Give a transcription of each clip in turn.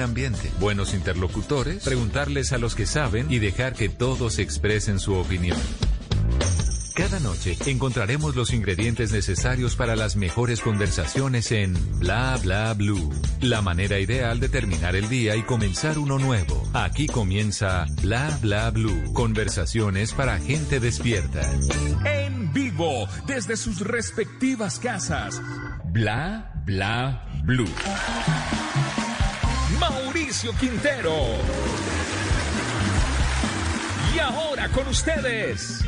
ambiente, buenos interlocutores, preguntarles a los que saben y dejar que todos expresen su opinión. Cada noche encontraremos los ingredientes necesarios para las mejores conversaciones en Bla Bla Blue. La manera ideal de terminar el día y comenzar uno nuevo. Aquí comienza Bla Bla Blue. Conversaciones para gente despierta. En vivo, desde sus respectivas casas. Bla Bla Blue. Mauricio Quintero. Y ahora con ustedes.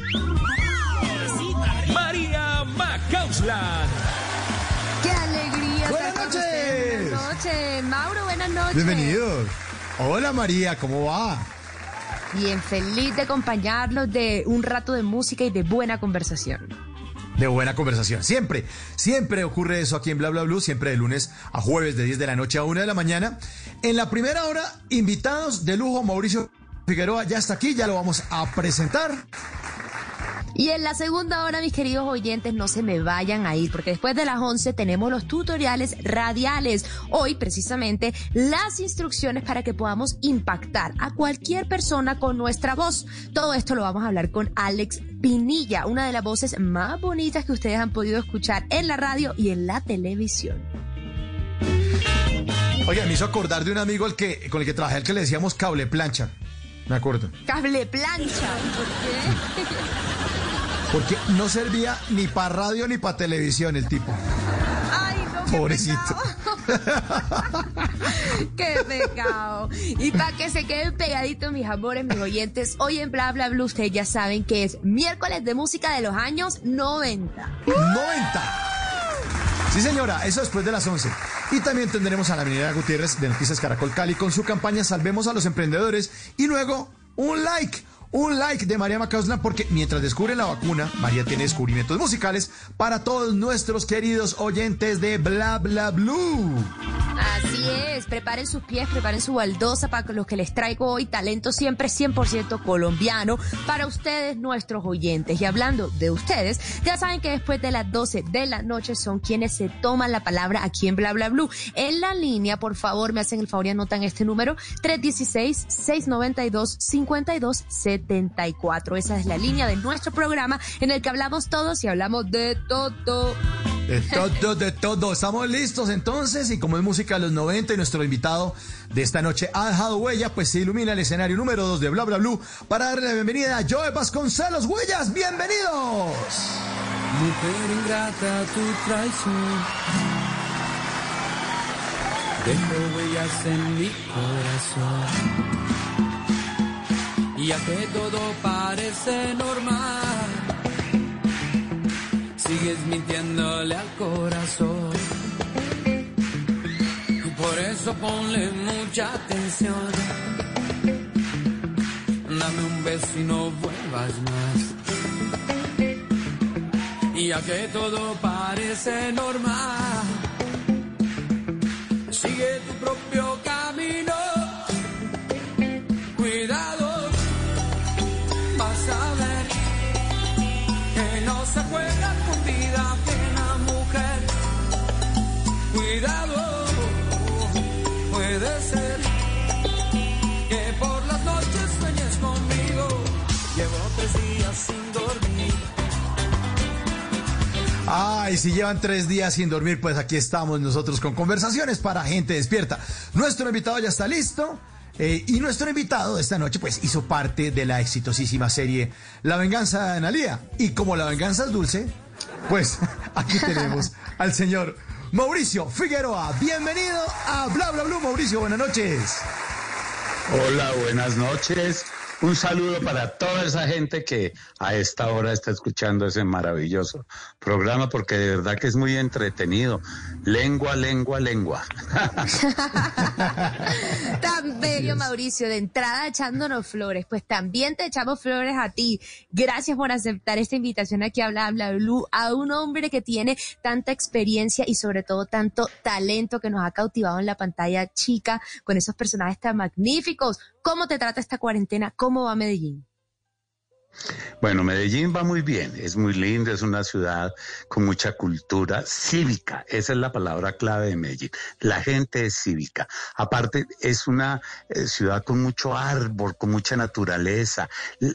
María Macauslan. ¡Qué alegría! Buenas noches. Buenas noches. Mauro, buenas noches. Bienvenidos. Hola María, ¿cómo va? Bien, feliz de acompañarlos de un rato de música y de buena conversación. De buena conversación. Siempre, siempre ocurre eso aquí en Bla Bla Blue, siempre de lunes a jueves de 10 de la noche a 1 de la mañana. En la primera hora, invitados de lujo, Mauricio Figueroa ya está aquí, ya lo vamos a presentar. Y en la segunda hora, mis queridos oyentes, no se me vayan a ir, porque después de las 11 tenemos los tutoriales radiales. Hoy, precisamente, las instrucciones para que podamos impactar a cualquier persona con nuestra voz. Todo esto lo vamos a hablar con Alex Pinilla, una de las voces más bonitas que ustedes han podido escuchar en la radio y en la televisión. Oye, me hizo acordar de un amigo al que, con el que trabajé, al que le decíamos cable plancha. Me acuerdo. Cable plancha. ¿Por qué? Porque no servía ni para radio ni para televisión el tipo. Ay, no, Pobrecito. qué pecado. Y para que se queden pegaditos, mis amores, mis oyentes, hoy en Bla Bla Blue ustedes ya saben que es miércoles de música de los años 90. 90. Sí, señora, eso después de las 11. Y también tendremos a la Avenida Gutiérrez de Noticias Caracol Cali con su campaña Salvemos a los Emprendedores y luego un like. Un like de María Macauslan porque mientras descubre la vacuna, María tiene descubrimientos musicales para todos nuestros queridos oyentes de Bla Bla Blue. Así es, preparen sus pies, preparen su baldosa para los que les traigo hoy talento siempre 100% colombiano para ustedes, nuestros oyentes. Y hablando de ustedes, ya saben que después de las 12 de la noche son quienes se toman la palabra aquí en Bla Bla Blue. En la línea, por favor, me hacen el favor y anotan este número 316-692-5274. Esa es la línea de nuestro programa en el que hablamos todos y hablamos de todo. De todo, de todo. Estamos listos entonces y como es música de los 90 y nuestro invitado de esta noche ha dejado huella, pues se ilumina el escenario número 2 de Bla Bla Blue para darle la bienvenida a Joe Vasconcelos. Huellas, bienvenidos. Mujer ingrata, tu traición dejó huellas en mi corazón. Ya que todo parece normal, sigues mintiéndole al corazón. Por eso ponle mucha atención. Dame un beso y no vuelvas más. Y ya que todo parece normal, sigue tu propio camino. Cuidado, puede ser que por las noches sueñes conmigo. Llevo tres días sin dormir. Ay, si llevan tres días sin dormir, pues aquí estamos nosotros con conversaciones para gente despierta. Nuestro invitado ya está listo. eh, y nuestro invitado de esta noche, pues, hizo parte de la exitosísima serie La Venganza de Analía. Y como la venganza es dulce, pues, aquí tenemos al señor Mauricio Figueroa. Bienvenido a Bla Bla Blue. Mauricio, buenas noches. Hola, buenas noches. Un saludo para toda esa gente que a esta hora está escuchando ese maravilloso programa porque de verdad que es muy entretenido. Lengua, lengua, lengua. Tan bello, Mauricio, de entrada echándonos flores. Pues también te echamos flores a ti. Gracias por aceptar esta invitación aquí a Bla Bla Blue, a un hombre que tiene tanta experiencia y sobre todo tanto talento que nos ha cautivado en la pantalla chica con esos personajes tan magníficos. ¿Cómo te trata esta cuarentena? ¿Cómo va Medellín? Bueno, Medellín va muy bien, es muy lindo, es una ciudad con mucha cultura cívica, esa es la palabra clave de Medellín. La gente es cívica. Aparte, es una eh, ciudad con mucho árbol, con mucha naturaleza,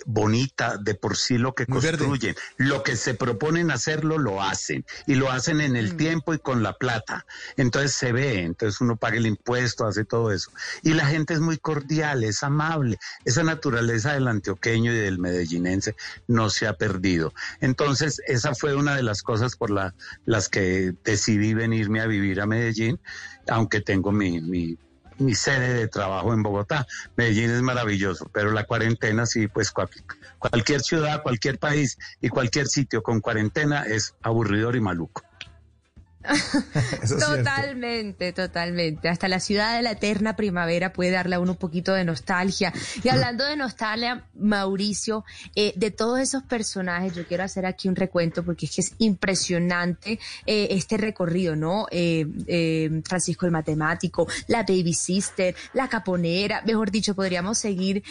bonita, de por sí lo que Muy verde. construyen. Lo que se proponen hacerlo, lo hacen. Y lo hacen en el tiempo y con la plata. Entonces se ve, entonces uno paga el impuesto, hace todo eso. Y la gente es muy cordial, es amable. Esa naturaleza del antioqueño y del medellinense no se ha perdido. Entonces, esa fue una de las cosas por la- las que decidí venirme a vivir a Medellín, aunque tengo mi, sede de trabajo en Bogotá. Medellín es maravilloso, pero la cuarentena sí, pues cual- cualquier ciudad, cualquier país y cualquier sitio con cuarentena es aburridor y maluco. Totalmente, totalmente. Hasta la ciudad de la eterna primavera puede darle a uno un poquito de nostalgia. Y hablando de nostalgia, Mauricio, eh, de todos esos personajes, yo quiero hacer aquí un recuento porque es que es impresionante eh, este recorrido, ¿no? Eh, eh, Francisco el Matemático, la Baby Sister, la Caponera, mejor dicho, podríamos seguir.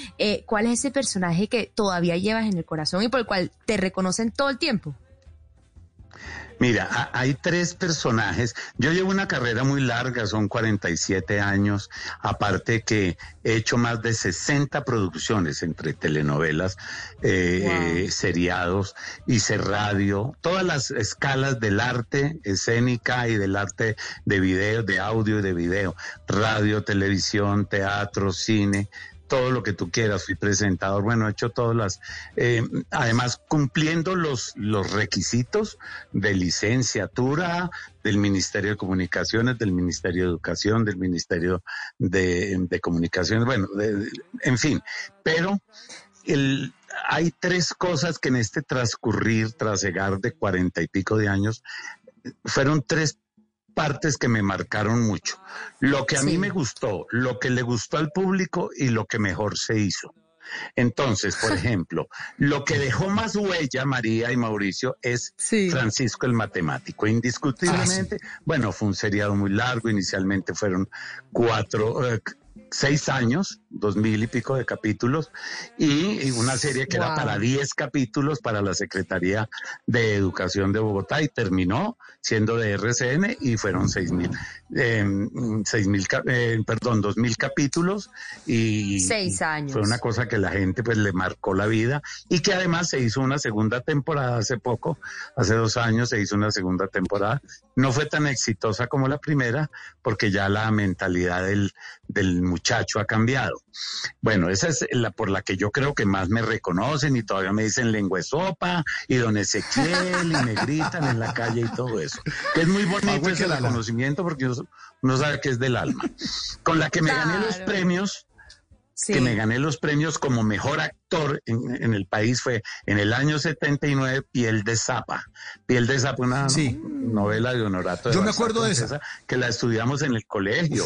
¿Cuál es ese personaje que todavía llevas en el corazón y por el cual te reconocen todo el tiempo? Mira, ha- hay tres personajes. Yo llevo una carrera muy larga, son 47 años, aparte que he hecho más de 60 producciones entre telenovelas, eh, Wow. eh, seriados, hice radio, todas las escalas del arte escénica y del arte de video, de audio y de video, radio, televisión, teatro, cine, todo lo que tú quieras, fui presentador, bueno, he hecho todas las, eh, además cumpliendo los, los requisitos de licenciatura del Ministerio de Comunicaciones, del Ministerio de Educación, del Ministerio de, Comunicaciones, bueno, de- en fin, pero el, hay tres cosas que en este transcurrir, trasegar de cuarenta y pico de años, fueron tres partes que me marcaron mucho. Lo que a Sí. mí me gustó, lo que le gustó al público y lo que mejor se hizo. Entonces, por ejemplo, lo que dejó más huella, María y Mauricio, es Sí. Francisco el Matemático. Indiscutiblemente, bueno, fue un seriado muy largo, inicialmente fueron cuatro, eh, seis años, dos mil y pico de capítulos, y, una serie que era para diez capítulos para la Secretaría de Educación de Bogotá y terminó siendo de RCN y fueron seis mil, eh, seis mil, eh, perdón, dos mil capítulos y Seis años. fue una cosa que la gente pues le marcó la vida y que además se hizo una segunda temporada hace poco, hace dos años se hizo una segunda temporada. No fue tan exitosa como la primera porque ya la mentalidad del, del muchacho ha cambiado. Bueno, esa es la por la que yo creo que más me reconocen y todavía me dicen lengua de sopa y don Ezequiel y me gritan en la calle y todo eso. Que es muy bonito ese reconocimiento porque uno- sabe que es del alma. Con la que me gané los premios Sí. que me gané los premios como mejor actor en, en el país fue en el año 79 Piel de Zapa. Piel de Zapa, una Sí. novela de Honorato de Yo me acuerdo de esa. Que la estudiamos en el colegio.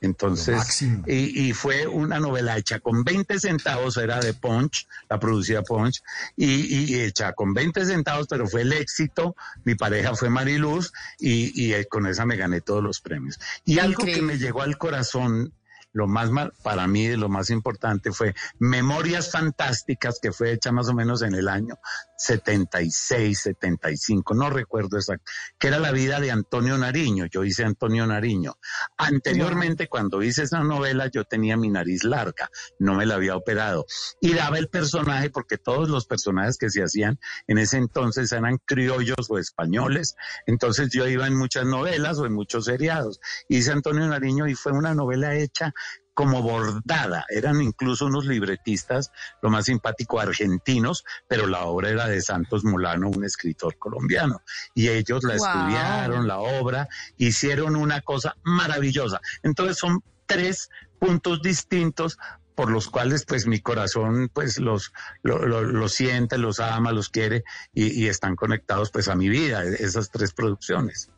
Entonces, y, y fue una novela hecha con 20 centavos, era de Punch, la producía Punch, y, y hecha con 20 centavos, pero fue el éxito. Mi pareja fue Mariluz, y, y eh, con esa me gané todos los premios. Y algo que me llegó al corazón, lo más ma- para mí lo más importante fue Memorias Fantásticas, que fue hecha más o menos en el año 76, 75, no recuerdo exacto, que era la vida de Antonio Nariño. Yo hice Antonio Nariño. Anteriormente, cuando hice esa novela, yo tenía mi nariz larga, no me la había operado. Y daba el personaje, porque todos los personajes que se hacían en ese entonces eran criollos o españoles. Entonces yo iba en muchas novelas o en muchos seriados. Hice Antonio Nariño y fue una novela hecha como bordada. Eran incluso unos libretistas, lo más simpático, argentinos, pero la obra era de Santos Molano, un escritor colombiano. Y ellos la Wow. estudiaron, la obra, hicieron una cosa maravillosa. Entonces son tres puntos distintos por los cuales pues mi corazón pues los lo, lo- los siente, los ama, los quiere y, y están conectados pues a mi vida, esas tres producciones.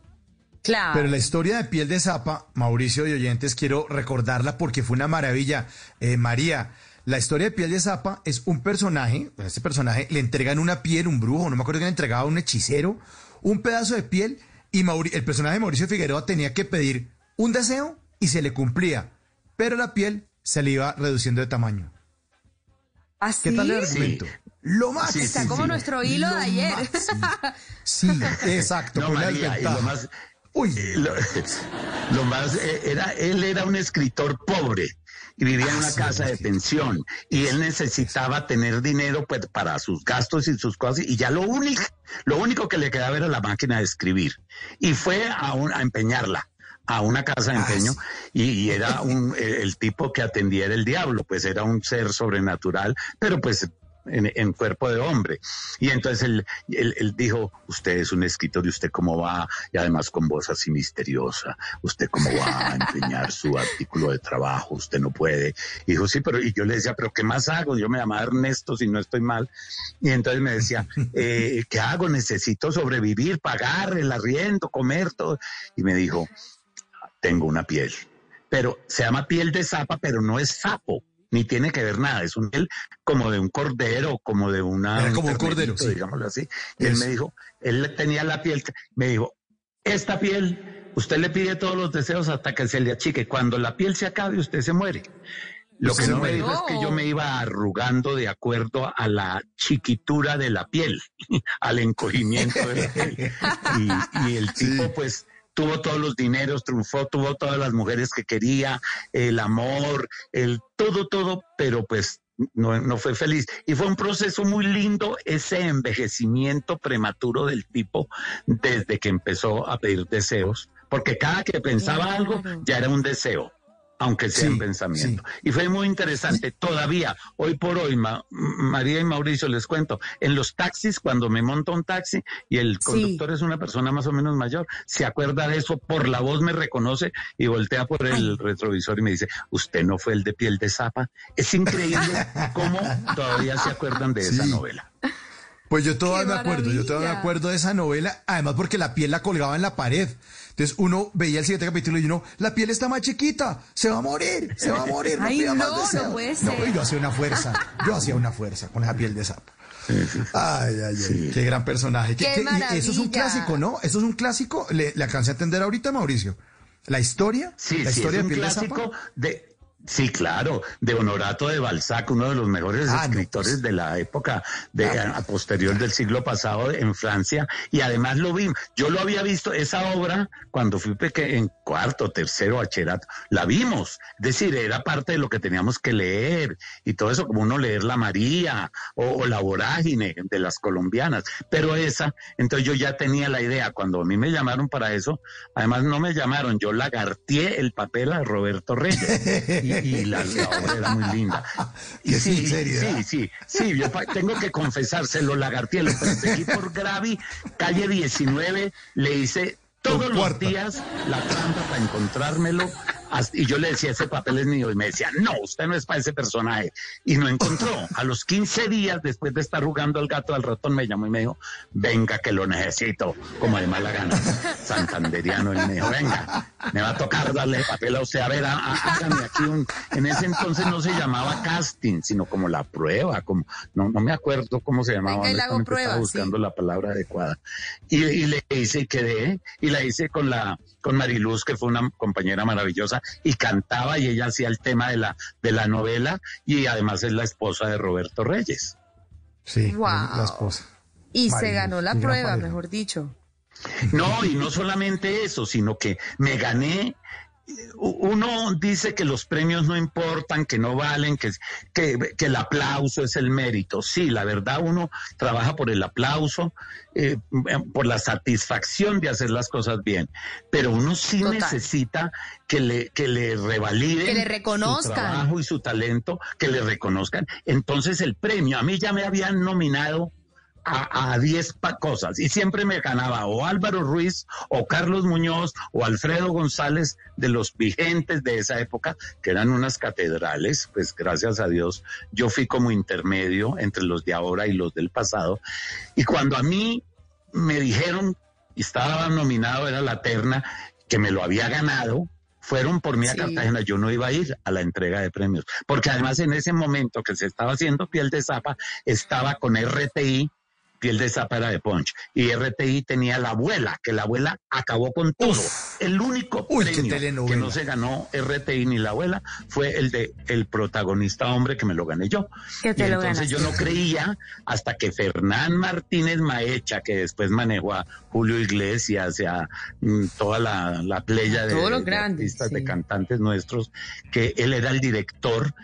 Claro. Pero la historia de piel de zapa, Mauricio de Oyentes, quiero recordarla porque fue una maravilla. Eh, María, la historia de piel de zapa es un personaje, a ese personaje le entregan una piel, un brujo, no me acuerdo que le entregaba a un hechicero, un pedazo de piel y Mauri- el personaje de Mauricio Figueroa tenía que pedir un deseo y se le cumplía, pero la piel se le iba reduciendo de tamaño. ¿Ah, ¿Qué tal el sí? argumento? Lo. Sí, Está sí, como sí. nuestro hilo de ayer. máximo. Sí, exacto. No, con la María, y lo desventaja. más, Uy, lo, lo más eh, era, él era un escritor pobre y vivía en Ah, una sí, casa de pensión y él necesitaba tener dinero pues para sus gastos y sus cosas y ya lo único, lo único que le quedaba era la máquina de escribir y fue a, un- a empeñarla a una casa de Ah, empeño y, y era un, el, el tipo que atendía era el diablo, pues era un ser sobrenatural, pero pues en, en cuerpo de hombre. Y entonces él, él, él dijo, usted es un escritor y usted cómo va, y además con voz así misteriosa, usted cómo va a empeñar su artículo de trabajo, usted no puede. Y dijo, sí, pero y yo le decía, pero ¿qué más hago? Yo me llamaba Ernesto si no estoy mal. Y entonces me decía, eh, ¿qué hago? Necesito sobrevivir, pagar el arriendo, comer, todo. Y me dijo, tengo una piel. Pero se llama piel de zapa, pero no es sapo, ni tiene que ver nada. Es un piel como de un cordero, como de una. Era como un cordero, sí. Digámoslo así. Y él me dijo, él tenía la piel, me dijo, esta piel, usted le pide todos los deseos hasta que se le achique. Cuando la piel se acabe, usted se muere. Lo que no me dijo es que yo me iba arrugando de acuerdo a la chiquitura de la piel, al encogimiento de la piel. Y, y el tipo, Sí. pues, tuvo todos los dineros, triunfó, tuvo todas las mujeres que quería, el amor, el todo, todo, pero pues no, no fue feliz. Y fue un proceso muy lindo ese envejecimiento prematuro del tipo desde que empezó a pedir deseos, porque cada que pensaba algo ya era un deseo. Aunque sea Sí, en pensamiento. Y fue muy interesante. Todavía, hoy por hoy, Ma- María y Mauricio, les cuento, en los taxis, cuando me monto un taxi y el Sí. conductor es una persona más o menos mayor, se acuerda de eso, por la voz me reconoce y voltea por el retrovisor y me dice, usted no fue el de piel de zapa. Es increíble cómo todavía se acuerdan de esa novela. Pues yo todavía ¡Qué me acuerdo, yo todavía me acuerdo de esa novela, además porque la piel la colgaba en la pared. Entonces uno veía el siguiente capítulo y uno, la piel está más chiquita, se va a morir, se va a morir. Ay, pida más no, no deseos". puede No, ser. y yo hacía una fuerza, yo hacía una fuerza con esa piel de sapo. Ay, ay, ay, qué gran personaje. ¡Qué ¿Qué- qué- y eso es un clásico, ¿no? Eso es un clásico, le, le alcancé a entender ahorita, Mauricio. La historia, Sí, la sí, historia es un de piel de clásico sapo. de... Sí, claro, de Honorato de Balzac, uno de los mejores Ah, no, escritores pues. de la época de, Claro. a posterior del siglo pasado en Francia, y además lo vi, yo lo había visto, esa obra, cuando fui pequeño, en cuarto, tercero, bachillerato, la vimos, es decir, era parte de lo que teníamos que leer, y todo eso, como uno leer La María, o, o La Vorágine de las colombianas, pero esa, entonces yo ya tenía la idea, cuando a mí me llamaron para eso, además no me llamaron, yo lagarteé el papel a Roberto Reyes, y, la, la obra era muy linda. Y sí, sí, sí, sí, yo tengo que confesárselo, lagarteé, lo perseguí por Gravi, calle 19, le hice todos los días la trampa para encontrármelo. Y yo le decía, ese papel es mío. Y me decía, no, usted no es para ese personaje. Y no encontró. A los 15 días, después de estar jugando al gato al ratón, me llamó y me dijo, venga que lo necesito, como de mala gana. Santanderiano. Y me dijo, venga, me va a tocar darle papel a usted. A ver, há- há- hágame aquí un... En ese entonces no se llamaba casting, sino como la prueba, como... No, no me acuerdo cómo se llamaba. Venga, hago honestamente, estaba prueba, buscando sí. la palabra adecuada. Y, y le hice y quedé, y la hice con la con Mariluz, que fue una compañera maravillosa, y cantaba y ella hacía el tema de la, de la novela, y además es la esposa de Roberto Reyes. Sí, Wow. la esposa. Y se ganó la prueba, mejor dicho. No, y no solamente eso, sino que me gané. Uno dice que los premios no importan, que no valen, que, que, que el aplauso es el mérito. Sí, la verdad uno trabaja por el aplauso, eh, por la satisfacción de hacer las cosas bien, pero uno sí Total. necesita que le, que le revaliden Que le su reconozcan. trabajo y su talento, que le reconozcan. Entonces el premio, a mí ya me habían nominado a, a 10 pa- cosas y siempre me ganaba o Álvaro Ruiz o Carlos Muñoz o Alfredo González de los vigentes de esa época, que eran unas catedrales, pues gracias a Dios yo fui como intermedio entre los de ahora y los del pasado. Y cuando a mí me dijeron, y estaba nominado, era la terna, que me lo había ganado, fueron por mí a Sí. Cartagena, yo no iba a ir a la entrega de premios, porque además en ese momento que se estaba haciendo piel de zapa, estaba con RTI piel de zapa de Punch. Y RTI tenía la abuela, que la abuela acabó con todo. el único Uy, qué premio que no se ganó RTI ni la abuela fue el de el protagonista hombre que me lo gané yo. Y entonces yo no creía hasta que Fernán Martínez Maecha, que después manejó a Julio Iglesias y a mm, toda la, la playa de, grandes, artistas, de cantantes nuestros, que él era el director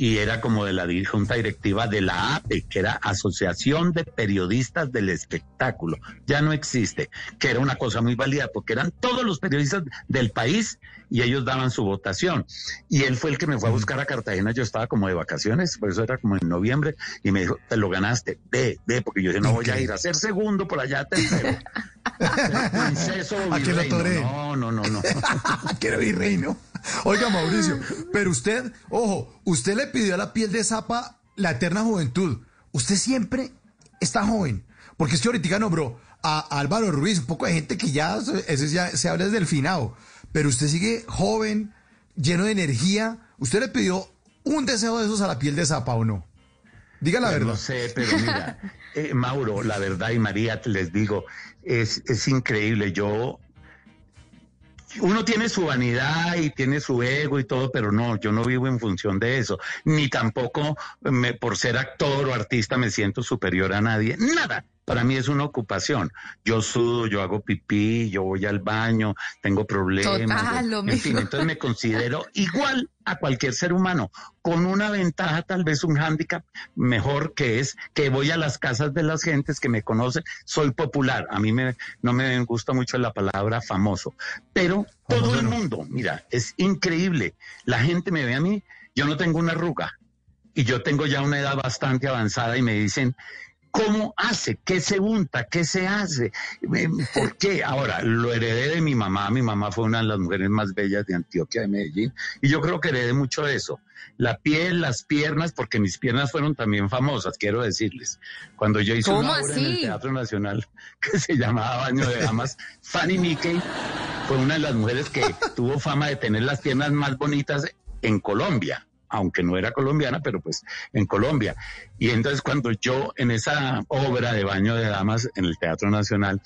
y era como de la junta directiva de la APE, que era Asociación de Periodistas del Espectáculo. Ya no existe, que era una cosa muy válida porque eran todos los periodistas del país y ellos daban su votación. Y él fue el que me fue a buscar a Cartagena, yo estaba como de vacaciones, por eso era como en noviembre, y me dijo, te lo ganaste, ve, ve, porque yo dije, no voy a ir a ser segundo por allá, tercero. Princeso o A que lo. No, no, no, no. que era virreino. Oiga, Mauricio, pero usted, ojo, usted le pidió a la piel de zapa la eterna juventud. Usted siempre está joven. Porque es que ahorita nombró a Álvaro Ruiz, un poco de gente que ya, eso ya se habla desde el finado. Pero usted sigue joven, lleno de energía. ¿Usted le pidió un deseo de esos a la piel de zapa o no? Diga la Pues verdad. No sé, pero mira, eh, Mauro, la verdad y María, te les digo, es, es increíble. Yo, uno tiene su vanidad y tiene su ego y todo, pero no, yo no vivo en función de eso. Ni tampoco me, por ser actor o artista me siento superior a nadie. Nada. Para mí es una ocupación. Yo sudo, yo hago pipí, yo voy al baño, tengo problemas. Total, lo en mismo. fin, entonces me considero igual a cualquier ser humano, con una ventaja, tal vez un hándicap mejor que es que voy a las casas de las gentes que me conocen, soy popular. A mí me, no me gusta mucho la palabra famoso, pero todo el mundo, mira, es increíble. La gente me ve a mí, yo no tengo una arruga y yo tengo ya una edad bastante avanzada y me dicen, ¿Cómo hace? ¿Qué se unta? ¿Qué se hace? Eh, ¿Por qué? Ahora, lo heredé de mi mamá. Mi mamá fue una de las mujeres más bellas de Antioquia, de Medellín. Y yo creo que heredé mucho de eso. La piel, las piernas, porque mis piernas fueron también famosas, quiero decirles. Cuando yo hice ¿Cómo una obra en el? Teatro Nacional que se llamaba Baño de Damas, Fanny Mickey fue una de las mujeres que tuvo fama de tener las piernas más bonitas en Colombia aunque no era colombiana, pero pues en Colombia. Y entonces cuando yo en esa obra de baño de damas en el Teatro Nacional,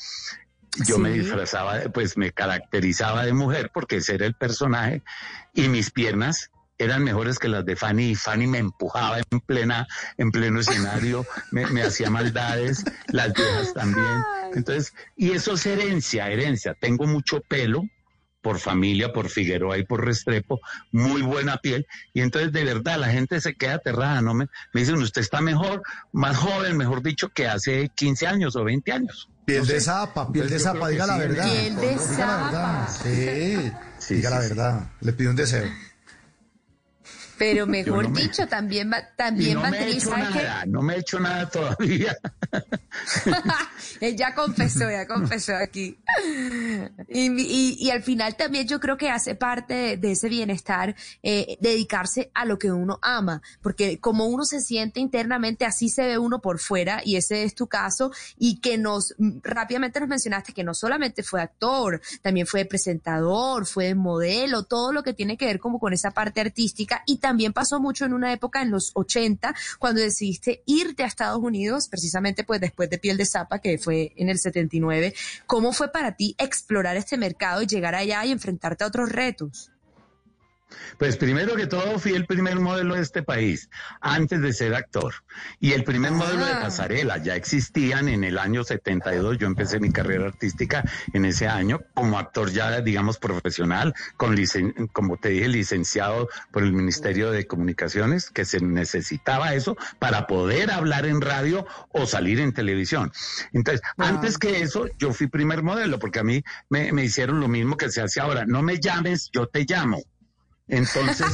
yo Sí. me disfrazaba, pues me caracterizaba de mujer porque ese era el personaje y mis piernas eran mejores que las de Fanny y Fanny me empujaba en plena, en pleno escenario, me, me hacía maldades, las viejas también. Entonces, y eso es herencia, herencia. Tengo mucho pelo, por familia, por Figueroa y por Restrepo, muy buena piel. Y entonces de verdad la gente se queda aterrada, ¿no? Me, me dicen, usted está mejor, más joven, mejor dicho, que hace 15 años o 20 años. Piel No de sé. zapa, piel de Entonces, zapa, diga la sí, verdad. Piel de Diga la verdad. zapa. Sí, Sí, diga sí, la verdad. Le pido un deseo. Pero mejor no me- dicho, también, también no nada, no me he hecho nada todavía. Él ya confesó, ya confesó aquí. Y, y- y al final también yo creo que hace parte de, de ese bienestar eh, dedicarse a lo que uno ama, porque como uno se siente internamente, así se ve uno por fuera, y ese es tu caso, y que nos, mm, rápidamente nos mencionaste que no solamente fue actor, también fue presentador, fue modelo, todo lo que tiene que ver como con esa parte artística, y también pasó mucho en una época en los 80, cuando decidiste irte a Estados Unidos, precisamente pues después de Piel de Zapa, que fue en el 79. ¿Cómo fue para ti explorar este mercado y llegar allá y enfrentarte a otros retos? Pues primero que todo fui el primer modelo de este país, antes de ser actor. Y el primer Ah. modelo de pasarela, ya existían en el año 72, yo empecé mi carrera artística en ese año, como actor ya, digamos, profesional, con licen- como te dije, licenciado por el Ministerio de Comunicaciones, que se necesitaba eso para poder hablar en radio o salir en televisión. Entonces, antes que eso, yo fui primer modelo, porque a mí me, me hicieron lo mismo que se hace ahora, no me llames, yo te llamo. Entonces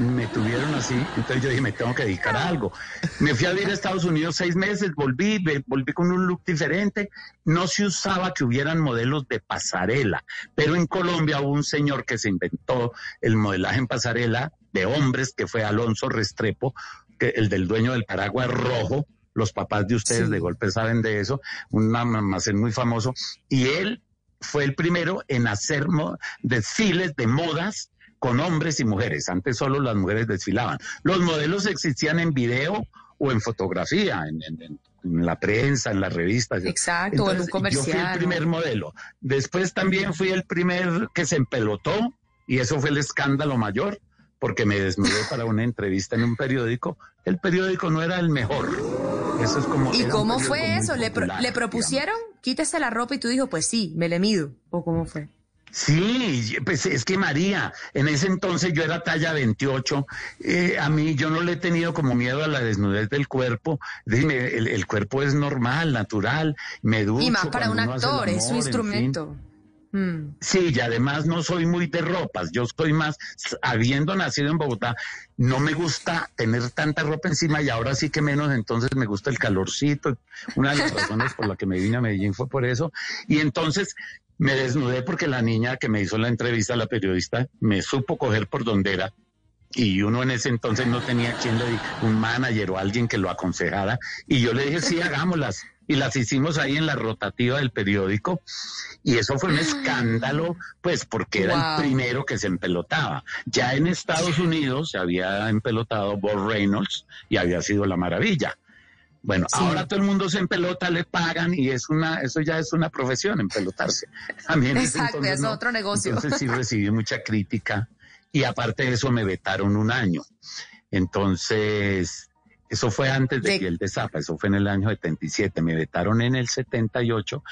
me tuvieron así, entonces yo dije, me tengo que dedicar a algo. Me fui a vivir a Estados Unidos seis meses, volví, volví con un look diferente. No se usaba que hubieran modelos de pasarela, pero en Colombia hubo un señor que se inventó el modelaje en pasarela de hombres, que fue Alonso Restrepo, que, el del dueño del paraguas rojo. Los papás de ustedes Sí. de golpe saben de eso, un almacén muy famoso. Y él fue el primero en hacer desfiles de modas con hombres y mujeres. Antes solo las mujeres desfilaban. Los modelos existían en video o en fotografía, en, en- la prensa, en las revistas. Exacto, o en un Entonces, Yo fui comercial, el primer modelo. Después también fui el primer que se empelotó y eso fue el escándalo mayor porque me desnudé para una entrevista en un periódico. El periódico no era el mejor. Eso es como. ¿Y cómo fue eso? ¿Le, pro- ¿Le digamos. propusieron? Quítese la ropa y tú dijo, pues sí, me le mido. ¿O cómo fue? Sí, pues es que María, en ese entonces yo era talla 28, eh, a mí yo no le he tenido como miedo a la desnudez del cuerpo, dime, el, el cuerpo es normal, natural, me ducho. y más para un actor, es su en fin. Mm. Sí, y además no soy muy de ropas, yo soy más, habiendo nacido en Bogotá, no me gusta tener tanta ropa encima y ahora sí que menos, entonces me gusta el calorcito. Una de las razones por la que me vine a Medellín fue por eso. Y entonces me desnudé porque la niña que me hizo la entrevista, la periodista, me supo coger por donde era. Y uno en ese entonces no tenía quien le un manager o alguien que lo aconsejara. Y yo le dije, sí, hagámoslas. Y las hicimos ahí en la rotativa del periódico. Y eso fue un escándalo, pues porque era Wow. el primero que se empelotaba. Ya en Estados Unidos se había empelotado Bob Reynolds y había sido la maravilla. Bueno, Sí. ahora todo el mundo se empelota, le pagan y es una, eso ya es una profesión, empelotarse. A mí en ese Exacto, entonces es no. otro negocio. Entonces sí recibí mucha crítica y aparte de eso me vetaron un año. Entonces, eso fue antes de De- Piel de Zapa, eso fue en el año 77, me vetaron en el 78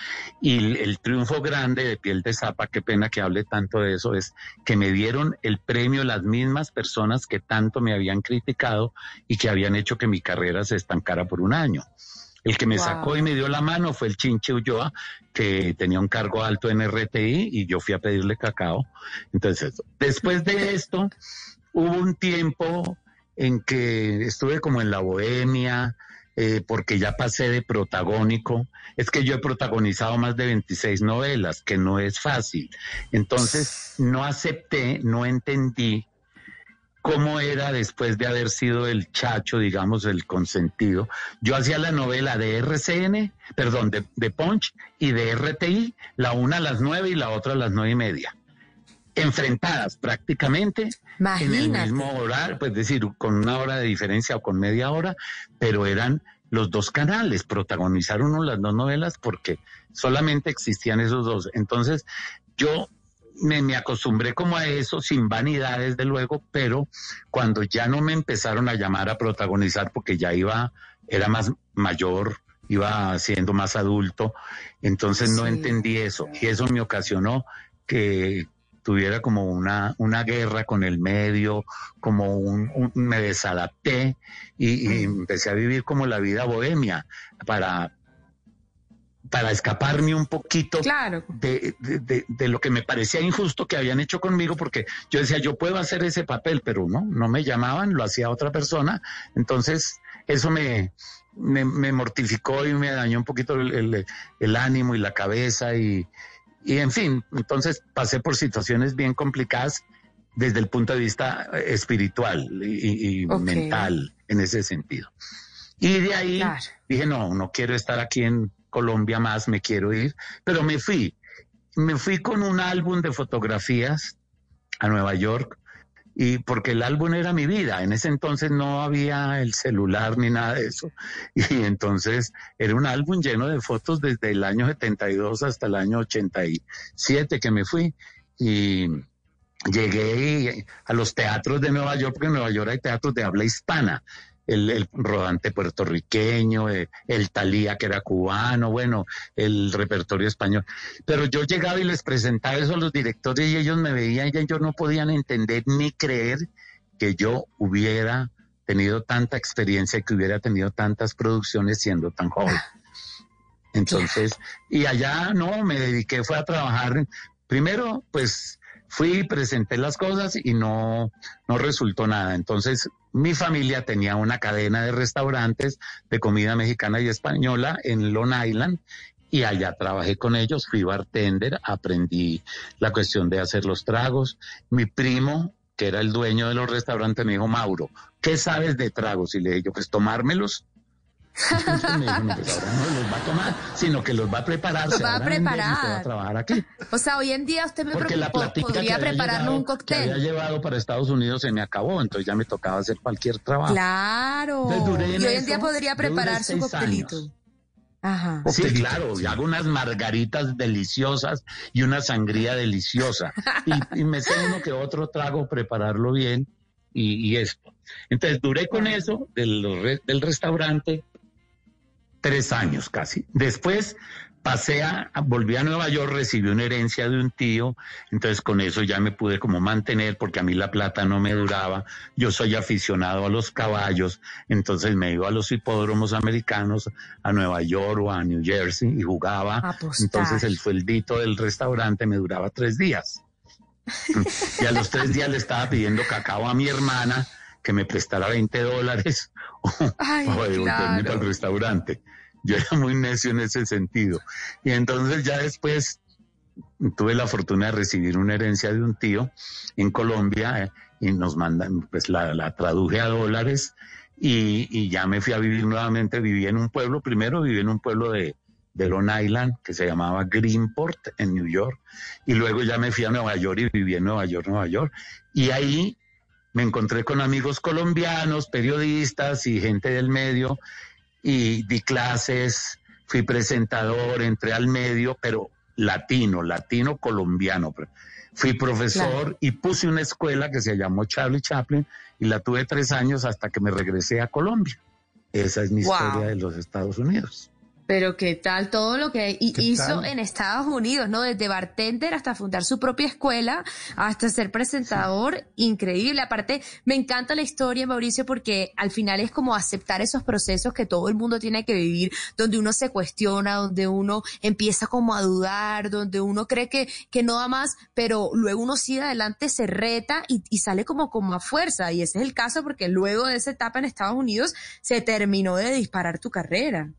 y el, el triunfo grande de Piel de Zapa, qué pena que hable tanto de eso, es que me dieron el premio las mismas personas que tanto me habían criticado y que habían hecho que mi carrera se estancara por un año. El que me Wow. sacó y me dio la mano fue el Chinche Ulloa, que tenía un cargo alto en RTI y yo fui a pedirle cacao. Entonces, después de esto, hubo un tiempo en que estuve como en la bohemia, eh, porque ya pasé de protagónico. Es que yo he protagonizado más de 26 novelas, que no es fácil. Entonces, no acepté, no entendí cómo era después de haber sido el chacho, digamos, el consentido. Yo hacía la novela de RCN, perdón, de, de Punch y de RTI, la una a las nueve y la otra a las nueve y media. Enfrentadas prácticamente en el mismo horario, pues decir, con una hora de diferencia o con media hora, pero eran los dos canales, protagonizaron uno las dos novelas porque solamente existían esos dos. Entonces, yo me, me acostumbré como a eso, sin vanidad, desde luego, pero cuando ya no me empezaron a llamar a protagonizar porque ya iba, era más mayor, iba siendo más adulto, entonces no entendí eso. Y eso me ocasionó que tuviera como una, una guerra con el medio, como un, un- me desadapté y, y empecé a vivir como la vida bohemia para, para escaparme un poquito Claro. de, de- de- de lo que me parecía injusto que habían hecho conmigo, porque yo decía, yo puedo hacer ese papel, pero no, no me llamaban, lo hacía otra persona. Entonces, eso me, me, me mortificó y me dañó un poquito el, el- el ánimo y la cabeza y, y, en fin, entonces pasé por situaciones bien complicadas desde el punto de vista eh, espiritual y, y mental en ese sentido. Y de ahí Claro. dije, no, no quiero estar aquí en Colombia más, me quiero ir, pero me fui. Me fui con un álbum de fotografías a Nueva York y porque el álbum era mi vida. En ese entonces no había el celular ni nada de eso. Y entonces era un álbum lleno de fotos desde el año 72 hasta el año 87 que me fui. Y llegué a los teatros de Nueva York, porque en Nueva York hay teatros de habla hispana. El, el rodante puertorriqueño, eh, el Talía que era cubano, bueno, el repertorio español. Pero yo llegaba y les presentaba eso a los directores y ellos me veían y ellos no podían entender ni creer que yo hubiera tenido tanta experiencia que hubiera tenido tantas producciones siendo tan joven. Entonces, y allá no, me dediqué, fue a trabajar. Primero, pues fui, presenté las cosas y no, no resultó nada. Entonces, mi familia tenía una cadena de restaurantes de comida mexicana y española en Long Island y allá trabajé con ellos, fui bartender, aprendí la cuestión de hacer los tragos. Mi primo, que era el dueño de los restaurantes, me dijo, Mauro, ¿qué sabes de tragos? Y le dije yo, pues tomármelos. Entonces me dijo, no, pues ahora no los va a tomar, sino que los va a preparar. Los va a y preparar. va a trabajar aquí. O sea, hoy en día usted me Porque la platica que podría había prepararnos llevado- un que había cóctel. llevado para Estados Unidos se me acabó, entonces ya me tocaba hacer cualquier trabajo. Claro. Entonces, duré en Y hoy en eso, día podría preparar su coctelito. años. Ajá. Sí, claro, y hago unas margaritas deliciosas y una sangría deliciosa. Y, y me sé uno que otro trago prepararlo bien y, y esto. Entonces duré con eso del, del restaurante tres años casi. Después pasé a, volví a Nueva York, recibí una herencia de un tío, entonces con eso ya me pude como mantener porque a mí la plata no me duraba. Yo soy aficionado a los caballos, entonces me iba a los hipódromos americanos, a Nueva York o a New Jersey y jugaba. Apostar. Entonces el sueldito del restaurante me duraba tres días. y a los tres días le estaba pidiendo cacao a mi hermana que me prestara 20 dólares o, Ay, o devolverme claro. para el restaurante. Yo era muy necio en ese sentido. Y entonces ya después tuve la fortuna de recibir una herencia de un tío en Colombia eh, y nos mandan, pues la, la traduje a dólares y, y ya me fui a vivir nuevamente. Viví en un pueblo, primero viví en un pueblo de, de Long Island que se llamaba Greenport en New York y luego ya me fui a Nueva York y viví en Nueva York, Nueva York. Y ahí me encontré con amigos colombianos, periodistas y gente del medio y di clases, fui presentador, entré al medio, pero latino, latino colombiano. Fui profesor Claro. y puse una escuela que se llamó Charlie Chaplin y la tuve tres años hasta que me regresé a Colombia. Esa es mi Wow. historia de los Estados Unidos. Pero qué tal todo lo que hi- ¿Qué hizo tal? en Estados Unidos, ¿no? Desde bartender hasta fundar su propia escuela, hasta ser presentador, increíble. Aparte, me encanta la historia, Mauricio, porque al final es como aceptar esos procesos que todo el mundo tiene que vivir, donde uno se cuestiona, donde uno empieza como a dudar, donde uno cree que, que no da más, pero luego uno sigue adelante, se reta y, y sale como, como a fuerza. Y ese es el caso porque luego de esa etapa en Estados Unidos se terminó de disparar tu carrera.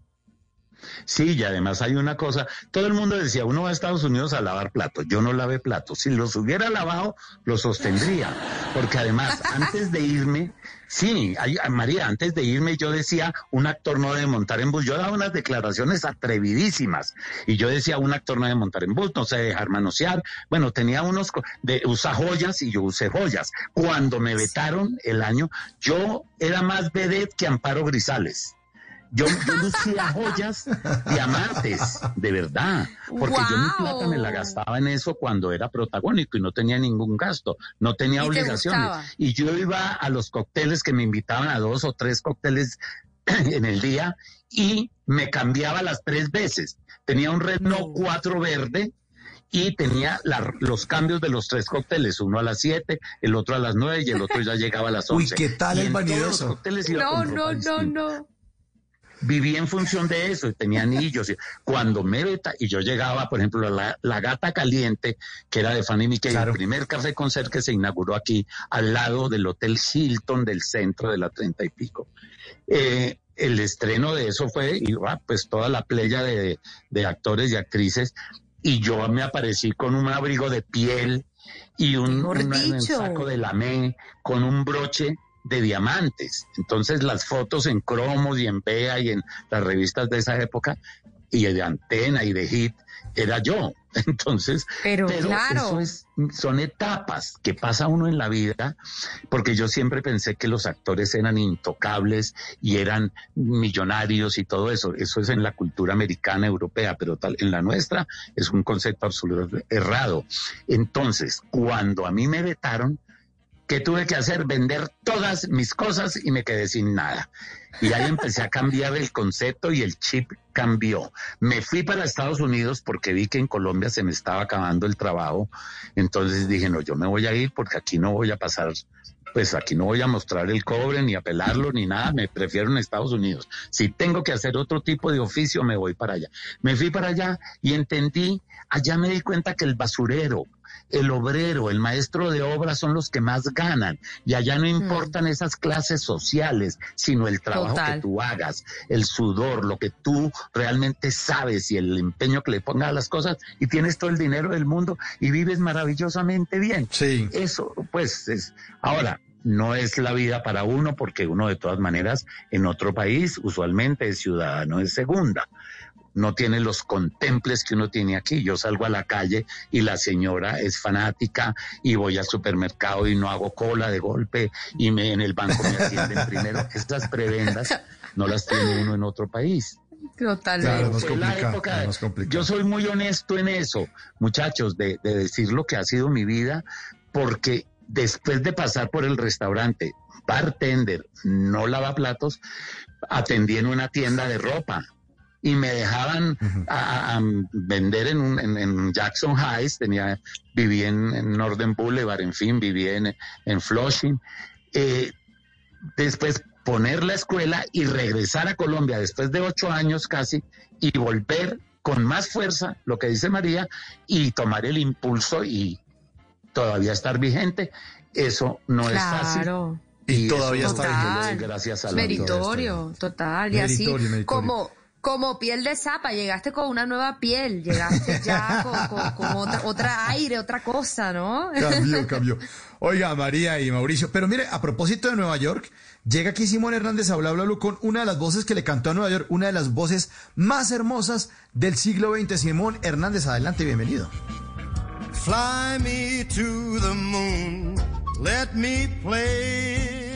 Sí, y además hay una cosa, todo el mundo decía, uno va a Estados Unidos a lavar platos, yo no lavé platos, si los hubiera lavado, los sostendría, porque además, antes de irme, sí, ay, ay, María, antes de irme yo decía, un actor no debe montar en bus, yo daba unas declaraciones atrevidísimas, y yo decía, un actor no debe montar en bus, no se debe dejar manosear, bueno, tenía unos, de, usa joyas y yo usé joyas, cuando me vetaron el año, yo era más vedette que Amparo Grisales. Yo, yo lucía joyas, diamantes, de verdad, porque yo mi plata me la gastaba en eso cuando era protagónico y no tenía ningún gasto, no tenía ¿Y te obligaciones. Y yo iba a los cócteles que me invitaban a dos o tres cócteles en el día y me cambiaba las tres veces. Tenía un Renault No. 4 verde y tenía la- los cambios de los tres cócteles, uno a las 7, el otro a las 9 y el otro ya llegaba a las 11. Uy, ¿qué tal Y el vanidoso? No, no, no, no. Viví en función de eso y tenía anillos. Cuando me veta, y yo llegaba, por ejemplo, a la, la Gata Caliente, que era de Fanny Mickey, Claro. el primer café concert que se inauguró aquí, al lado del Hotel Hilton del centro de la treinta y pico. Eh, el estreno de eso fue, y ah, pues toda la playa de, de actores y actrices, y yo me aparecí con un abrigo de piel y un, un saco de lamé con un broche de diamantes. Entonces las fotos en cromos y en Bea y en las revistas de esa época y de Antena y de Hit era yo. Entonces, Pero, claro. eso es, son etapas que pasa uno en la vida, porque yo siempre pensé que los actores eran intocables y eran millonarios y todo eso. Eso es en la cultura americana, europea, pero tal, en la nuestra es un concepto absolutamente errado. Entonces, cuando a mí me vetaron, ¿qué tuve que hacer? Vender todas mis cosas y me quedé sin nada. Y ahí empecé a cambiar el concepto y el chip cambió. Me fui para Estados Unidos porque vi que en Colombia se me estaba acabando el trabajo. Entonces dije, no, yo me voy a ir porque aquí no voy a pasar, pues aquí no voy a mostrar el cobre ni a pelarlo ni nada. Me prefiero en Estados Unidos. Si tengo que hacer otro tipo de oficio, me voy para allá. Me fui para allá y entendí, allá me di cuenta que el basurero, el obrero, el maestro de obra son los que más ganan. Y allá no importan esas clases sociales, sino el trabajo Total. que tú hagas, el sudor, lo que tú realmente sabes y el empeño que le pongas a las cosas y tienes todo el dinero del mundo y vives maravillosamente bien. Sí. Eso, pues, es. Ahora, no es la vida para uno porque uno de todas maneras en otro país usualmente es ciudadano de segunda. No tiene los contemples que uno tiene aquí. Yo salgo a la calle y la señora es fanática y voy al supermercado y no hago cola de golpe y me en el banco me atienden primero. Estas prebendas no las tiene uno en otro país. Totalmente. Claro, época- yo soy muy honesto en eso, muchachos, de, de decir lo que ha sido mi vida, porque después de pasar por el restaurante, bartender, no lavaplatos, atendí en una tienda de ropa y me dejaban a, a- a vender en, un- en- en Jackson Heights, tenía, viví en, en Northern Boulevard, en fin, viví en, en Flushing. Eh, después poner la escuela y regresar a Colombia después de ocho años casi y volver con más fuerza, lo que dice María, y tomar el impulso y todavía estar vigente, eso no es fácil. Claro. Y todavía está vigente. gracias a la vida. Meritorio, total. Y así, Meritorio, meritorio. como, como piel de zapa, llegaste con una nueva piel, llegaste ya con, con- con otra, otra aire, otra cosa, ¿no? Cambió, cambió. Oiga, María y Mauricio. Pero mire, a propósito de Nueva York, llega aquí Simón Hernández a Bla Bla con una de las voces que le cantó a Nueva York, una de las voces más hermosas del siglo XX. Simón Hernández, adelante, bienvenido. Fly me to the moon, let me play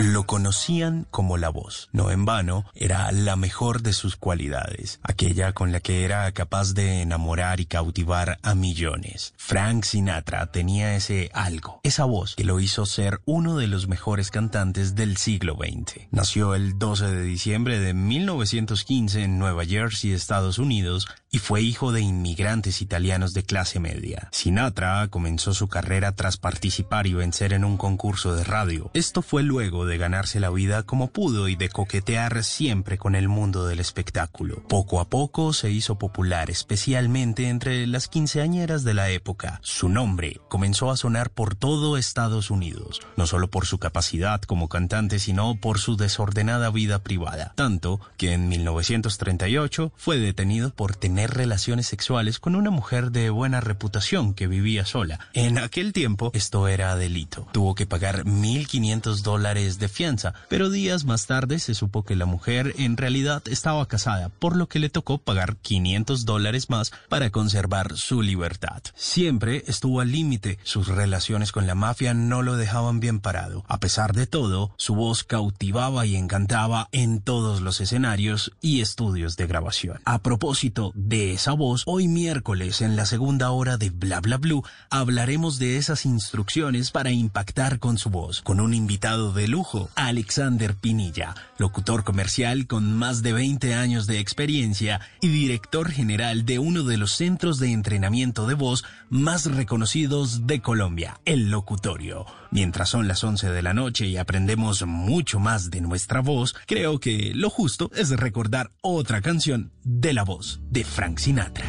Lo conocían como la voz. No en vano, era la mejor de sus cualidades, aquella con la que era capaz de enamorar y cautivar a millones. Frank Sinatra tenía ese algo, esa voz que lo hizo ser uno de los mejores cantantes del siglo XX. Nació el 12 de diciembre de 1915 en Nueva Jersey, Estados Unidos, y fue hijo de inmigrantes italianos de clase media. Sinatra comenzó su carrera tras participar y vencer en un concurso de radio. Esto fue luego de ganarse la vida como pudo y de coquetear siempre con el mundo del espectáculo. Poco a poco se hizo popular, especialmente entre las quinceañeras de la época. Su nombre comenzó a sonar por todo Estados Unidos, no solo por su capacidad como cantante, sino por su desordenada vida privada. Tanto que en 1938 fue detenido por tener relaciones sexuales con una mujer de buena reputación que vivía sola. En aquel tiempo esto era delito. Tuvo que pagar 1.500 dólares de fianza, pero días más tarde se supo que la mujer en realidad estaba casada, por lo que le tocó pagar 500 dólares más para conservar su libertad. Siempre estuvo al límite, sus relaciones con la mafia no lo dejaban bien parado. A pesar de todo, su voz cautivaba y encantaba en todos los escenarios y estudios de grabación. A propósito de esa voz, hoy miércoles en la segunda hora de Bla Bla Blue hablaremos de esas instrucciones para impactar con su voz, con un invitado de lujo, Alexander Pinilla, locutor comercial con más de 20 años de experiencia y director general de uno de los centros de entrenamiento de voz más reconocidos de Colombia, el locutorio. Mientras son las 11 de la noche y aprendemos mucho más de nuestra voz, creo que lo justo es recordar otra canción de la voz de Frank Sinatra.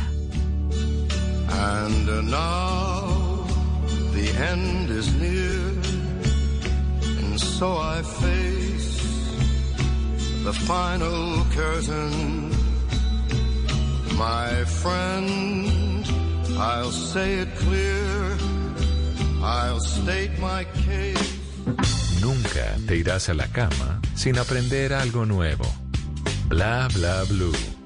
And now the end is near, and so I face the final curtain. My friend, I'll say it clear, I'll state my case. Nunca te irás a la cama sin aprender algo nuevo. Bla bla blue.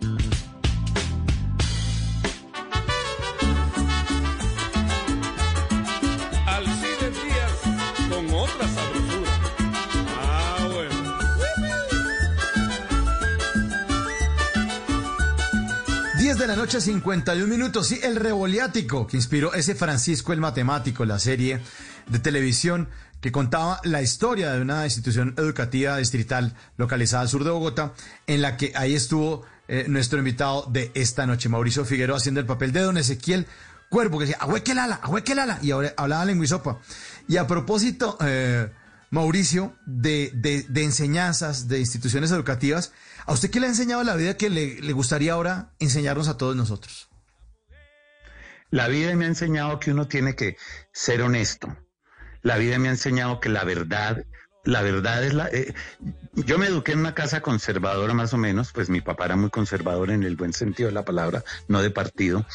Noche, 51 minutos. Sí, el revoliático que inspiró ese Francisco el Matemático, la serie de televisión que contaba la historia de una institución educativa distrital localizada al sur de Bogotá, en la que ahí estuvo eh, nuestro invitado de esta noche, Mauricio Figueroa, haciendo el papel de don Ezequiel Cuervo, que decía, ahuequelala, ahuequelala, y ahora hablaba lengua y. Y a propósito, eh, Mauricio, de enseñanzas, de instituciones educativas, ¿a usted qué le ha enseñado la vida que le, gustaría ahora enseñarnos a todos nosotros? La vida me ha enseñado que uno tiene que ser honesto. La vida me ha enseñado que la verdad, la verdad es la... eh, yo me eduqué en una casa conservadora más o menos, pues mi papá era muy conservador en el buen sentido de la palabra, no de partido,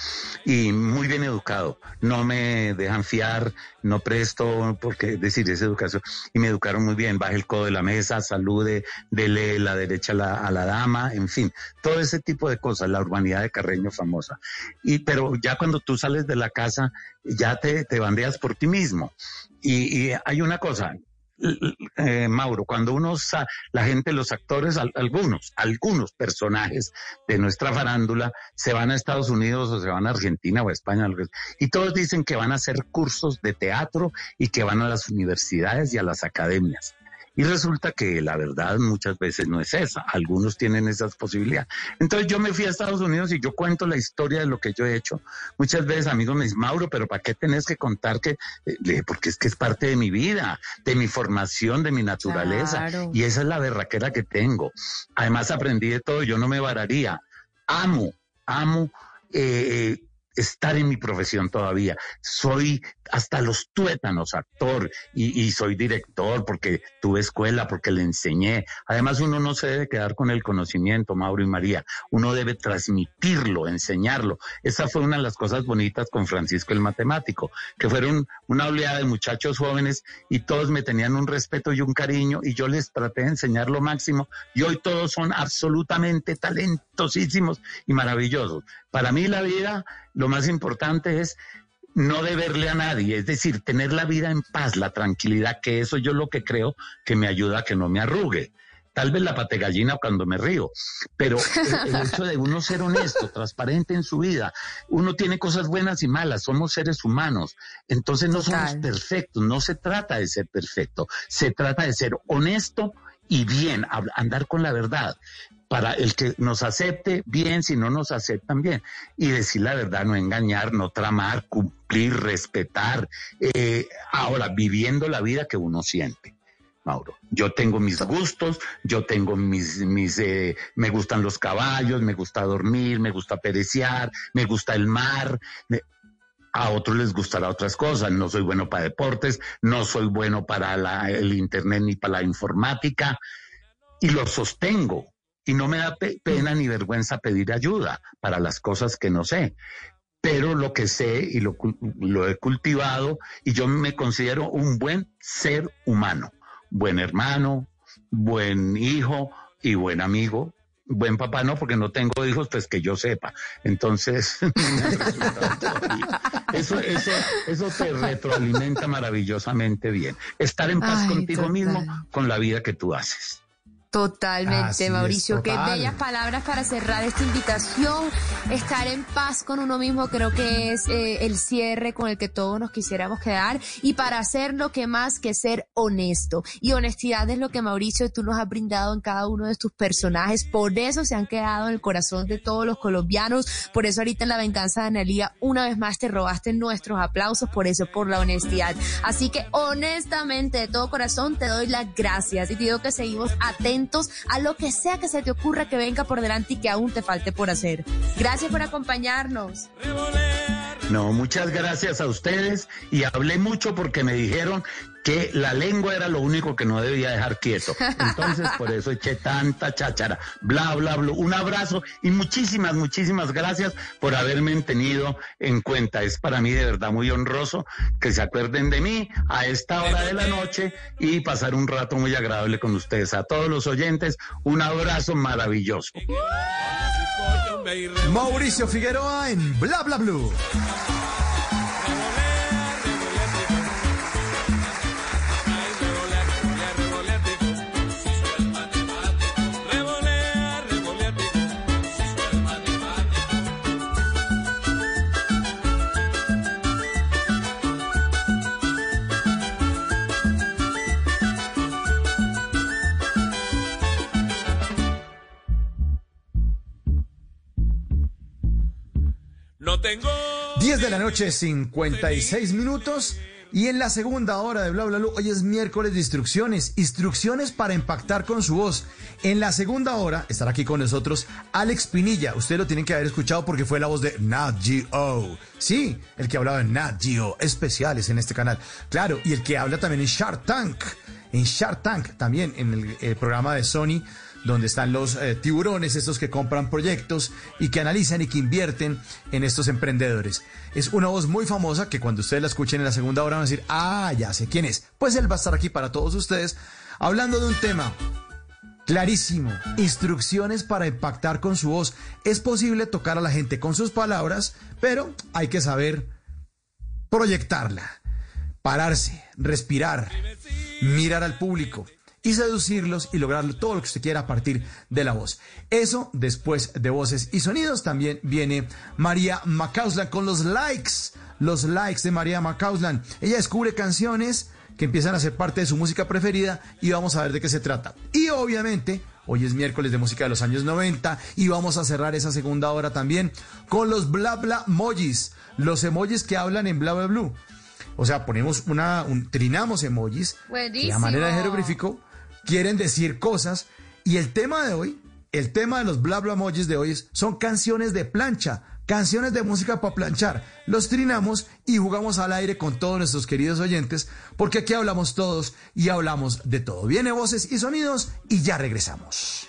y muy bien educado. No me dejan fiar, no presto, porque decir, es educación. Y me educaron muy bien, baje el codo de la mesa, salude, dele la derecha a la, a la dama, en fin, todo ese tipo de cosas, la urbanidad de Carreño famosa. Y, pero ya cuando tú sales de la casa, ya te, te bandeas por ti mismo. Y, y hay una cosa, eh, Mauro, cuando uno, la gente, los actores, al algunos, algunos personajes de nuestra farándula se van a Estados Unidos o se van a Argentina o a España, y todos dicen que van a hacer cursos de teatro y que van a las universidades y a las academias. Y resulta que la verdad muchas veces no es esa. Algunos tienen esas posibilidades. Entonces yo me fui a Estados Unidos y yo cuento la historia de lo que yo he hecho. Muchas veces amigos me dicen, Mauro, pero ¿para qué tenés que contar que? Eh, porque es que es parte de mi vida, de mi formación, de mi naturaleza. Claro. Y esa es la berraquera que tengo. Además aprendí de todo, yo no me vararía. Amo, amo. Eh, estar en mi profesión todavía. Soy hasta los tuétanos actor y, soy director porque tuve escuela, porque le enseñé. Además, uno no se debe quedar con el conocimiento, Mauro y María. Uno debe transmitirlo, enseñarlo. Esa fue una de las cosas bonitas con Francisco el matemático, que fueron una oleada de muchachos jóvenes y todos me tenían un respeto y un cariño y yo les traté de enseñar lo máximo y hoy todos son absolutamente talentosísimos y maravillosos. Para mí la vida, lo más importante es no deberle a nadie, es decir, tener la vida en paz, la tranquilidad, que eso yo lo que creo que me ayuda a que no me arrugue. Tal vez la pategallina cuando me río, pero el, el, hecho de uno ser honesto, transparente en su vida, uno tiene cosas buenas y malas, somos seres humanos, entonces no Total. somos perfectos, no se trata de ser perfecto, se trata de ser honesto y bien, andar con la verdad para el que nos acepte bien, si no nos aceptan bien. Y decir la verdad, no engañar, no tramar, cumplir, respetar. Eh, ahora, viviendo la vida que uno siente. Mauro, yo tengo mis gustos, yo tengo mis, mis eh, me gustan los caballos, me gusta dormir, me gusta pereciar, me gusta el mar. A otros les gustará otras cosas. No soy bueno para deportes, no soy bueno para la, el internet ni para la informática. Y lo sostengo y no me da pe pena ni vergüenza pedir ayuda para las cosas que no sé. Pero lo que sé y lo, lo he cultivado y yo me considero un buen ser humano, buen hermano, buen hijo y buen amigo, buen papá no, porque no tengo hijos, pues que yo sepa. Entonces, eso, eso, eso te retroalimenta maravillosamente bien. Estar en paz Ay, contigo total. mismo, con la vida que tú haces. Totalmente, Así Mauricio. Es, total. Qué bellas palabras para cerrar esta invitación. Estar en paz con uno mismo creo que es eh, el cierre con el que todos nos quisiéramos quedar. Y para hacer lo que más que ser honesto. Y honestidad es lo que Mauricio tú nos has brindado en cada uno de tus personajes. Por eso se han quedado en el corazón de todos los colombianos. Por eso ahorita en la venganza de Analia una vez más te robaste nuestros aplausos. Por eso, por la honestidad. Así que honestamente, de todo corazón, te doy las gracias. Y te digo que seguimos atentos a lo que sea que se te ocurra que venga por delante y que aún te falte por hacer. Gracias por acompañarnos. No, muchas gracias a ustedes y hablé mucho porque me dijeron que la lengua era lo único que no debía dejar quieto. Entonces, por eso eché tanta cháchara. Bla, bla, bla. Un abrazo y muchísimas, muchísimas gracias por haberme tenido en cuenta. Es para mí de verdad muy honroso que se acuerden de mí a esta hora de la noche y pasar un rato muy agradable con ustedes. A todos los oyentes, un abrazo maravilloso. Mauricio Figueroa en Bla, Bla, Blue. Tengo 10 de la noche, 56 minutos. Y en la segunda hora de Bla Bla hoy es miércoles de instrucciones, instrucciones para impactar con su voz. En la segunda hora estará aquí con nosotros Alex Pinilla. Ustedes lo tienen que haber escuchado porque fue la voz de Nat Geo. Sí, el que hablaba en Nat Geo, especiales en este canal. Claro, y el que habla también en Shark Tank. En Shark Tank, también en el, el programa de Sony donde están los eh, tiburones, estos que compran proyectos y que analizan y que invierten en estos emprendedores. Es una voz muy famosa que cuando ustedes la escuchen en la segunda hora van a decir, ah, ya sé quién es. Pues él va a estar aquí para todos ustedes hablando de un tema clarísimo, instrucciones para impactar con su voz. Es posible tocar a la gente con sus palabras, pero hay que saber proyectarla, pararse, respirar, mirar al público y seducirlos y lograr todo lo que usted quiera a partir de la voz. Eso después de voces y sonidos también viene María Macauslan con los likes, los likes de María Macauslan. Ella descubre canciones que empiezan a ser parte de su música preferida y vamos a ver de qué se trata. Y obviamente, hoy es miércoles de música de los años 90 y vamos a cerrar esa segunda hora también con los bla bla emojis, los emojis que hablan en bla bla blue. O sea, ponemos una, un, trinamos emojis, la manera de jeroglífico, quieren decir cosas. Y el tema de hoy, el tema de los bla bla de hoy es, son canciones de plancha, canciones de música para planchar. Los trinamos y jugamos al aire con todos nuestros queridos oyentes, porque aquí hablamos todos y hablamos de todo. Viene voces y sonidos y ya regresamos.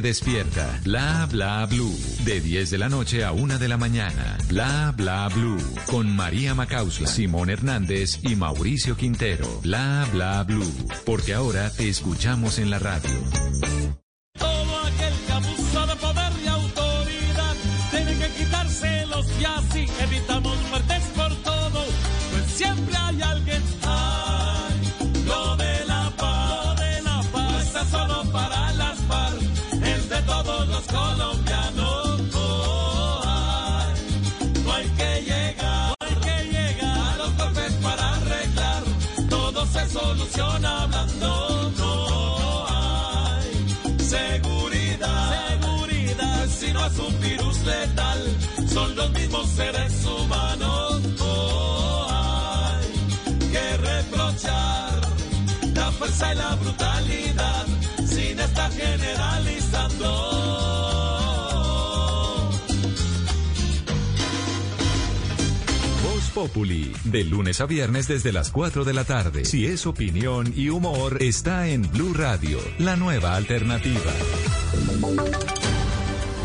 despierta. Bla bla blue. De 10 de la noche a 1 de la mañana. Bla bla blue. Con María Macausla, Simón Hernández y Mauricio Quintero. Bla bla blue. Porque ahora te escuchamos en la radio. Todo aquel que abusa de poder y autoridad tiene que quitárselos y así evitamos y la brutalidad sin estar generalizando. Voz Populi, de lunes a viernes desde las 4 de la tarde. Si es opinión y humor, está en Blue Radio, la nueva alternativa.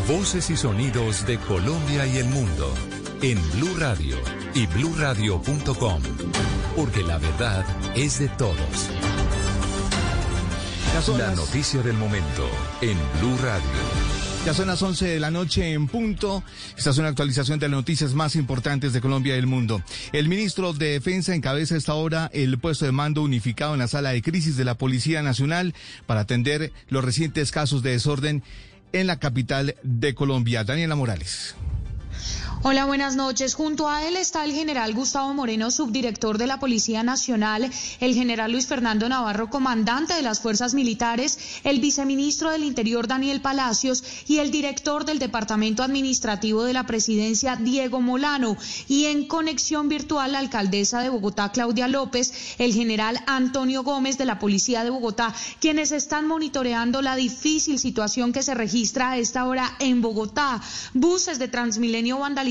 Voces y sonidos de Colombia y el mundo en Blue Radio y bluradio.com, porque la verdad es de todos. La noticia del momento en Blue Radio. Ya son las 11 de la noche en punto. Esta es una actualización de las noticias más importantes de Colombia y del mundo. El ministro de Defensa encabeza esta hora el puesto de mando unificado en la sala de crisis de la Policía Nacional para atender los recientes casos de desorden en la capital de Colombia. Daniela Morales. Hola, buenas noches. Junto a él está el general Gustavo Moreno, subdirector de la Policía Nacional, el general Luis Fernando Navarro, comandante de las Fuerzas Militares, el viceministro del Interior Daniel Palacios y el director del Departamento Administrativo de la Presidencia Diego Molano. Y en conexión virtual, la alcaldesa de Bogotá, Claudia López, el general Antonio Gómez de la Policía de Bogotá, quienes están monitoreando la difícil situación que se registra a esta hora en Bogotá. Buses de Transmilenio vandalizados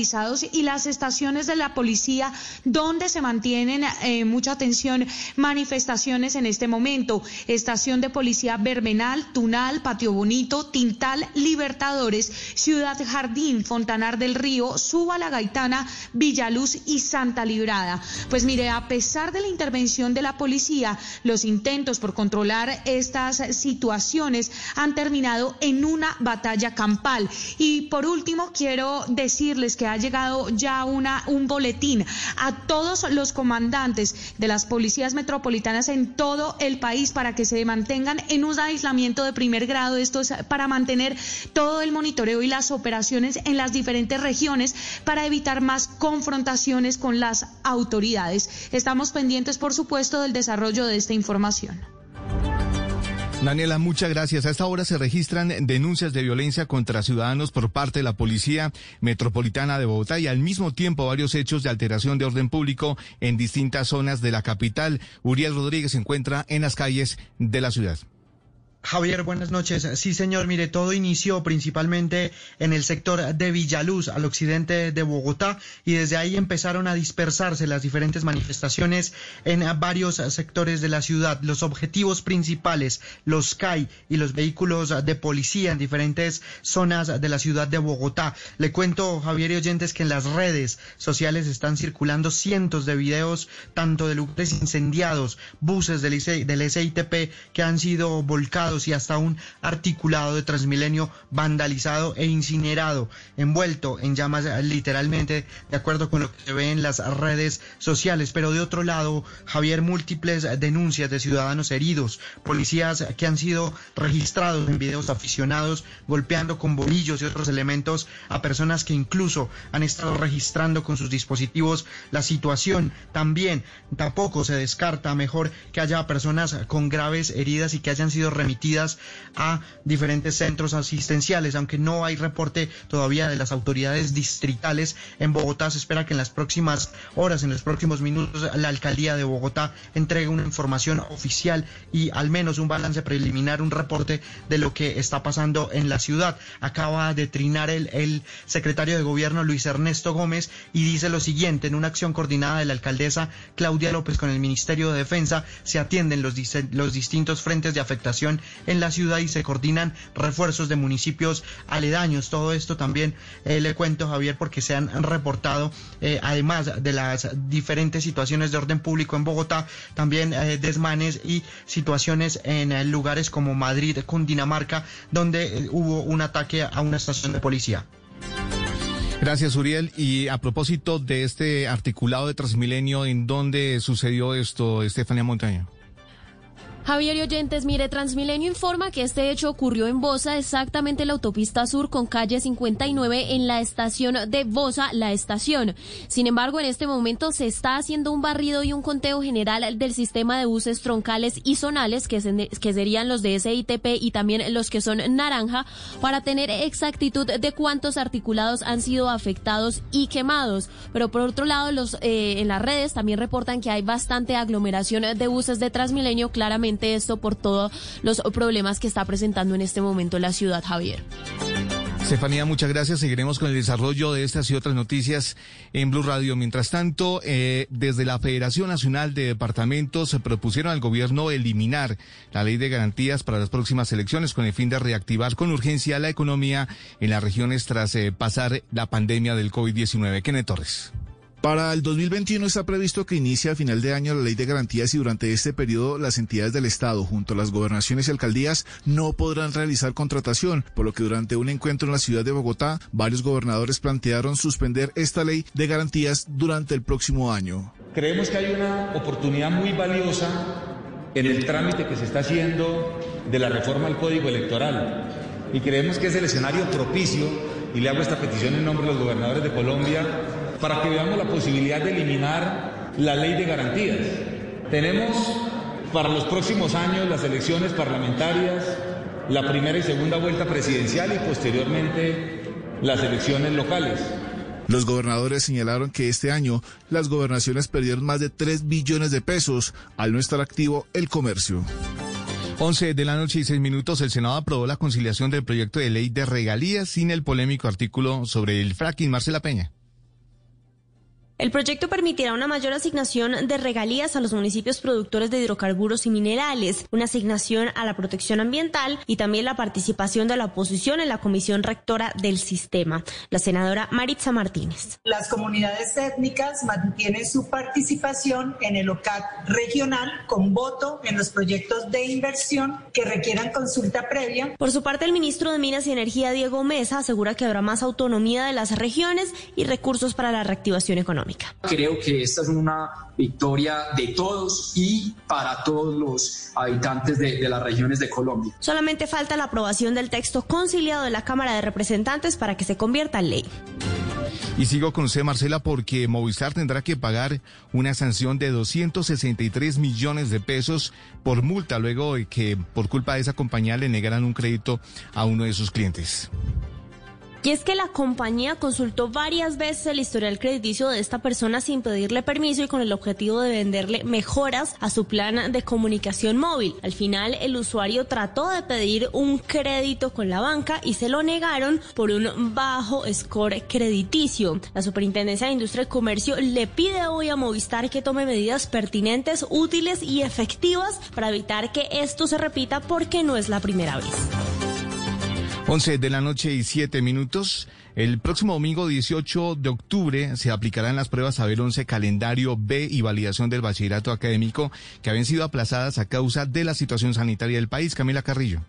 y las estaciones de la policía donde se mantienen eh, mucha atención manifestaciones en este momento. Estación de policía Bermenal, Tunal, Patio Bonito, Tintal, Libertadores, Ciudad Jardín, Fontanar del Río, Suba la Gaitana, Villaluz y Santa Librada. Pues mire, a pesar de la intervención de la policía, los intentos por controlar estas situaciones han terminado en una batalla campal. Y por último, quiero decirles que ha llegado ya un boletín a todos los comandantes de las policías metropolitanas en todo el país para que se mantengan en un aislamiento de primer grado. Esto es para mantener todo el monitoreo y las operaciones en las diferentes regiones para evitar más confrontaciones con las autoridades. Estamos pendientes, por supuesto, del desarrollo de esta información. Daniela, muchas gracias. A esta hora se registran denuncias de violencia contra ciudadanos por parte de la Policía Metropolitana de Bogotá y al mismo tiempo varios hechos de alteración de orden público en distintas zonas de la capital. Uriel Rodríguez se encuentra en las calles de la ciudad. Javier, buenas noches. Sí, señor, mire, todo inició principalmente en el sector de Villaluz, al occidente de Bogotá, y desde ahí empezaron a dispersarse las diferentes manifestaciones en varios sectores de la ciudad. Los objetivos principales, los CAI y los vehículos de policía en diferentes zonas de la ciudad de Bogotá. Le cuento, Javier y oyentes, que en las redes sociales están circulando cientos de videos, tanto de lugares incendiados, buses del, del SITP que han sido volcados y hasta un articulado de Transmilenio vandalizado e incinerado, envuelto en llamas literalmente, de acuerdo con lo que se ve en las redes sociales. Pero de otro lado, Javier, múltiples denuncias de ciudadanos heridos, policías que han sido registrados en videos aficionados golpeando con bolillos y otros elementos a personas que incluso han estado registrando con sus dispositivos la situación. También tampoco se descarta mejor que haya personas con graves heridas y que hayan sido remitidas a diferentes centros asistenciales, aunque no hay reporte todavía de las autoridades distritales en Bogotá. Se espera que en las próximas horas, en los próximos minutos, la alcaldía de Bogotá entregue una información oficial y al menos un balance preliminar, un reporte de lo que está pasando en la ciudad. Acaba de trinar el, el secretario de gobierno Luis Ernesto Gómez y dice lo siguiente, en una acción coordinada de la alcaldesa Claudia López con el Ministerio de Defensa se atienden los, los distintos frentes de afectación en la ciudad y se coordinan refuerzos de municipios aledaños. Todo esto también eh, le cuento, Javier, porque se han reportado, eh, además de las diferentes situaciones de orden público en Bogotá, también eh, desmanes y situaciones en lugares como Madrid, Cundinamarca, donde hubo un ataque a una estación de policía. Gracias, Uriel. Y a propósito de este articulado de Transmilenio, ¿en dónde sucedió esto, Estefanía Montaña? Javier y oyentes, mire, Transmilenio informa que este hecho ocurrió en Bosa, exactamente en la autopista sur con calle 59 en la estación de Bosa, la estación. Sin embargo, en este momento se está haciendo un barrido y un conteo general del sistema de buses troncales y zonales, que, serían los de SITP y también los que son naranja, para tener exactitud de cuántos articulados han sido afectados y quemados. Pero por otro lado, los eh, en las redes también reportan que hay bastante aglomeración de buses de Transmilenio, claramente esto por todos los problemas que está presentando en este momento la ciudad, Javier. Estefanía, muchas gracias. Seguiremos con el desarrollo de estas y otras noticias en Blue Radio. Mientras tanto, eh, desde la Federación Nacional de Departamentos se propusieron al gobierno eliminar la ley de garantías para las próximas elecciones con el fin de reactivar con urgencia la economía en las regiones tras eh, pasar la pandemia del COVID-19. Kenneth Torres. Para el 2021 está previsto que inicie a final de año la ley de garantías y durante este periodo las entidades del Estado, junto a las gobernaciones y alcaldías, no podrán realizar contratación, por lo que durante un encuentro en la ciudad de Bogotá, varios gobernadores plantearon suspender esta ley de garantías durante el próximo año. Creemos que hay una oportunidad muy valiosa en el trámite que se está haciendo de la reforma al Código Electoral y creemos que es el escenario propicio, y le hago esta petición en nombre de los gobernadores de Colombia, para que veamos la posibilidad de eliminar la ley de garantías. Tenemos para los próximos años las elecciones parlamentarias, la primera y segunda vuelta presidencial y posteriormente las elecciones locales. Los gobernadores señalaron que este año las gobernaciones perdieron más de 3 billones de pesos al no estar activo el comercio. 11 de la noche y 6 minutos, el Senado aprobó la conciliación del proyecto de ley de regalías sin el polémico artículo sobre el fracking. Marcela Peña. El proyecto permitirá una mayor asignación de regalías a los municipios productores de hidrocarburos y minerales, una asignación a la protección ambiental y también la participación de la oposición en la comisión rectora del sistema. La senadora Maritza Martínez. Las comunidades étnicas mantienen su participación en el OCAT regional con voto en los proyectos de inversión que requieran consulta previa. Por su parte, el ministro de Minas y Energía, Diego Mesa, asegura que habrá más autonomía de las regiones y recursos para la reactivación económica. Creo que esta es una victoria de todos y para todos los habitantes de, de las regiones de Colombia. Solamente falta la aprobación del texto conciliado de la Cámara de Representantes para que se convierta en ley. Y sigo con usted, Marcela, porque Movistar tendrá que pagar una sanción de 263 millones de pesos por multa luego de que por culpa de esa compañía le negaran un crédito a uno de sus clientes. Y es que la compañía consultó varias veces el historial crediticio de esta persona sin pedirle permiso y con el objetivo de venderle mejoras a su plan de comunicación móvil. Al final, el usuario trató de pedir un crédito con la banca y se lo negaron por un bajo score crediticio. La Superintendencia de Industria y Comercio le pide hoy a Movistar que tome medidas pertinentes, útiles y efectivas para evitar que esto se repita porque no es la primera vez. 11 de la noche y 7 minutos. El próximo domingo 18 de octubre se aplicarán las pruebas Saber 11 calendario B y validación del bachillerato académico que habían sido aplazadas a causa de la situación sanitaria del país. Camila Carrillo.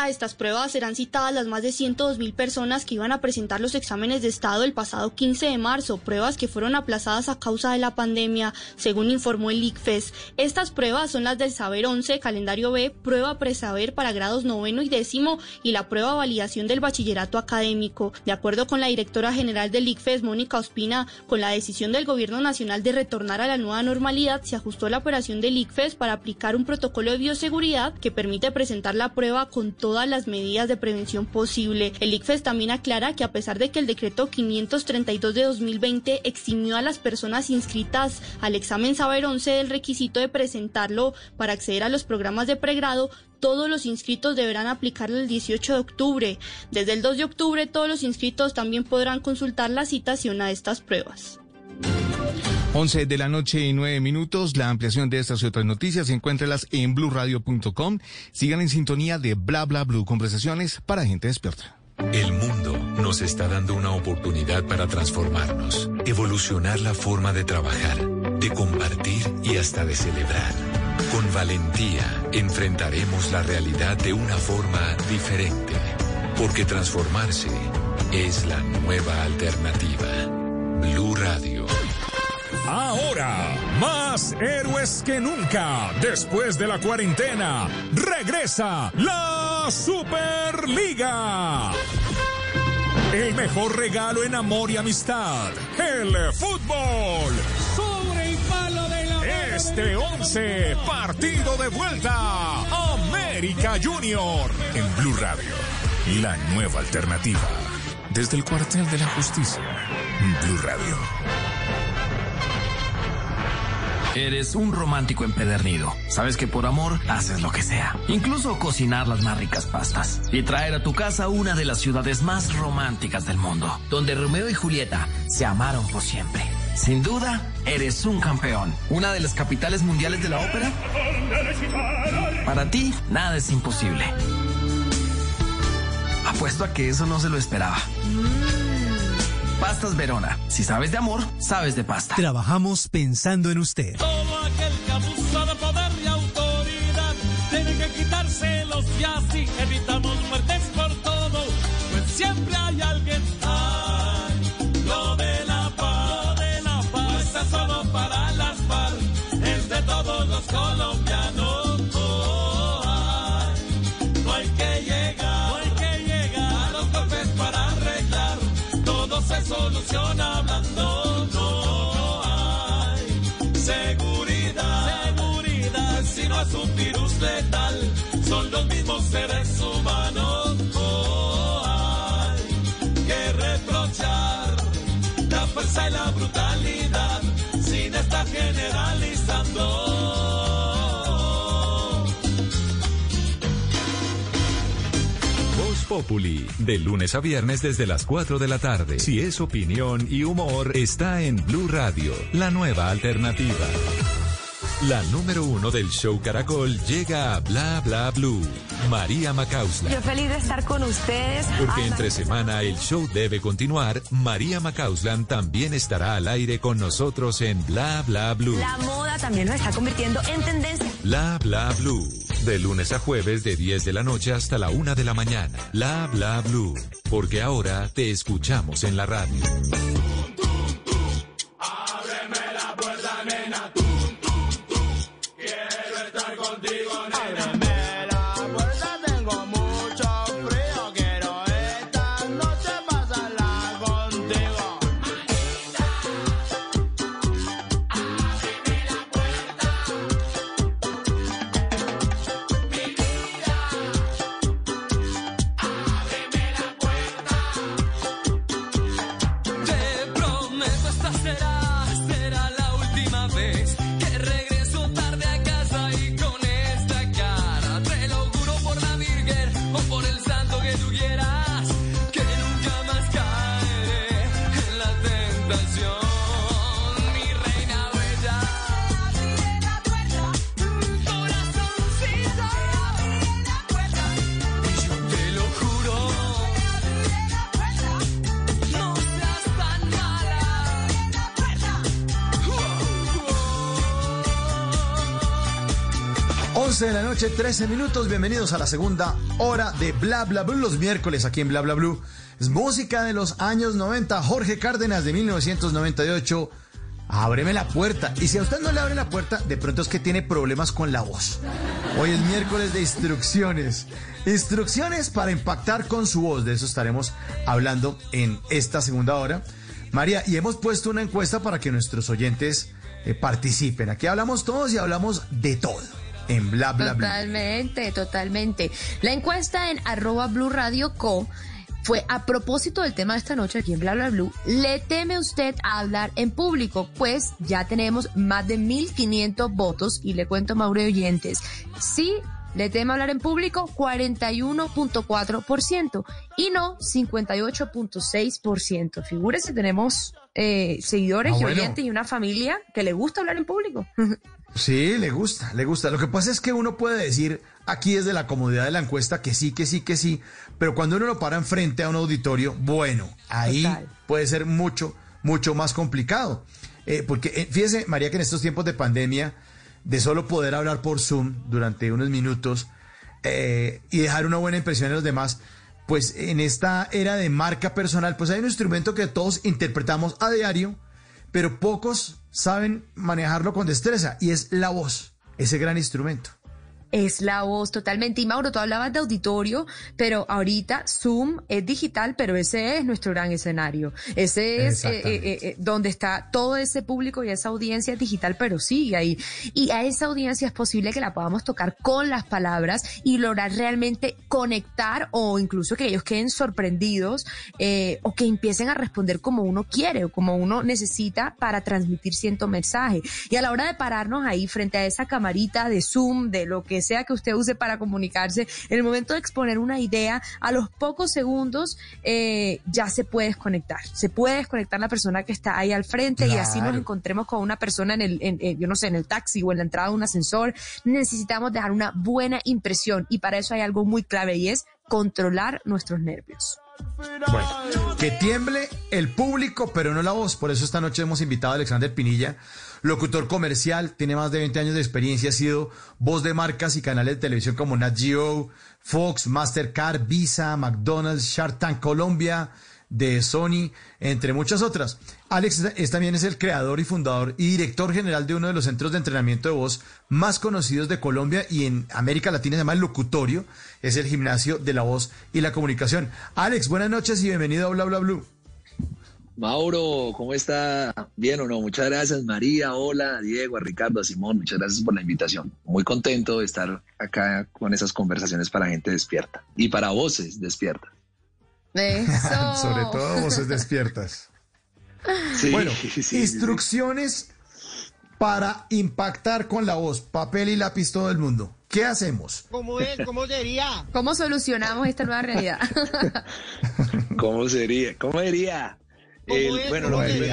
A estas pruebas serán citadas las más de 102 mil personas que iban a presentar los exámenes de Estado el pasado 15 de marzo, pruebas que fueron aplazadas a causa de la pandemia, según informó el ICFES. Estas pruebas son las del Saber 11, calendario B, prueba presaber para grados noveno y décimo y la prueba validación del bachillerato académico. De acuerdo con la directora general del ICFES, Mónica Ospina, con la decisión del Gobierno Nacional de retornar a la nueva normalidad, se ajustó la operación del ICFES para aplicar un protocolo de bioseguridad que permite presentar la prueba con todo todas las medidas de prevención posible. El ICFES también aclara que a pesar de que el decreto 532 de 2020 eximió a las personas inscritas al examen Saber 11 del requisito de presentarlo para acceder a los programas de pregrado, todos los inscritos deberán aplicarlo el 18 de octubre. Desde el 2 de octubre todos los inscritos también podrán consultar la citación a estas pruebas. 11 de la noche y 9 minutos. La ampliación de estas y otras noticias, encuéntrelas en blurradio.com. Sigan en sintonía de Bla Bla Blue, conversaciones para gente despierta. El mundo nos está dando una oportunidad para transformarnos, evolucionar la forma de trabajar, de compartir y hasta de celebrar. Con valentía enfrentaremos la realidad de una forma diferente, porque transformarse es la nueva alternativa. Blue Radio. Ahora, más héroes que nunca. Después de la cuarentena, regresa la Superliga. El mejor regalo en amor y amistad, el fútbol. Sobre el palo de la Este 11, partido de vuelta. América Junior en Blue Radio. La nueva alternativa. Desde el cuartel de la justicia. Blue Radio. Eres un romántico empedernido. Sabes que por amor haces lo que sea. Incluso cocinar las más ricas pastas. Y traer a tu casa una de las ciudades más románticas del mundo. Donde Romeo y Julieta se amaron por siempre. Sin duda, eres un campeón. Una de las capitales mundiales de la ópera. Para ti, nada es imposible. Apuesto a que eso no se lo esperaba. Pastas Verona. Si sabes de amor, sabes de pasta. Trabajamos pensando en usted. Todo aquel que abusa de poder y autoridad tiene que quitárselos y así evitamos Populi, de lunes a viernes desde las 4 de la tarde. Si es opinión y humor, está en Blue Radio, la nueva alternativa. La número uno del show Caracol llega a Bla Bla Blue. María Macausla. Yo feliz de estar con ustedes. Porque entre semana el show debe continuar. María Macauslan también estará al aire con nosotros en Bla Bla Blue. La moda también nos está convirtiendo en tendencia. Bla Bla Blue. De lunes a jueves de 10 de la noche hasta la 1 de la mañana. Bla Bla Blue. Porque ahora te escuchamos en la radio. Noche, 13 minutos. Bienvenidos a la segunda hora de Bla Bla Blue. Los miércoles aquí en Bla Bla Blue. Es música de los años 90. Jorge Cárdenas de 1998. Ábreme la puerta. Y si a usted no le abre la puerta, de pronto es que tiene problemas con la voz. Hoy es miércoles de instrucciones. Instrucciones para impactar con su voz. De eso estaremos hablando en esta segunda hora. María, y hemos puesto una encuesta para que nuestros oyentes eh, participen. Aquí hablamos todos y hablamos de todo en bla bla bla. Totalmente, totalmente. La encuesta en arroba Blue Radio Co fue a propósito del tema de esta noche aquí en Bla Bla Blue. ¿Le teme usted a hablar en público? Pues ya tenemos más de 1500 votos y le cuento a Mauro oyentes. Sí. Le teme hablar en público 41.4% y no 58.6%. Figúrese, tenemos eh, seguidores Ah, y bueno. oyentes y una familia que le gusta hablar en público. Sí, le gusta, le gusta. Lo que pasa es que uno puede decir aquí desde la comodidad de la encuesta que sí, que sí, que sí, pero cuando uno lo para enfrente a un auditorio, bueno, ahí Total. puede ser mucho, mucho más complicado. Eh, porque eh, fíjese, María, que en estos tiempos de pandemia, de solo poder hablar por Zoom durante unos minutos eh, y dejar una buena impresión en los demás, pues en esta era de marca personal, pues hay un instrumento que todos interpretamos a diario, pero pocos saben manejarlo con destreza y es la voz, ese gran instrumento. Es la voz totalmente. Y Mauro, tú hablabas de auditorio, pero ahorita Zoom es digital, pero ese es nuestro gran escenario. Ese es eh, eh, eh, donde está todo ese público y esa audiencia es digital, pero sigue ahí. Y a esa audiencia es posible que la podamos tocar con las palabras y lograr realmente conectar o incluso que ellos queden sorprendidos eh, o que empiecen a responder como uno quiere o como uno necesita para transmitir cierto mensaje. Y a la hora de pararnos ahí frente a esa camarita de Zoom, de lo que sea que usted use para comunicarse, en el momento de exponer una idea, a los pocos segundos eh, ya se puede desconectar. Se puede desconectar la persona que está ahí al frente y así nos encontremos con una persona en el, en- en, yo no sé, en el taxi o en la entrada de un ascensor. Necesitamos dejar una buena impresión y para eso hay algo muy clave y es controlar nuestros nervios. Bueno, que tiemble el público, pero no la voz. Por eso esta noche hemos invitado a Alexander Pinilla, locutor comercial, tiene más de 20 años de experiencia, ha sido voz de marcas y canales de televisión como Nat Geo, Fox, Mastercard, Visa, McDonald's, Shark Tank Colombia, de Sony, entre muchas otras. Alex es, también es el creador y fundador y director general de uno de los centros de entrenamiento de voz más conocidos de Colombia y en América Latina, se llama el Locutorio, es el gimnasio de la voz y la comunicación. Alex, buenas noches y bienvenido a Bla Bla Blue. Mauro, ¿cómo está? ¿Bien o no? Muchas gracias, María. Hola, a Diego, a Ricardo, a Simón. Muchas gracias por la invitación. Muy contento de estar acá con esas conversaciones para gente despierta y para voces despiertas. Eso. Sobre todo voces despiertas. Sí, bueno, sí, sí, sí. instrucciones para impactar con la voz, papel y lápiz todo el mundo. ¿Qué hacemos? ¿Cómo es? ¿Cómo sería? ¿Cómo solucionamos esta nueva realidad? ¿Cómo sería? ¿Cómo sería? ¿Cómo es? bueno, ¿Cómo lo que-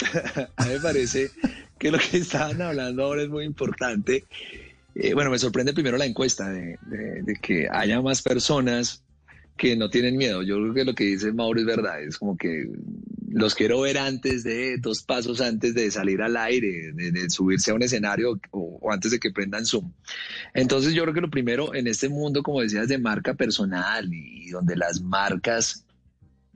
a mí me parece que lo que estaban hablando ahora es muy importante. Eh, bueno, me sorprende primero la encuesta de, de- de que haya más personas que no tienen miedo. Yo creo que lo que dice Mauro es verdad. Es como que los quiero ver antes de, dos pasos antes de salir al aire, de, de subirse a un escenario o, o antes de que prendan Zoom. Entonces yo creo que lo primero en este mundo, como decías, de marca personal y donde las marcas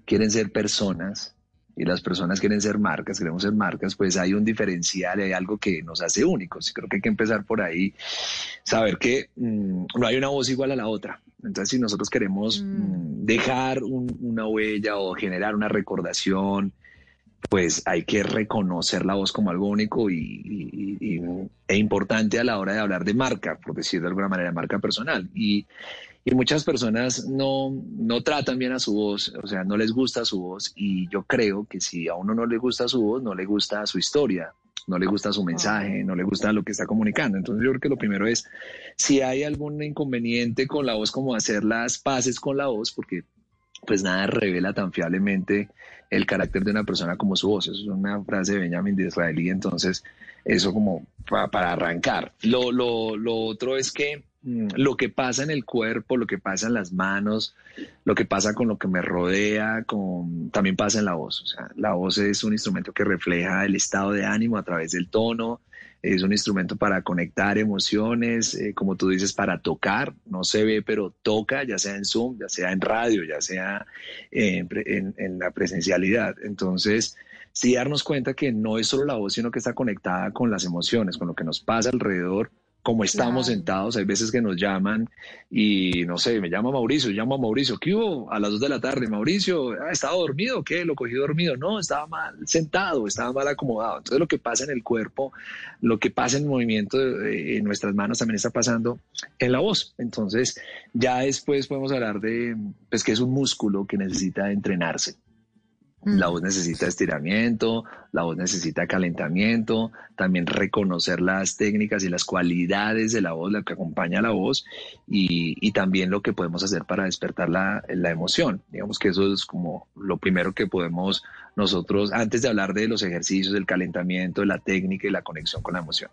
quieren ser personas y las personas quieren ser marcas, queremos ser marcas, pues hay un diferencial, hay algo que nos hace únicos. Y creo que hay que empezar por ahí, saber que mm, no hay una voz igual a la otra. Entonces, si nosotros queremos mm, dejar un- una huella o generar una recordación, pues hay que reconocer la voz como algo único y, y- y- y- e importante a la hora de hablar de marca, por decir de alguna manera, marca personal. Y, y muchas personas no, no tratan bien a su voz, o sea, no les gusta su voz y yo creo que si a uno no le gusta su voz, no le gusta su historia, no le gusta su mensaje, no le gusta lo que está comunicando. Entonces yo creo que lo primero es, si hay algún inconveniente con la voz, como hacer las paces con la voz, porque pues nada revela tan fiablemente el carácter de una persona como su voz. Eso es una frase de Benjamin Disraeli, entonces eso como pa- para arrancar. Lo, lo, lo otro es que lo que pasa en el cuerpo, lo que pasa en las manos, lo que pasa con lo que me rodea, con, también pasa en la voz. O sea, la voz es un instrumento que refleja el estado de ánimo a través del tono, es un instrumento para conectar emociones, eh, como tú dices, para tocar, no se ve, pero toca, ya sea en Zoom, ya sea en radio, ya sea pre- en- en la presencialidad. Entonces, sí darnos cuenta que no es solo la voz, sino que está conectada con las emociones, con lo que nos pasa alrededor, como estamos Claro. sentados. Hay veces que nos llaman y, no sé, me llama Mauricio, llamo a Mauricio, ¿qué hubo? A las dos de la tarde, Mauricio, ah, ¿estaba dormido? ¿Qué? ¿Lo cogí dormido? No, estaba mal sentado, estaba mal acomodado. Entonces, lo que pasa en el cuerpo, lo que pasa en el movimiento eh, en nuestras manos también está pasando en la voz. Entonces, ya después podemos hablar de, pues, que es un músculo que necesita entrenarse. La voz necesita estiramiento, la voz necesita calentamiento, también reconocer las técnicas y las cualidades de la voz, la que acompaña a la voz, y, y también lo que podemos hacer para despertar la, la emoción. Digamos que eso es como lo primero que podemos nosotros, antes de hablar de los ejercicios, del calentamiento, de la técnica y la conexión con la emoción.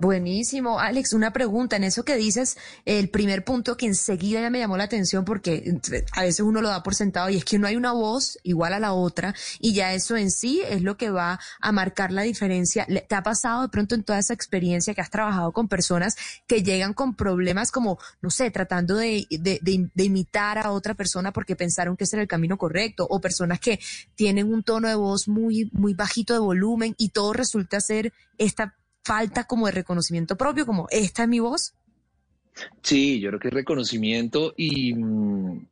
Buenísimo. Alex, una pregunta. En eso que dices, el primer punto que enseguida ya me llamó la atención porque entre- a veces uno lo da por sentado y es que no hay una voz igual a la otra y ya eso en sí es lo que va a marcar la diferencia. ¿Te ha pasado de pronto en toda esa experiencia que has trabajado con personas que llegan con problemas como, no sé, tratando de, de- de- de imitar a otra persona porque pensaron que ese era el camino correcto o personas que tienen un tono de voz muy, muy bajito de volumen y todo resulta ser esta falta como de reconocimiento propio, como esta es mi voz. Sí, yo creo que es reconocimiento y mm,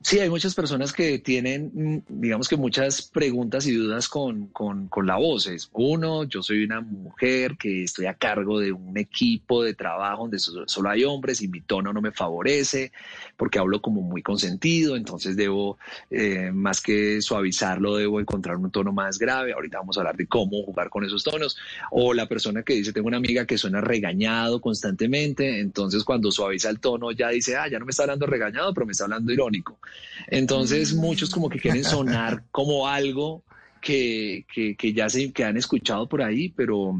sí, hay muchas personas que tienen, mm, digamos que muchas preguntas y dudas con, con, con la voz. Es, uno, yo soy una mujer que estoy a cargo de un equipo de trabajo donde so- solo hay hombres y mi tono no me favorece porque hablo como muy consentido, entonces debo, eh, más que suavizarlo, debo encontrar un tono más grave. Ahorita vamos a hablar de cómo jugar con esos tonos. O la persona que dice, tengo una amiga que suena regañado constantemente, entonces cuando suaviza el tono ya dice, ah, ya no me está hablando regañado, pero me está hablando irónico. Entonces muchos como que quieren sonar como algo que, que, que ya se que han escuchado por ahí, pero,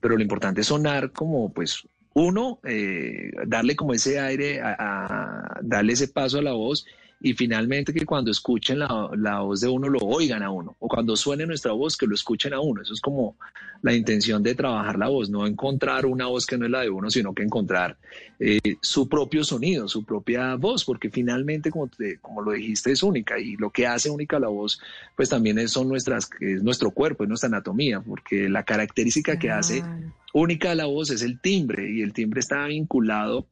pero lo importante es sonar como pues uno, eh, darle como ese aire, a, a- darle ese paso a la voz y finalmente que cuando escuchen la, la voz de uno lo oigan a uno o cuando suene nuestra voz que lo escuchen a uno. Eso es como la intención de trabajar la voz, no encontrar una voz que no es la de uno, sino que encontrar eh, su propio sonido, su propia voz, porque finalmente, como, te- como lo dijiste, es única y lo que hace única la voz, pues también es, son nuestras, es nuestro cuerpo, es nuestra anatomía, porque la característica que hace única la voz es el timbre y el timbre está vinculado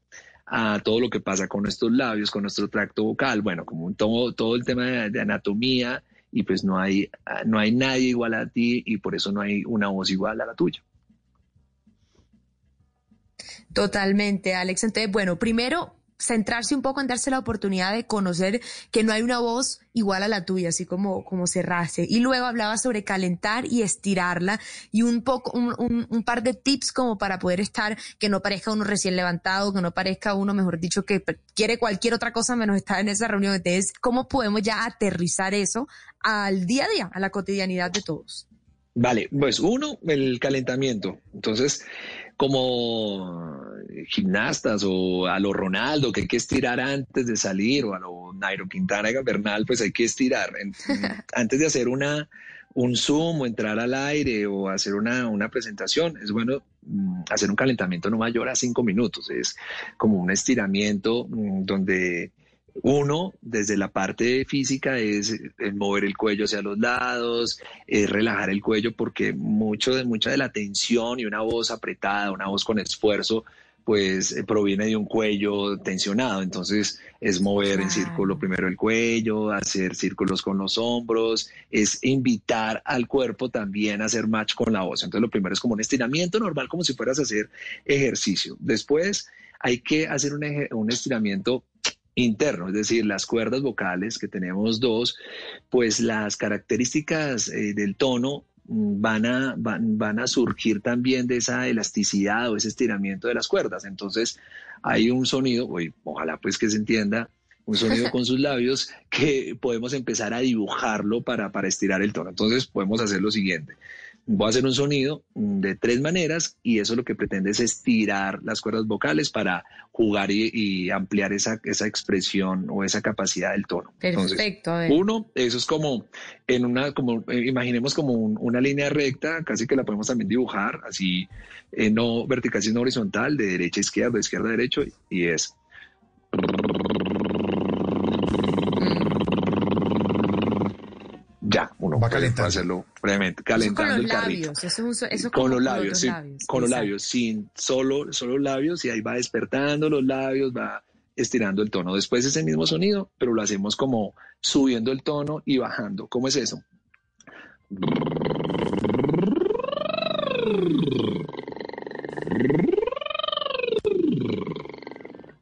a todo lo que pasa con nuestros labios, con nuestro tracto vocal, bueno, como todo, todo el tema de, de anatomía y pues no hay, no hay nadie igual a ti y por eso no hay una voz igual a la tuya. Totalmente, Alex. Entonces, bueno, primero centrarse un poco en darse la oportunidad de conocer que no hay una voz igual a la tuya, así como, como cerrase. Y luego hablaba sobre calentar y estirarla y un poco, un, un, par de tips como para poder estar, que no parezca uno recién levantado, que no parezca uno, mejor dicho, que quiere cualquier otra cosa menos estar en esa reunión. Entonces, ¿cómo podemos ya aterrizar eso al día a día, a la cotidianidad de todos? Vale, pues uno, el calentamiento. Entonces, como gimnastas o a lo Ronaldo, que hay que estirar antes de salir, o a lo Nairo Quintana Bernal, pues hay que estirar. antes de hacer una, un Zoom o entrar al aire o hacer una, una presentación, es bueno mm, hacer un calentamiento no mayor a cinco minutos. Es como un estiramiento mm, donde uno, desde la parte física, es mover el cuello hacia los lados, es relajar el cuello, porque mucho de, mucha de la tensión y una voz apretada, una voz con esfuerzo, pues eh, proviene de un cuello tensionado. Entonces es mover en círculo primero el cuello, hacer círculos con los hombros, es invitar al cuerpo también a hacer match con la voz. Entonces lo primero es como un estiramiento normal, como si fueras a hacer ejercicio. Después hay que hacer un, un estiramiento interno, es decir, las cuerdas vocales, que tenemos dos, pues las características eh, del tono mm, van a, van, a surgir también de esa elasticidad o ese estiramiento de las cuerdas. Entonces hay un sonido, ojalá pues que se entienda, un sonido con sus labios que podemos empezar a dibujarlo para, para estirar el tono. Entonces podemos hacer lo siguiente voy a hacer un sonido mm, de tres maneras y eso lo que pretende es estirar las cuerdas vocales para jugar y, ampliar esa, esa, expresión o esa capacidad del tono. Perfecto. uno, eso es como en una, como eh, imaginemos como una línea recta, casi que la podemos también dibujar así, eh, no vertical sino horizontal, de derecha a izquierda, de izquierda a derecho y es Ya, uno va a hacerlo brevemente, calentando el carrito. con los labios, sí, con los labios, sin solo, solo labios, y ahí va despertando los labios, va estirando el tono. Después ese mismo sonido, pero lo hacemos como subiendo el tono y bajando. ¿Cómo es eso?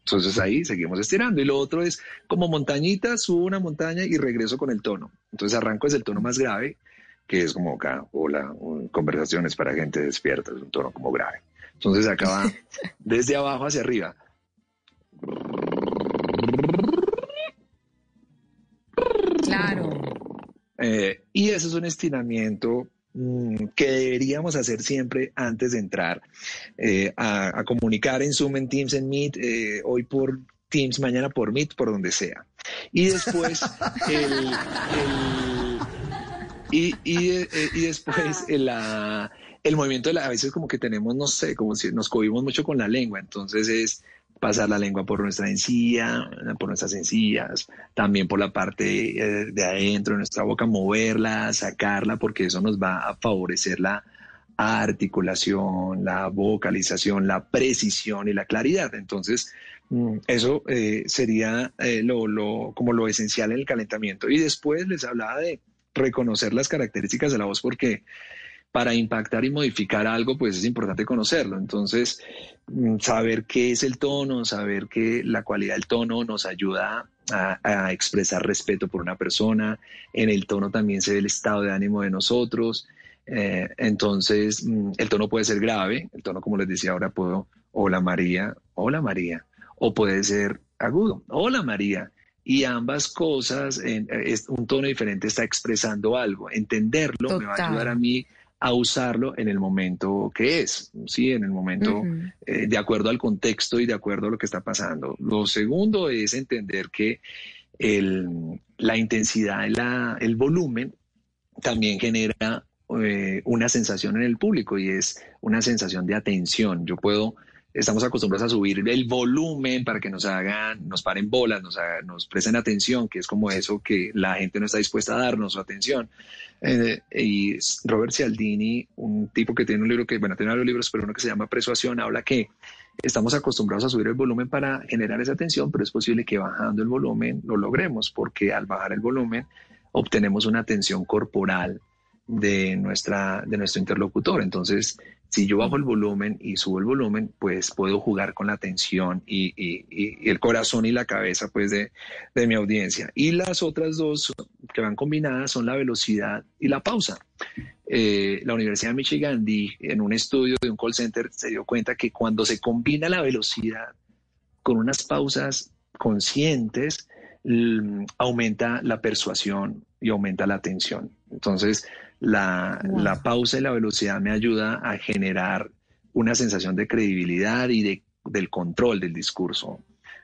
Entonces ahí seguimos estirando. Y lo otro es como montañita, subo una montaña y regreso con el tono. Entonces arranco desde el tono más grave, que es como acá, hola, conversaciones para gente despierta, es un tono como grave. Entonces acá va desde abajo hacia arriba. Claro. Eh, y eso es un estiramiento que deberíamos hacer siempre antes de entrar eh, a, comunicar en Zoom, en Teams, en Meet, eh, hoy por Teams, mañana por Meet, por donde sea. Y después el, y, eh, después el, el movimiento de la, a veces como que tenemos, no sé, como si nos cubrimos mucho con la lengua, entonces es pasar la lengua por nuestra encía, por nuestras encías, también por la parte eh, de adentro de nuestra boca, moverla, sacarla, porque eso nos va a favorecer la articulación, la vocalización, la precisión y la claridad. Entonces, mm, eso eh, sería eh, lo, como lo esencial en el calentamiento. Y después les hablaba de reconocer las características de la voz, porque para impactar y modificar algo, pues es importante conocerlo. Entonces, mm, saber qué es el tono, saber que la cualidad del tono nos ayuda a, expresar respeto por una persona. En el tono también se ve el estado de ánimo de nosotros. Eh, entonces, mm, el tono puede ser grave. El tono, como les decía ahora, puedo, hola María, hola María. O puede ser agudo, hola María y ambas cosas, en, un tono diferente está expresando algo. Entenderlo me va a ayudar a mí a usarlo en el momento que es, ¿sí? En el momento eh, de acuerdo al contexto y de acuerdo a lo que está pasando. Lo segundo es entender que el, la intensidad, la, el volumen también genera eh, una sensación en el público y es una sensación de atención. Yo puedo estamos acostumbrados a subir el volumen para que nos hagan, nos paren bolas, nos, nos presten atención, que es como eso que la gente no está dispuesta a darnos su atención. Eh, y Robert Cialdini, un tipo que tiene un libro que, bueno, tiene varios libros, pero uno que se llama Persuasión, habla que estamos acostumbrados a subir el volumen para generar esa atención, pero es posible que bajando el volumen lo logremos, porque al bajar el volumen obtenemos una atención corporal de, nuestra, de nuestro interlocutor. Entonces, Si yo bajo el volumen y subo el volumen, pues puedo jugar con la atención y, y- y el corazón y la cabeza pues de, de mi audiencia. Y las otras dos que van combinadas son la velocidad y la pausa. Eh, la Universidad de Michigan, en un estudio de un call center, se dio cuenta que cuando se combina la velocidad con unas pausas conscientes, aumenta la persuasión y aumenta la atención. Entonces, la, Wow. la pausa y la velocidad me ayuda a generar una sensación de credibilidad y de, del control del discurso.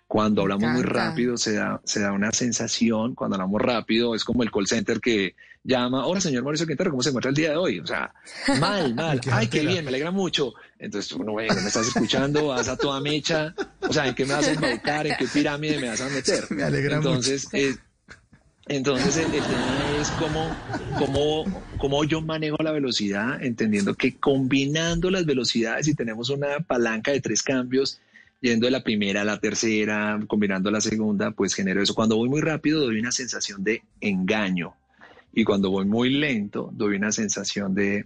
Cuando hablamos muy rápido se da, se da una sensación, cuando hablamos rápido es como el call center que llama, hola señor Mauricio Quintero, ¿cómo se encuentra el día de hoy? O sea, mal, mal, ay, qué bien, me alegra mucho. Entonces, bueno, bueno, me estás escuchando, vas a toda mecha, o sea, ¿en qué me vas a embaucar? ¿En qué pirámide me vas a meter? Me alegra Entonces, eh, entonces el, el tema es cómo, cómo, cómo yo manejo la velocidad, entendiendo que combinando las velocidades y tenemos una palanca de tres cambios, yendo de la primera a la tercera, combinando la segunda, pues genero eso. Cuando voy muy rápido doy una sensación de engaño y cuando voy muy lento doy una sensación de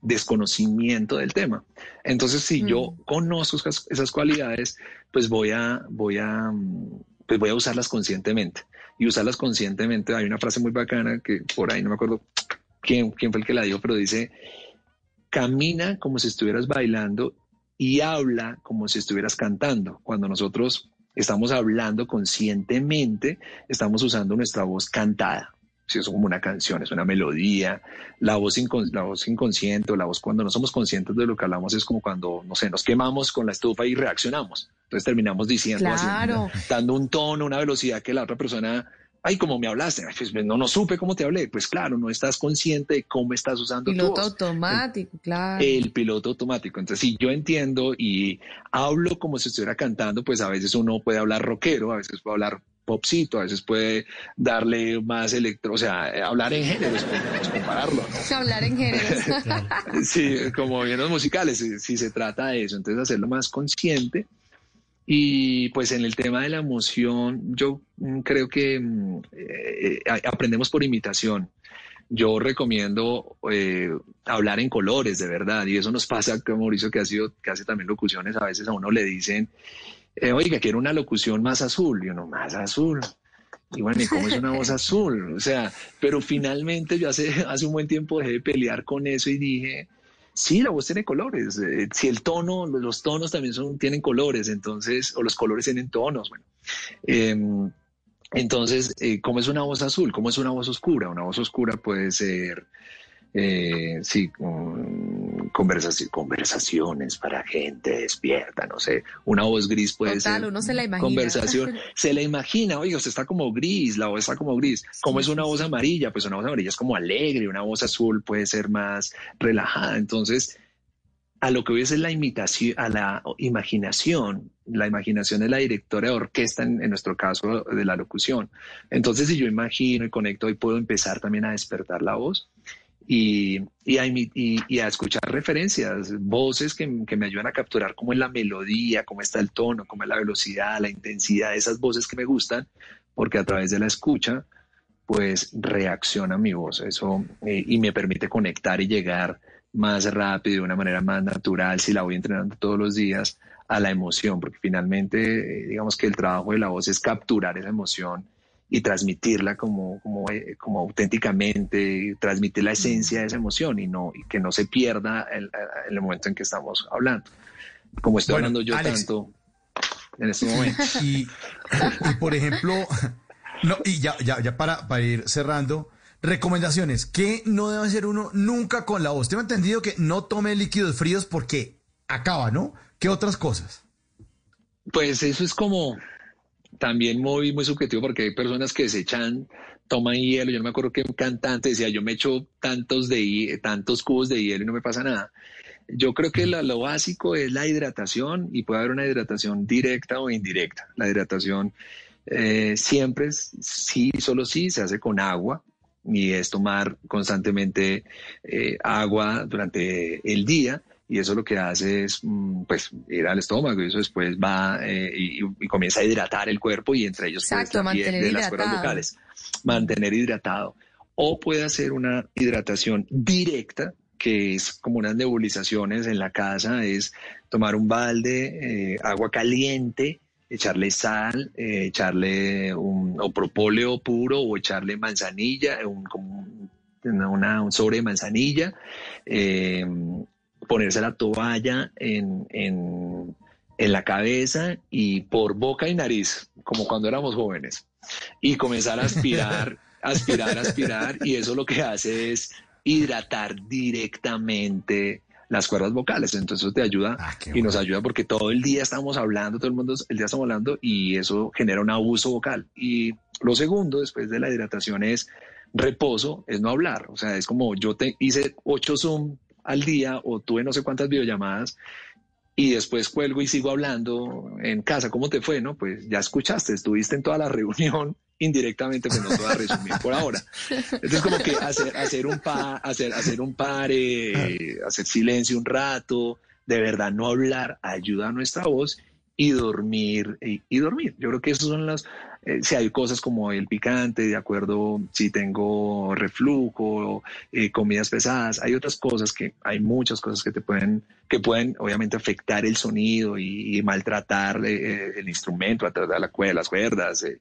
desconocimiento del tema. Entonces, si yo conozco esas, esas cualidades, pues voy a, voy a, mm, pues voy a usarlas conscientemente. Y usarlas conscientemente, hay una frase muy bacana que por ahí no me acuerdo quién, quién fue el que la dijo, pero dice, camina como si estuvieras bailando y habla como si estuvieras cantando. Cuando nosotros estamos hablando conscientemente, estamos usando nuestra voz cantada. Si es como una canción, es una melodía, la voz, incon- la voz inconsciente o la voz cuando no somos conscientes de lo que hablamos es como cuando, no sé, nos quemamos con la estufa y reaccionamos. Entonces terminamos diciendo así, Claro. dando un tono, una velocidad que la otra persona, ay, como me hablaste, Ay, pues, no, no supe cómo te hablé. Pues claro, no estás consciente de cómo estás usando tu Piloto voz. automático, claro. El piloto automático. Entonces, si yo entiendo y hablo como si estuviera cantando, pues a veces uno puede hablar rockero, a veces puede hablar popcito, a veces puede darle más electro, o sea, eh, hablar en géneros, podemos compararlo, ¿no? Hablar en géneros. Sí, como bien los musicales, si, si se trata de eso, entonces hacerlo más consciente. Y pues en el tema de la emoción, yo mm, creo que mm, eh, eh, aprendemos por imitación. Yo recomiendo eh, hablar en colores, de verdad, y eso nos pasa con Mauricio, que, ha sido, que hace también locuciones, a veces a uno le dicen, eh, oiga, quiero una locución más azul, y uno, más azul. Y bueno, ¿y cómo es una voz azul? O sea, pero finalmente yo hace, hace un buen tiempo dejé de pelear con eso y dije, sí, la voz tiene colores. eh, si el tono, los tonos también son, tienen colores, entonces, o los colores tienen tonos, bueno. Em, entonces, eh, ¿cómo es una voz azul? ¿Cómo es una voz oscura? Una voz oscura puede ser, eh, sí, conversaci- conversaciones para gente despierta, no sé. Una voz gris puede Total, ser uno se la imagina. conversación. Se la imagina, oiga, usted está como gris, la voz está como gris. ¿Cómo es una voz amarilla? Pues una voz amarilla es como alegre, una voz azul puede ser más relajada. Entonces, a lo que hoy es la imitación, a la imaginación. La imaginación es la directora de orquesta, en, en nuestro caso, de la locución. Entonces, si yo imagino y conecto, hoy puedo empezar también a despertar la voz y, y, a, escuchar referencias, voces que, que me ayudan a capturar cómo es la melodía, cómo está el tono, cómo es la velocidad, la intensidad, esas voces que me gustan, porque a través de la escucha, pues reacciona mi voz, eso, eh, y me permite conectar y llegar más rápido, de una manera más natural, si la voy entrenando todos los días, a la emoción, porque finalmente, eh, digamos que el trabajo de la voz es capturar esa emoción y transmitirla como, como, eh, como auténticamente, transmitir la esencia de esa emoción y, no, y que no se pierda el- en el momento en que estamos hablando. Como estoy Bueno, hablando yo Alex. tanto en este momento. Y, y, por ejemplo, no, y ya, ya, ya para, para ir cerrando, recomendaciones. ¿Qué no debe hacer uno nunca con la voz? Tengo entendido que no tome líquidos fríos porque acaba, ¿no? ¿Qué otras cosas? Pues eso es como también muy, muy subjetivo porque hay personas que se echan, toman hielo. Yo no me acuerdo que un cantante decía, yo me echo tantos, de, tantos cubos de hielo y no me pasa nada. Yo creo que lo básico es la hidratación y puede haber una hidratación directa o indirecta. La hidratación eh, siempre, sí, solo sí, se hace con agua y es tomar constantemente eh, agua durante el día y eso lo que hace es mm, pues ir al estómago y eso después va eh, y, y comienza a hidratar el cuerpo y entre ellos pues, Exacto, también mantener de las cuerdas vocales. Mantener hidratado. O puede hacer una hidratación directa que es como unas nebulizaciones en la casa, es tomar un balde, eh, agua caliente, echarle sal, eh, echarle un o propóleo puro o echarle manzanilla, un, como una, un sobre de manzanilla, eh, ponerse la toalla en, en, en la cabeza y por boca y nariz, como cuando éramos jóvenes, y comenzar a aspirar, aspirar, aspirar, y eso lo que hace es hidratar directamente las cuerdas vocales. Entonces eso te ayuda Ah, y nos ayuda porque todo el día estamos hablando, todo el mundo el día estamos hablando y eso genera un abuso vocal. Y lo segundo, después de la hidratación, es reposo, es no hablar. O sea, es como yo te hice ocho Zoom al día o tuve no sé cuántas videollamadas y después cuelgo y sigo hablando en casa. ¿Cómo te fue? No, pues ya escuchaste, estuviste en toda la reunión indirectamente, pues no te voy a resumir por ahora. Entonces como que hacer, hacer un pa, hacer, hacer un pare, hacer silencio un rato, de verdad no hablar, ayuda a nuestra voz y dormir, y, y dormir. Yo creo que esos son las, eh, si hay cosas como el picante, de acuerdo, si tengo reflujo, eh, comidas pesadas, hay otras cosas que, hay muchas cosas que te pueden, que pueden obviamente afectar el sonido y, y maltratar eh, el instrumento, de la cuerda, las cuerdas, eh,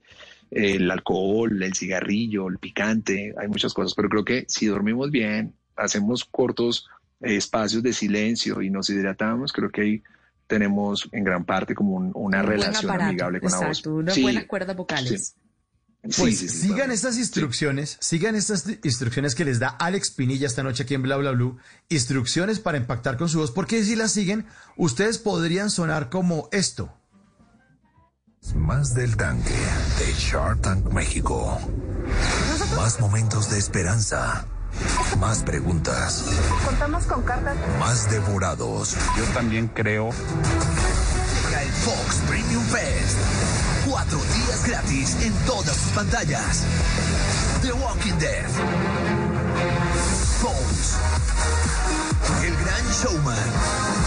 el alcohol, el cigarrillo, el picante, hay muchas cosas, pero creo que si dormimos bien, hacemos cortos eh, espacios de silencio y nos hidratamos, creo que ahí tenemos en gran parte como un- una Un relación aparato, amigable con la voz. exacto, unas Sí, buenas cuerdas vocales. sí, Pues sí, sí, sigan claro. estas instrucciones, sigan estas instrucciones que les da Alex Pinilla esta noche aquí en Bla Bla Blue, instrucciones para impactar con su voz, porque si las siguen, ustedes podrían sonar como esto. Más del tanque de Shark Tank México. Más momentos de esperanza. Más preguntas. Contamos con cartas. Más devorados. Yo también creo. Llega el Fox Premium Fest. Cuatro días gratis en todas sus pantallas. The Walking Dead. Fox. El Gran Showman.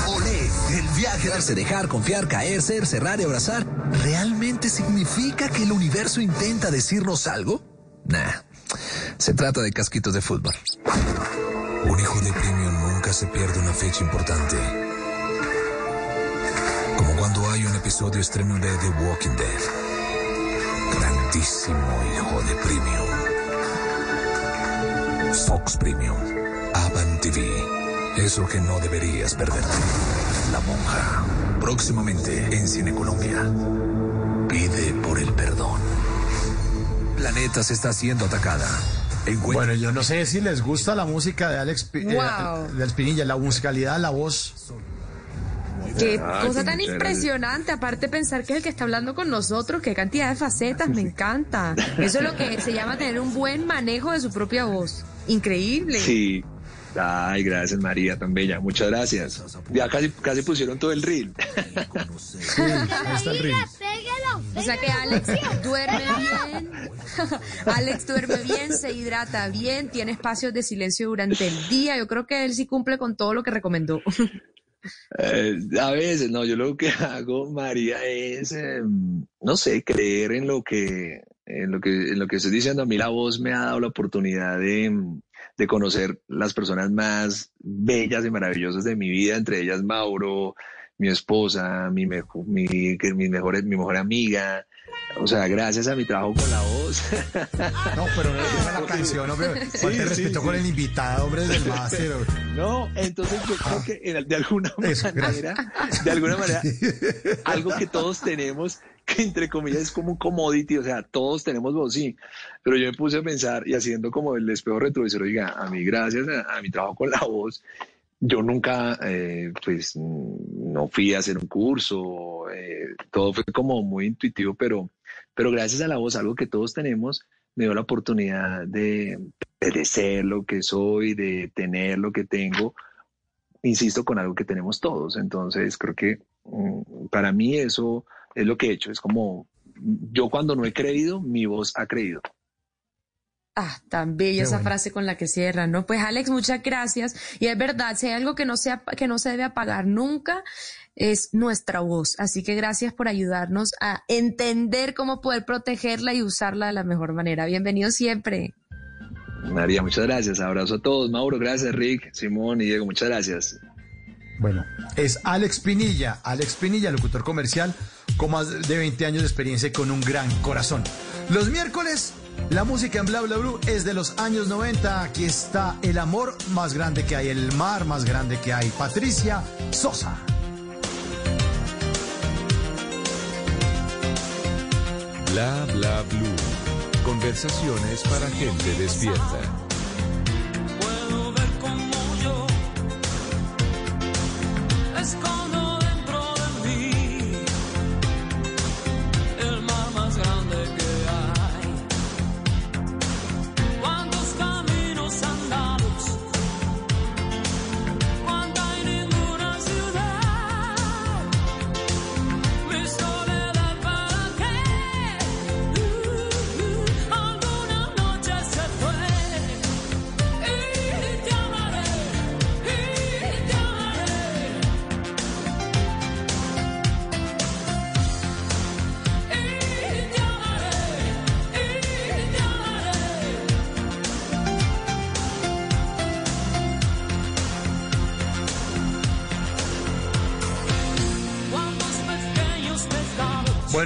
Olé, el viaje, darse, dejar, confiar, caer, ser, cerrar y abrazar. ¿Realmente significa que el universo intenta decirnos algo? Nah. Se trata de casquitos de fútbol. Un hijo de premium nunca se pierde una fecha importante. Como cuando hay un episodio estreno de The Walking Dead. Grandísimo hijo de premium. Fox Premium. Avan TV. Eso que no deberías perderte. La monja. Próximamente en Cine Colombia. Pide por el perdón. Planeta se está siendo atacada. Bueno, yo no sé si les gusta la música de Alex, eh, de Alex Pinilla, la musicalidad, la voz. Qué cosa sí, tan impresionante, aparte pensar que es el que está hablando con nosotros, qué cantidad de facetas, me encanta. Eso es lo que se llama tener un buen manejo de su propia voz. Increíble. Sí. Ay, gracias María, tan bella. Muchas gracias. Ya casi, casi pusieron todo el reel. ahí está el ring. O sea que Alex duerme bien, Alex duerme bien, se hidrata bien, tiene espacios de silencio durante el día. Yo creo que él sí cumple con todo lo que recomendó. Eh, a veces, no, yo lo que hago, María, es, eh, no sé, creer en lo que, en lo que, en lo que estoy diciendo. A mí la voz me ha dado la oportunidad de, de conocer las personas más bellas y maravillosas de mi vida, entre ellas Mauro, mi esposa, mi, mejo- mi, mi mejor, mi mejor amiga. O sea, gracias a mi trabajo con la voz. No, pero no es la canción, hombre. Sí, Falta sí, respeto sí. con el invitado, hombre, del máster. No, entonces yo creo que en- de alguna Eso, manera, de alguna manera, algo que todos tenemos, que entre comillas es como un commodity, o sea, todos tenemos voz, sí, pero yo me puse a pensar y haciendo como el espejo retrovisor, oiga, a mí gracias a, a mi trabajo con la voz, yo nunca, eh, pues, no fui a hacer un curso, eh, todo fue como muy intuitivo, pero, pero gracias a la voz, algo que todos tenemos, me dio la oportunidad de, de ser lo que soy, de tener lo que tengo, insisto, con algo que tenemos todos. Entonces, creo que mm, para mí eso es lo que he hecho. Es como, yo cuando no he creído, mi voz ha creído. Ah, tan bella Qué esa bueno. frase con la que cierra, ¿no? Pues Alex, muchas gracias. Y es verdad, si hay algo que no, que no se debe apagar nunca, es nuestra voz. Así que gracias por ayudarnos a entender cómo poder protegerla y usarla de la mejor manera. Bienvenido siempre. María, muchas gracias. Abrazo a todos. Mauro, gracias. Rick, Simón y Diego, muchas gracias. Bueno, es Alex Pinilla, Alex Pinilla, locutor comercial con más de 20 años de experiencia y con un gran corazón. Los miércoles, la música en Bla Bla Blue es de los años 90. Aquí está el amor más grande que hay, el mar más grande que hay. Patricia Sosa. Bla Bla Blue. Conversaciones para gente despierta.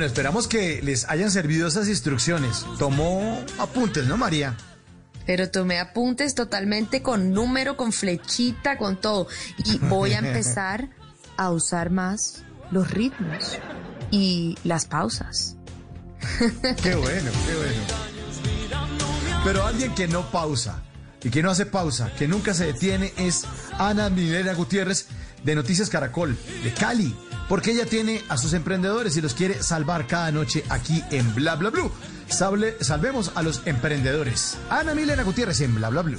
Bueno, esperamos que les hayan servido esas instrucciones. Tomó apuntes, ¿no, María? Pero tomé apuntes totalmente con número, con flechita, con todo. Y voy a empezar a usar más los ritmos y las pausas. Qué bueno, qué bueno. Pero alguien que no pausa y que no hace pausa, que nunca se detiene, es Ana Milena Gutiérrez de Noticias Caracol, de Cali, porque ella tiene a sus emprendedores y los quiere salvar cada noche aquí en Bla Bla Blue. Salvemos a los emprendedores. Ana Milena Gutiérrez en Bla Bla Blue.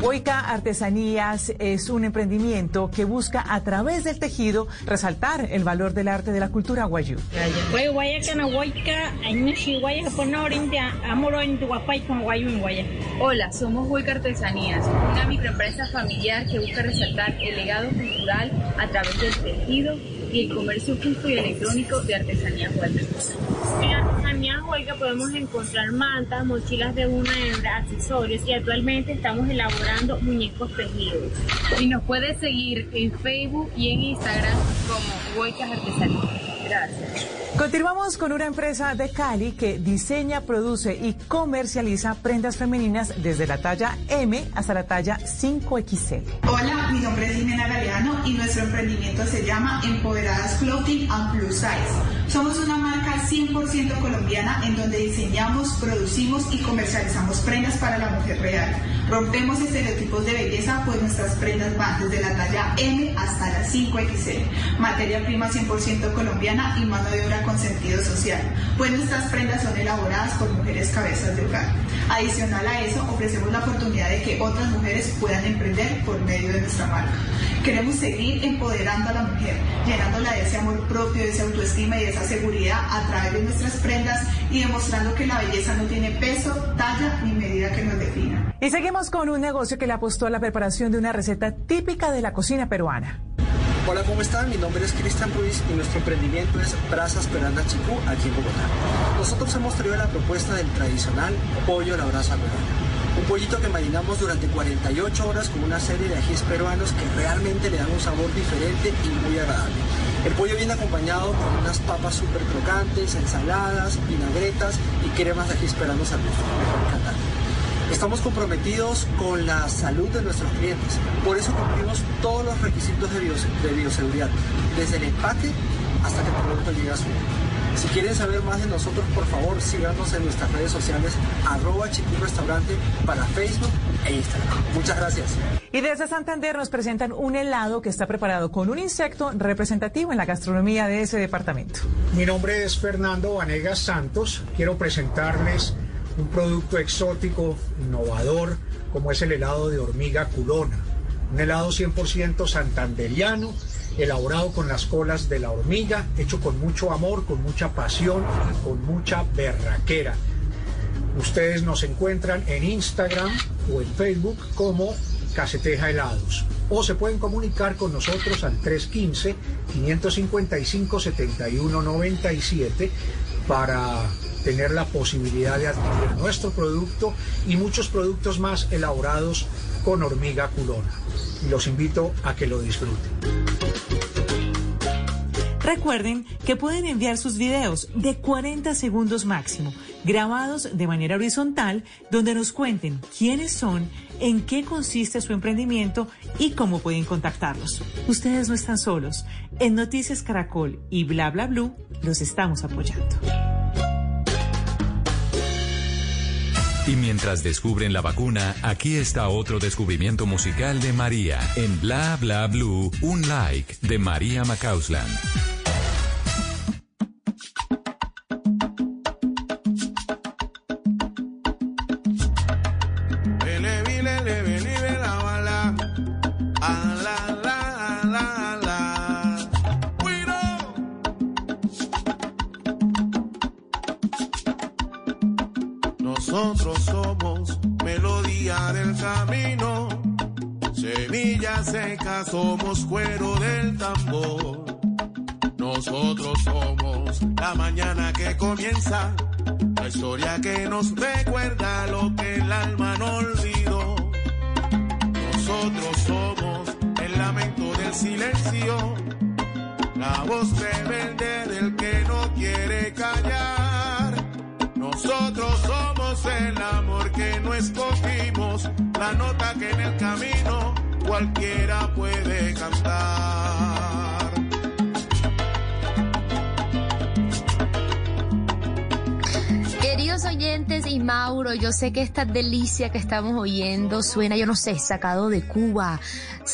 Huayca Artesanías es un emprendimiento que busca a través del tejido resaltar el valor del arte de la cultura guayú. Hola, somos Huica Artesanías, una microempresa familiar que busca resaltar el legado cultural a través del tejido y el comercio justo y electrónico de artesanías Huica. En Artesanía Huayca podemos encontrar mantas, mochilas de una hebra, accesorios y actualmente estamos elaborando muñecos tejidos. Y nos puedes seguir en Facebook y en Instagram como Huicas Artesanías. Gracias. Continuamos con una empresa de Cali que diseña, produce y comercializa prendas femeninas desde la talla M hasta la talla 5XL. Hola, mi nombre es Jimena Galeano y nuestro emprendimiento se llama Empoderadas Clothing and Plus Size. Somos una marca 100% colombiana en donde diseñamos, producimos y comercializamos prendas para la mujer real. Rompemos estereotipos de belleza, pues nuestras prendas van desde la talla M hasta la 5XL. Materia prima 100% colombiana y mano de obra con sentido social, pues nuestras prendas son elaboradas por mujeres cabezas de hogar. Adicional a eso, ofrecemos la oportunidad de que otras mujeres puedan emprender por medio de nuestra marca. Queremos seguir empoderando a la mujer, llenándola de ese amor propio, de esa autoestima y de esa seguridad a través de nuestras prendas y demostrando que la belleza no tiene peso, talla ni medida que nos defina. Y seguimos con un negocio que le apostó a la preparación de una receta típica de la cocina peruana. Hola, ¿cómo están? Mi nombre es Cristian Ruiz y nuestro emprendimiento es Brasas Peranda Chicú, aquí en Bogotá. Nosotros hemos traído la propuesta del tradicional pollo a la brasa peruana. Un pollito que marinamos durante 48 horas con una serie de ajís peruanos que realmente le dan un sabor diferente y muy agradable. El pollo viene acompañado con unas papas súper crocantes, ensaladas, vinagretas y cremas de ajís peruanos al gusto. Encantado. Estamos comprometidos con la salud de nuestros clientes. Por eso cumplimos todos los requisitos de, bios- de bioseguridad, desde el empaque hasta que el producto llegue a su hogar. Si quieren saber más de nosotros, por favor, síganos en nuestras redes sociales, arroba Restaurante para Facebook e Instagram. Muchas gracias. Y desde Santander nos presentan un helado que está preparado con un insecto representativo en la gastronomía de ese departamento. Mi nombre es Fernando Vanegas Santos. Quiero presentarles un producto exótico, innovador, como es el helado de hormiga culona. Un helado 100% santanderiano, elaborado con las colas de la hormiga, hecho con mucho amor, con mucha pasión con mucha berraquera. Ustedes nos encuentran en Instagram o en Facebook como Caseteja Helados. O se pueden comunicar con nosotros al 315-555-7197 para tener la posibilidad de adquirir nuestro producto y muchos productos más elaborados con hormiga culona. Los invito a que lo disfruten. Recuerden que pueden enviar sus videos de 40 segundos máximo, grabados de manera horizontal, donde nos cuenten quiénes son, en qué consiste su emprendimiento y cómo pueden contactarlos. Ustedes no están solos. En Noticias Caracol y Bla Bla Blue los estamos apoyando. Y mientras descubren la vacuna, aquí está otro descubrimiento musical de María. En Bla Bla Blue, un like de María Macausland. La nota que en el camino cualquiera puede cantar. Queridos oyentes y Mauro, yo sé que esta delicia que estamos oyendo suena, yo no sé, sacado de Cuba,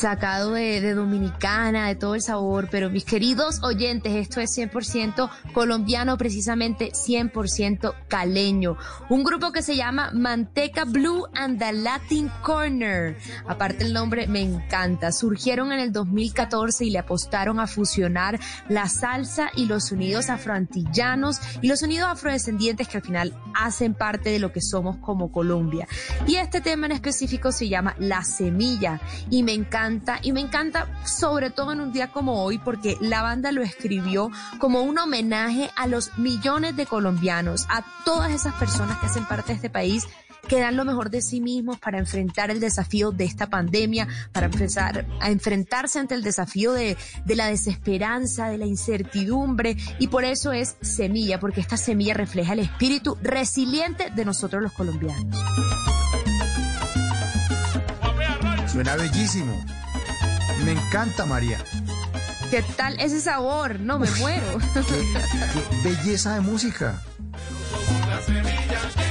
sacado de, Dominicana, de todo el sabor, pero mis queridos oyentes, esto es 100% colombiano, precisamente 100% caleño. Un grupo que se llama Manteca Blue and the Latin Corner. Aparte el nombre me encanta. Surgieron en el 2014 y le apostaron a fusionar la salsa y los sonidos afroantillanos y los sonidos afrodescendientes que al final hacen parte de lo que somos como Colombia. Y este tema en específico se llama La Semilla y me encanta, y me encanta sobre todo en un día como hoy porque la banda lo escribió como un homenaje a los millones de colombianos, a todas esas personas que hacen parte de este país que dan lo mejor de sí mismos para enfrentar el desafío de esta pandemia, para empezar a enfrentarse ante el desafío de, de la desesperanza, de la incertidumbre, y por eso es semilla, porque esta semilla refleja el espíritu resiliente de nosotros los colombianos. Suena bellísimo. Me encanta, María. ¿Qué tal ese sabor? No, me muero. Qué belleza de música.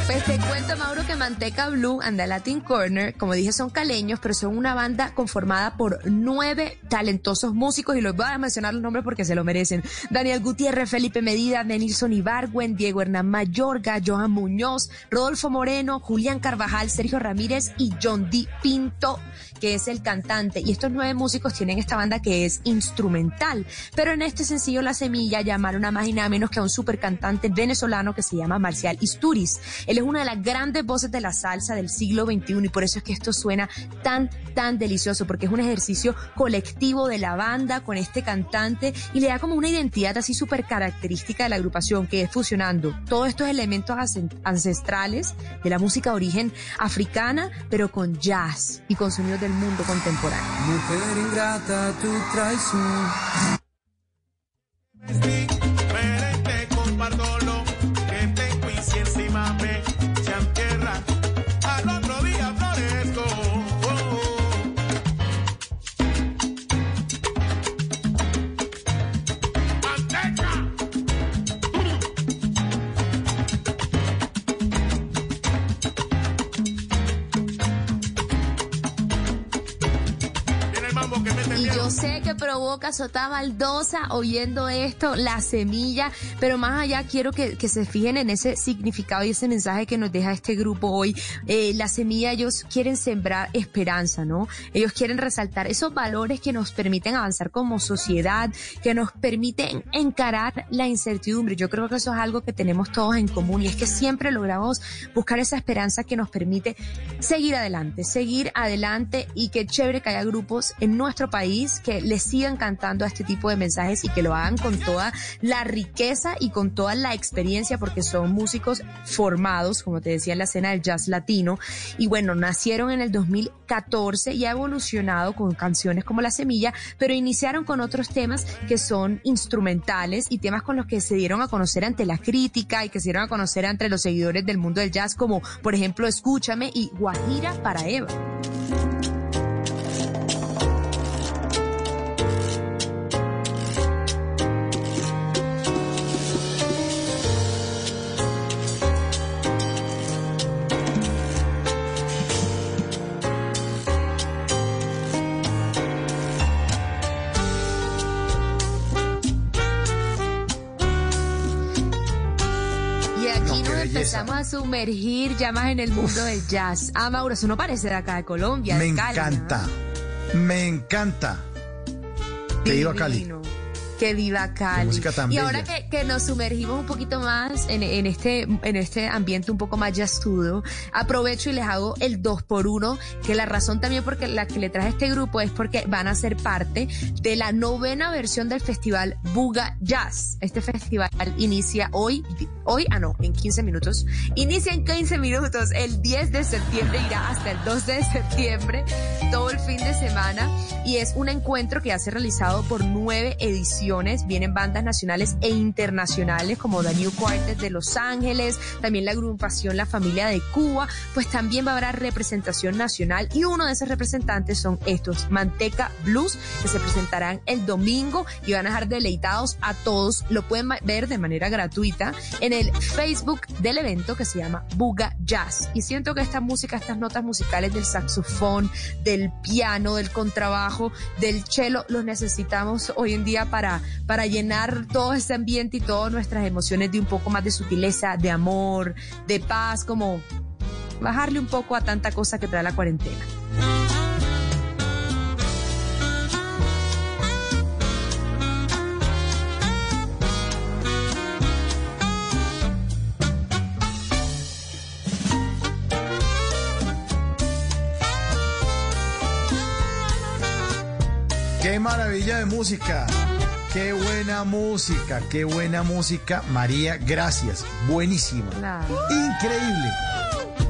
Pues te cuento, Mauro, que Manteca Blue and the Latin Corner, como dije, son caleños, pero son una banda conformada por nueve talentosos músicos y los voy a mencionar los nombres porque se lo merecen. Daniel Gutiérrez, Felipe Medida, Denilson Ibargüen, Diego Hernán Mayorga, Johan Muñoz, Rodolfo Moreno, Julián Carvajal, Sergio Ramírez y John D. Pinto, que es el cantante. Y estos nueve músicos tienen esta banda que es instrumental. Pero en este sencillo La Semilla llamaron a más y nada menos que a un super cantante venezolano que se llama Marcial Isturiz. Él es una de las grandes voces de la salsa del siglo XXI y por eso es que esto suena tan, tan delicioso, porque es un ejercicio colectivo de la banda con este cantante y le da como una identidad así súper característica de la agrupación, que es fusionando todos estos elementos ancestrales de la música de origen africana, pero con jazz y con sonidos del mundo contemporáneo. Sé que provoca sota baldosa oyendo esto, la semilla, pero más allá quiero que, que se fijen en ese significado y ese mensaje que nos deja este grupo hoy. Eh, la semilla, ellos quieren sembrar esperanza, ¿no? Ellos quieren resaltar esos valores que nos permiten avanzar como sociedad, que nos permiten encarar la incertidumbre. Yo creo que eso es algo que tenemos todos en común y es que siempre logramos buscar esa esperanza que nos permite seguir adelante, seguir adelante y qué chévere que haya grupos en nuestro país que le sigan cantando a este tipo de mensajes y que lo hagan con toda la riqueza y con toda la experiencia porque son músicos formados, como te decía, en la escena del jazz latino y bueno, nacieron en el 2014 y ha evolucionado con canciones como La Semilla, pero iniciaron con otros temas que son instrumentales y temas con los que se dieron a conocer ante la crítica y que se dieron a conocer entre los seguidores del mundo del jazz como por ejemplo Escúchame y Guajira para Eva. Sumergir ya más en el mundo del jazz. Ah, Mauro, eso no parece de acá de Colombia. Me de Cali, ¿no? encanta. Me encanta. Que iba a Cali. Que viva Cali. música tan y ahora bella. que, que nos sumergimos un poquito más en, en este, en este ambiente un poco más jazzudo, aprovecho y les hago el 2 por 1 que la razón también porque la que le traje este grupo es porque van a ser parte de la novena versión del festival Buga Jazz. Este festival inicia hoy, hoy, ah no, en 15 minutos. Inicia en 15 minutos, el 10 de septiembre irá hasta el 2 de septiembre, todo el fin de semana, y es un encuentro que ya se ha realizado por nueve ediciones. Vienen bandas nacionales e internacionales como The New Quartet de Los Ángeles, también la agrupación La Familia de Cuba, pues también va a haber representación nacional y uno de esos representantes son estos, Manteca Blues, que se presentarán el domingo y van a dejar deleitados a todos. Lo pueden ver de manera gratuita en el Facebook del evento que se llama Buga Jazz. Y siento que esta música, estas notas musicales del saxofón, del piano, del contrabajo, del cello, los necesitamos hoy en día para, para llenar todo ese ambiente y todas nuestras emociones de un poco más de sutileza, de amor, de paz, como bajarle un poco a tanta cosa que trae la cuarentena. Qué maravilla de música. Qué buena música, qué buena música. María, gracias. Buenísimo. Increíble.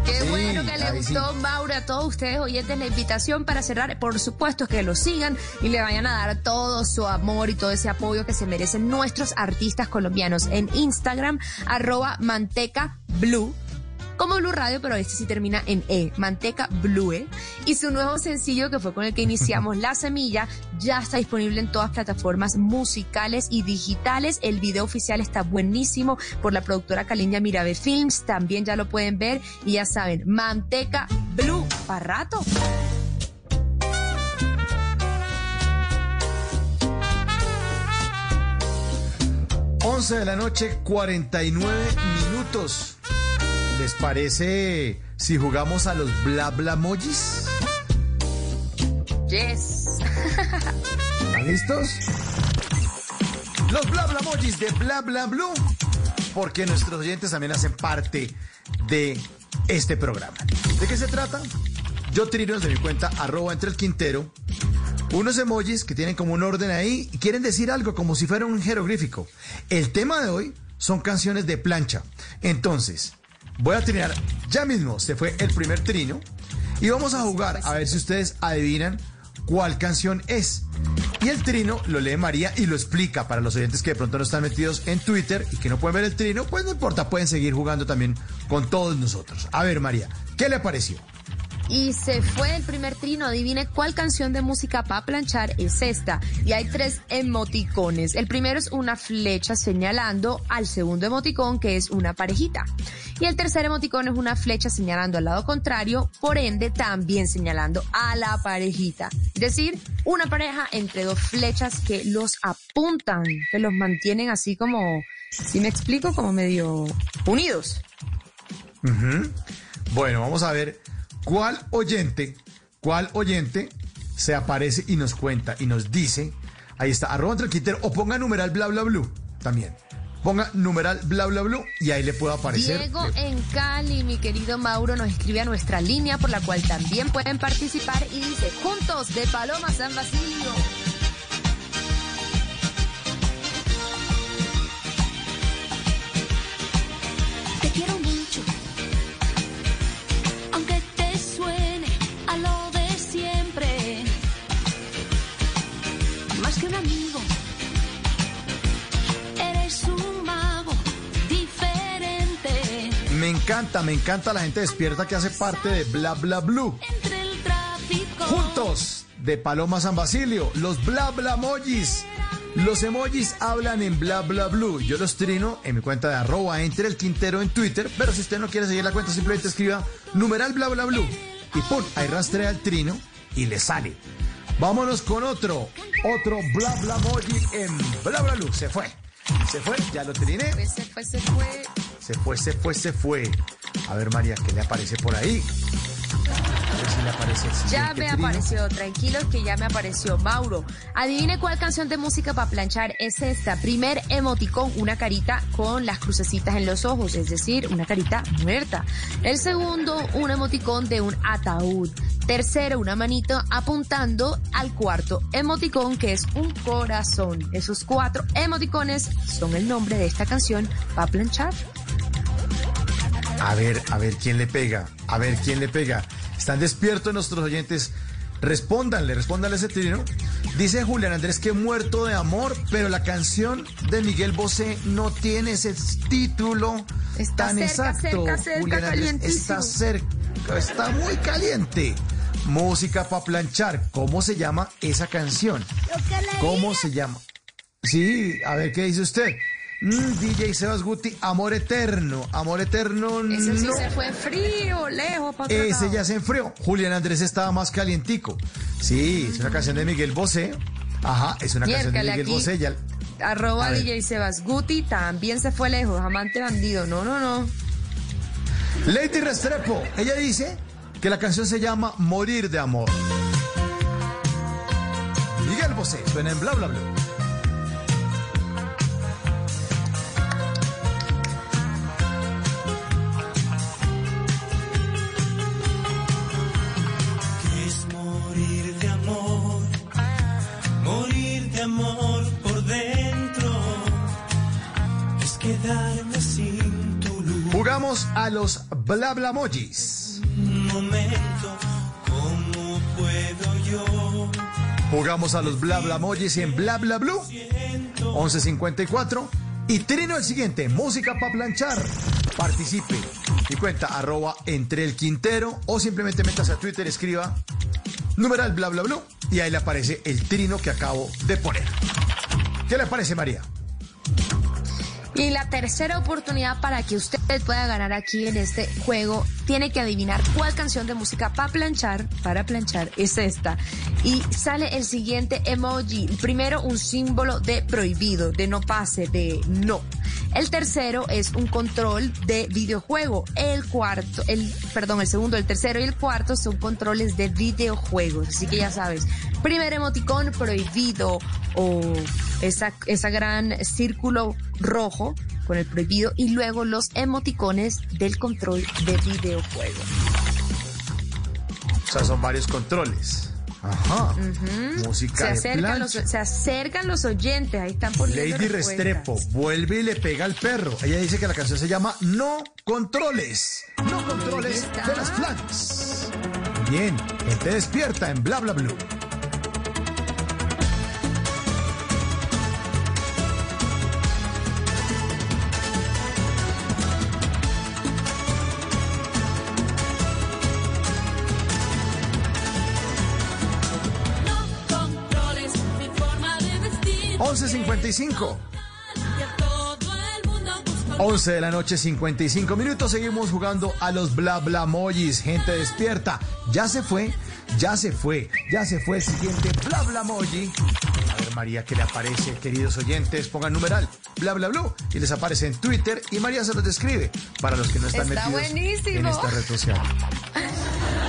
Qué Sí, bueno que le sí. gustó, Maura, a todos ustedes oyentes la invitación para cerrar. Por supuesto que lo sigan y le vayan a dar todo su amor y todo ese apoyo que se merecen nuestros artistas colombianos en Instagram, arroba manteca blue. Como Blue Radio, pero este sí termina en E, Manteca Blue. Y su nuevo sencillo, que fue con el que iniciamos La Semilla, ya está disponible en todas plataformas musicales y digitales. El video oficial está buenísimo por la productora Caliña Mirabe Films. También ya lo pueden ver. Y ya saben, Manteca Blue. Para rato. Once de la noche, 49 minutos. ¿Les parece si jugamos a los bla bla mojis? Yes. ¿Están listos? Los bla bla mojis de bla bla blue. Porque nuestros oyentes también hacen parte de este programa. ¿De qué se trata? Yo tiro desde mi cuenta arroba entre el quintero unos emojis que tienen como un orden ahí y quieren decir algo como si fuera un jeroglífico. El tema de hoy son canciones de plancha. Entonces, voy a trinar ya mismo. Se fue el primer trino y vamos a jugar a ver si ustedes adivinan cuál canción es. Y el trino lo lee María y lo explica para los oyentes que de pronto no están metidos en Twitter y que no pueden ver el trino, pues no importa, pueden seguir jugando también con todos nosotros. A ver, María, ¿qué le pareció? Y se fue el primer trino. Adivine cuál canción de música para planchar es esta. Y hay tres emoticones. El primero es una flecha señalando al segundo emoticón, que es una parejita. Y el tercer emoticón es una flecha señalando al lado contrario, por ende también señalando a la parejita. Es decir, una pareja entre dos flechas que los apuntan, que los mantienen así como, si me explico, como medio unidos. Bueno, vamos a ver cuál oyente, cuál oyente se aparece y nos cuenta y nos dice, ahí está, arroba entre el Quintero, o ponga numeral bla bla blue también. Ponga numeral bla bla blue y ahí le puede aparecer. Diego en Cali, mi querido Mauro, nos escribe a nuestra línea por la cual también pueden participar y dice, juntos de Paloma San Basilio. Encanta, me encanta la gente despierta que hace parte de bla bla blue. Entre el tráfico. Juntos de Paloma San Basilio, los bla bla emojis. Los emojis hablan en bla bla blue. Yo los trino en mi cuenta de arroba entre el Quintero en Twitter, pero si usted no quiere seguir la cuenta, simplemente escriba numeral bla bla blue y pum, ahí rastrea el trino y le sale. Vámonos con otro, otro bla bla emoji en bla bla blue. Se fue, se fue, ya lo triné. Se fue, se fue. Se fue, se fue, se fue. A ver, María, ¿qué le aparece por ahí? Ya me apareció, tranquilos que ya me apareció. Mauro, adivine cuál canción de música para planchar es esta. Primer emoticón, una carita con las crucecitas en los ojos, es decir, una carita muerta. El segundo, un emoticón de un ataúd. Tercero, una manito apuntando al cuarto emoticón, que es un corazón. Esos cuatro emoticones son el nombre de esta canción para planchar. A ver, a ver quién le pega. A ver quién le pega. Están despiertos nuestros oyentes. Respóndanle, respóndanle ese trino. Dice Julián Andrés que muerto de amor, pero la canción de Miguel Bosé no tiene ese título Está tan cerca, exacto. cerca, cerca, Julián Andrés está cerca, está muy caliente. Música para planchar. ¿Cómo se llama esa canción? ¿Cómo se llama? Sí, a ver qué dice usted. Mm, DJ Sebas Guti, Amor Eterno. Amor Eterno, Ese sí no. se fue frío, lejos, para Ese ya se enfrió. Julián Andrés estaba más calientico. Sí, es una canción de Miguel Bosé. Ajá, es una canción de Miguel aquí. Bosé. Ya... Arroba. DJ Sebas Guti también se fue lejos, amante bandido. No, no, no. Lady Restrepo, ella dice que la canción se llama Morir de Amor. Miguel Bosé, suena en bla bla bla. A los bla bla momento. Jugamos a los bla bla en bla bla blue. 1154. Y trino el siguiente, música para planchar. Participe y cuenta arroba entre el Quintero o simplemente métase a Twitter, escriba numeral bla bla blue y ahí le aparece el trino que acabo de poner. ¿Qué le parece, María? Y la tercera oportunidad para que usted pueda ganar aquí en este juego, tiene que adivinar cuál canción de música para planchar, para planchar es esta. Y sale el siguiente emoji. Primero, un símbolo de prohibido, de no pase, de no. El tercero es un control de videojuego. El cuarto, el, perdón, el segundo, el tercero y el cuarto son controles de videojuegos. Así que ya sabes, primer emoticón prohibido o esa, esa gran círculo rojo con el prohibido y luego los emoticones del control de videojuego. O sea, son varios controles. Ajá. Ujú. Música se, de acercan los, se acercan los oyentes, ahí están poniendo Lady respuestas. Restrepo vuelve y le pega al perro. Ella dice que la canción se llama No Controles. No Controles de las Flans. Bien, gente despierta en bla bla blue. 11.55. 11 de la noche, 55 minutos. Seguimos jugando a los bla bla mojis. Gente despierta. Ya se fue, ya se fue, ya se fue el siguiente bla bla. A ver, María, ¿qué le aparece, queridos oyentes? Pongan numeral bla bla bla y les aparece en Twitter y María se los describe para los que no están Está metidos buenísimo. en esta red social.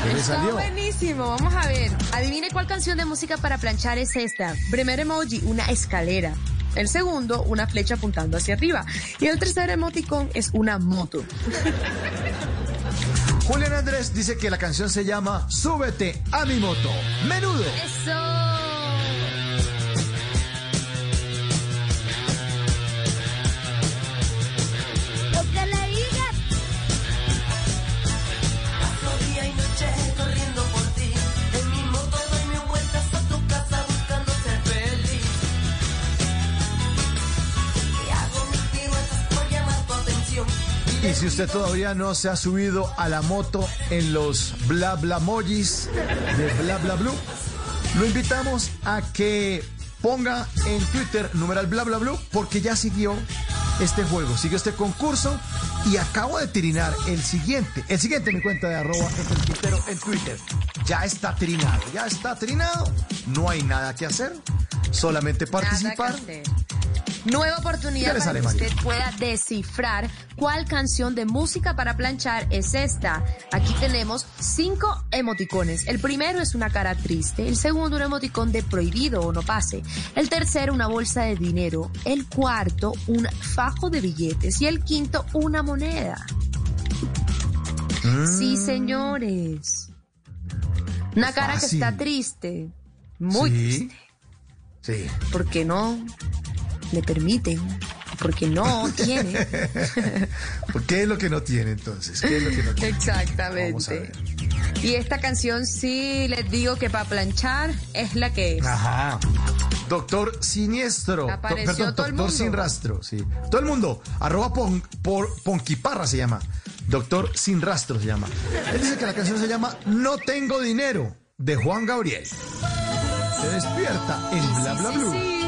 ¿Qué le Está salió? buenísimo. Vamos a ver. Adivine cuál canción de música para planchar es esta. Primer emoji, una escalera. El segundo, una flecha apuntando hacia arriba. Y el tercer emoticón es una moto. Julián Andrés dice que la canción se llama Súbete a mi moto. Menudo. Eso. Y si usted todavía no se ha subido a la moto en los bla bla mojis de bla bla blue, lo invitamos a que ponga en Twitter numeral bla bla blue porque ya siguió este juego, siguió este concurso y acabo de trinar el siguiente, el siguiente en mi cuenta de arroba Quintero en Twitter. Ya está trinado, ya está trinado, no hay nada que hacer, solamente participar. Nueva ¿Qué oportunidad para sale, que María? usted pueda descifrar cuál canción de música para planchar es esta. Aquí tenemos cinco emoticones. El primero es una cara triste, el segundo un emoticón de prohibido o no pase, el tercero una bolsa de dinero, el cuarto un fajo de billetes y el quinto una moneda. Sí, Mm. señores. Una cara que está triste, muy Sí. triste, Sí. porque no le permiten, porque no tiene. ¿Por ¿Qué es lo que no tiene entonces? ¿Qué es lo que no tiene? Vamos a Exactamente. ver. Y esta canción sí les digo que para planchar es la que es. Ajá. Doctor Siniestro. Do- perdón, todo el Doctor mundo. Sin Rastro, sí. Todo el mundo. Arroba pon, por, Ponquiparra se llama. Doctor Sin Rastro se llama. Él dice que la canción se llama No Tengo Dinero, de Juan Gabriel. Se despierta en Bla Bla Blue. Voy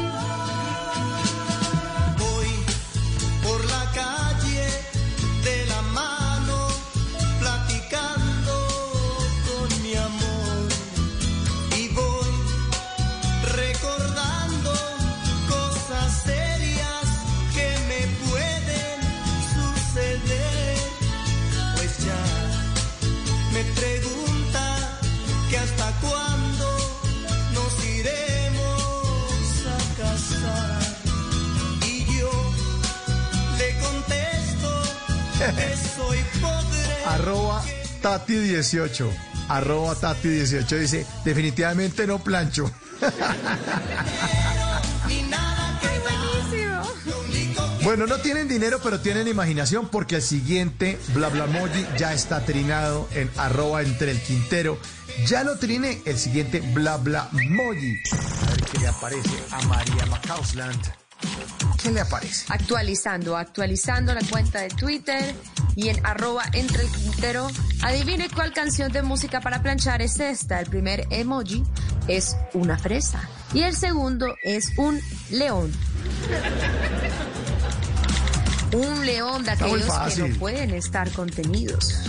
Arroba Tati18. Arroba Tati18 dice, definitivamente no plancho. Bueno, no tienen dinero, pero tienen imaginación porque el siguiente bla bla moji ya está trinado en arroba entre el Quintero. Ya lo triné el siguiente bla bla moji. A ver qué le aparece a María Macausland. ¿Qué le aparece? Actualizando, actualizando la cuenta de Twitter y en arroba entre el quintero. Adivine cuál canción de música para planchar es esta. El primer emoji es una fresa y el segundo es un león. Un león de aquellos que no pueden estar contenidos.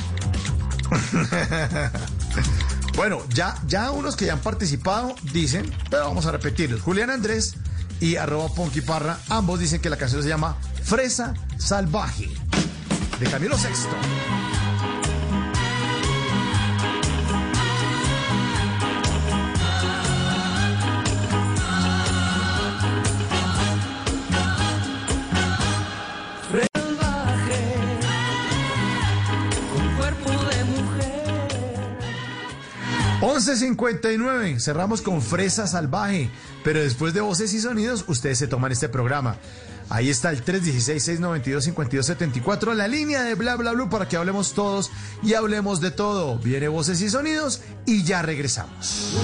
Bueno, ya, ya unos que ya han participado dicen, pero vamos a repetirlos. Julián Andrés y arroba Ponquiparra, ambos dicen que la canción se llama Fresa Salvaje, de Camilo Sexto. Salvaje, con cuerpo de mujer. 11.59, cerramos con Fresa Salvaje, pero después de voces y sonidos, ustedes se toman este programa. Ahí está el 316-692-5274, la línea de bla bla bla para que hablemos todos y hablemos de todo. Viene voces y sonidos y ya regresamos.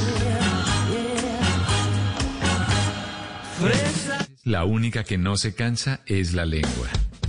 La única que no se cansa es la lengua.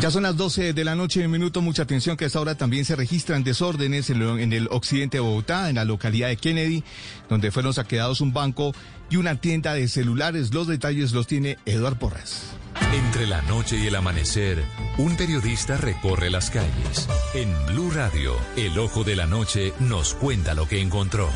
Ya son las 12 de la noche, un minuto, mucha atención que a esta hora también se registran desórdenes en, el occidente de Bogotá, en la localidad de Kennedy, donde fueron saqueados un banco y una tienda de celulares. Los detalles los tiene Eduard Porras. Entre la noche y el amanecer, un periodista recorre las calles. En Blue Radio, el ojo de la noche nos cuenta lo que encontró.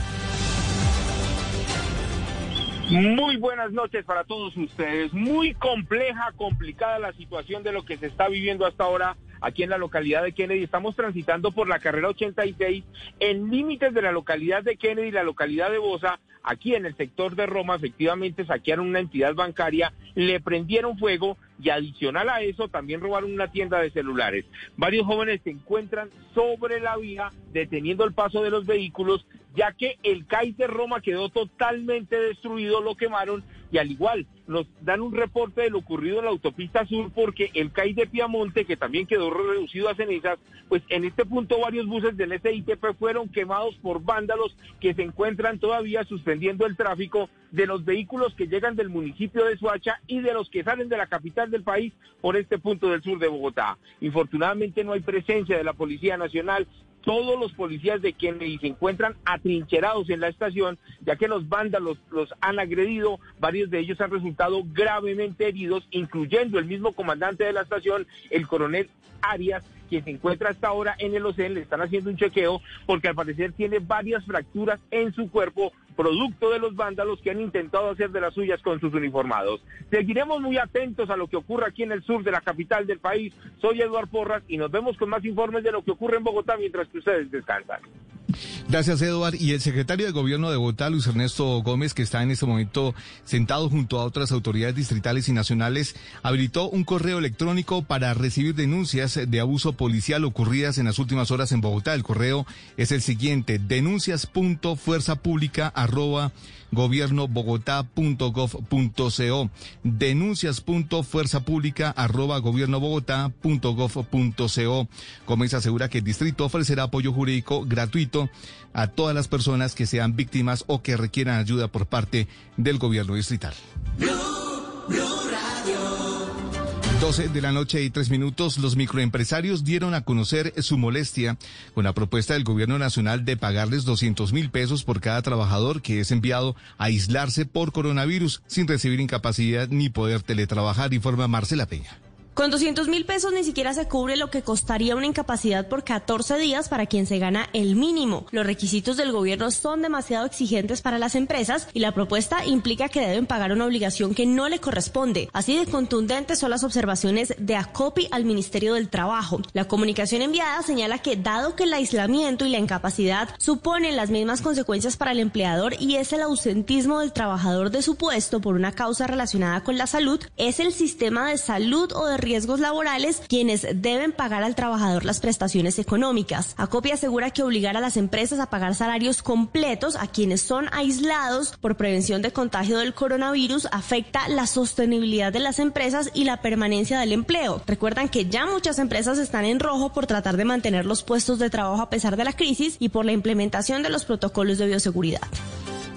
Muy buenas noches para todos ustedes. Muy compleja, complicada la situación de lo que se está viviendo hasta ahora aquí en la localidad de Kennedy. Estamos transitando por la carrera 86 en límites de la localidad de Kennedy y la localidad de Bosa. Aquí en el sector de Roma efectivamente saquearon una entidad bancaria, le prendieron fuego y adicional a eso también robaron una tienda de celulares. Varios jóvenes se encuentran sobre la vía deteniendo el paso de los vehículos ya que el CAI de Roma quedó totalmente destruido, lo quemaron y al igual nos dan un reporte de lo ocurrido en la autopista sur porque el CAI de Piamonte, que también quedó reducido a cenizas, pues en este punto varios buses del SITP fueron quemados por vándalos que se encuentran todavía suspendiendo el tráfico de los vehículos que llegan del municipio de Suacha y de los que salen de la capital del país por este punto del sur de Bogotá. Infortunadamente no hay presencia de la Policía Nacional, todos los policías de Kennedy se encuentran atrincherados en la estación, ya que los vándalos los han agredido, varios de ellos han resultado gravemente heridos, incluyendo el mismo comandante de la estación, el coronel Arias, quien se encuentra hasta ahora en el OCEN, le están haciendo un chequeo porque al parecer tiene varias fracturas en su cuerpo, producto de los vándalos que han intentado hacer de las suyas con sus uniformados. Seguiremos muy atentos a lo que ocurre aquí en el sur de la capital del país. Soy Eduard Porras y nos vemos con más informes de lo que ocurre en Bogotá mientras que ustedes descansan. Gracias, Eduard. Y el secretario de Gobierno de Bogotá, Luis Ernesto Gómez, que está en este momento sentado junto a otras autoridades distritales y nacionales, habilitó un correo electrónico para recibir denuncias de abuso policial ocurridas en las últimas horas en Bogotá. El correo es el siguiente, denuncias.fuerzapublica arroba gobiernobogotá.gov.co denuncias.fuerzapublica arroba gobiernobogotá.gov.co Gómez asegura que el distrito ofrecerá apoyo jurídico gratuito a todas las personas que sean víctimas o que requieran ayuda por parte del gobierno distrital. 12 de la noche y tres minutos, los microempresarios dieron a conocer su molestia con la propuesta del gobierno nacional de pagarles 200 mil pesos por cada trabajador que es enviado a aislarse por coronavirus sin recibir incapacidad ni poder teletrabajar, informa Marcela Peña. Con 200 mil pesos ni siquiera se cubre lo que costaría una incapacidad por 14 días para quien se gana el mínimo. Los requisitos del gobierno son demasiado exigentes para las empresas y la propuesta implica que deben pagar una obligación que no le corresponde. Así de contundentes son las observaciones de ACOPI al Ministerio del Trabajo. La comunicación enviada señala que dado que el aislamiento y la incapacidad suponen las mismas consecuencias para el empleador y es el ausentismo del trabajador de su puesto por una causa relacionada con la salud, es el sistema de salud o de riesgos laborales quienes deben pagar al trabajador las prestaciones económicas. Acopia asegura que obligar a las empresas a pagar salarios completos a quienes son aislados por prevención de contagio del coronavirus afecta la sostenibilidad de las empresas y la permanencia del empleo. Recuerdan que ya muchas empresas están en rojo por tratar de mantener los puestos de trabajo a pesar de la crisis y por la implementación de los protocolos de bioseguridad.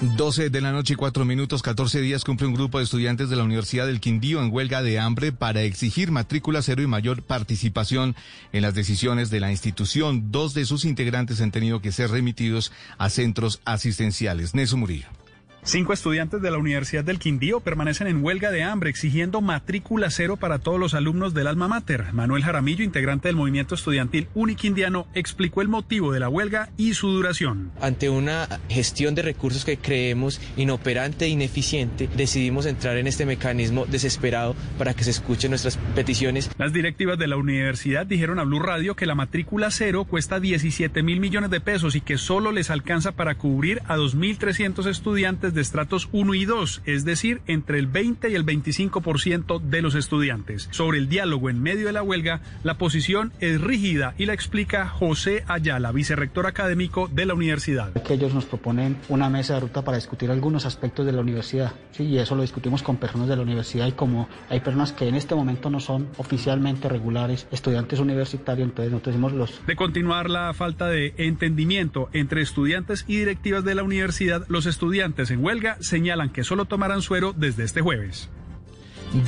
12 de la noche y 4 minutos, 14 días cumple un grupo de estudiantes de la Universidad del Quindío en huelga de hambre para exigir matrícula cero y mayor participación en las decisiones de la institución. Dos de sus integrantes han tenido que ser remitidos a centros asistenciales. Nelson Murillo. Cinco estudiantes de la Universidad del Quindío permanecen en huelga de hambre exigiendo matrícula cero para todos los alumnos del alma mater. Manuel Jaramillo, integrante del movimiento estudiantil uniquindiano, explicó el motivo de la huelga y su duración. Ante una gestión de recursos que creemos inoperante e ineficiente, decidimos entrar en este mecanismo desesperado para que se escuchen nuestras peticiones. Las directivas de la universidad dijeron a Blue Radio que la matrícula cero cuesta 17 mil millones de pesos y que solo les alcanza para cubrir a 2.300 estudiantes de estratos 1 y 2, es decir, entre el 20 y el 25% de los estudiantes. Sobre el diálogo en medio de la huelga, la posición es rígida y la explica José Ayala, vicerrector académico de la universidad. Que ellos nos proponen una mesa de ruta para discutir algunos aspectos de la universidad, ¿sí? y eso lo discutimos con personas de la universidad y como hay personas que en este momento no son oficialmente regulares estudiantes universitarios, entonces nosotros decimos los... De continuar la falta de entendimiento entre estudiantes y directivas de la universidad, los estudiantes en huelga señalan que solo tomarán suero desde este jueves.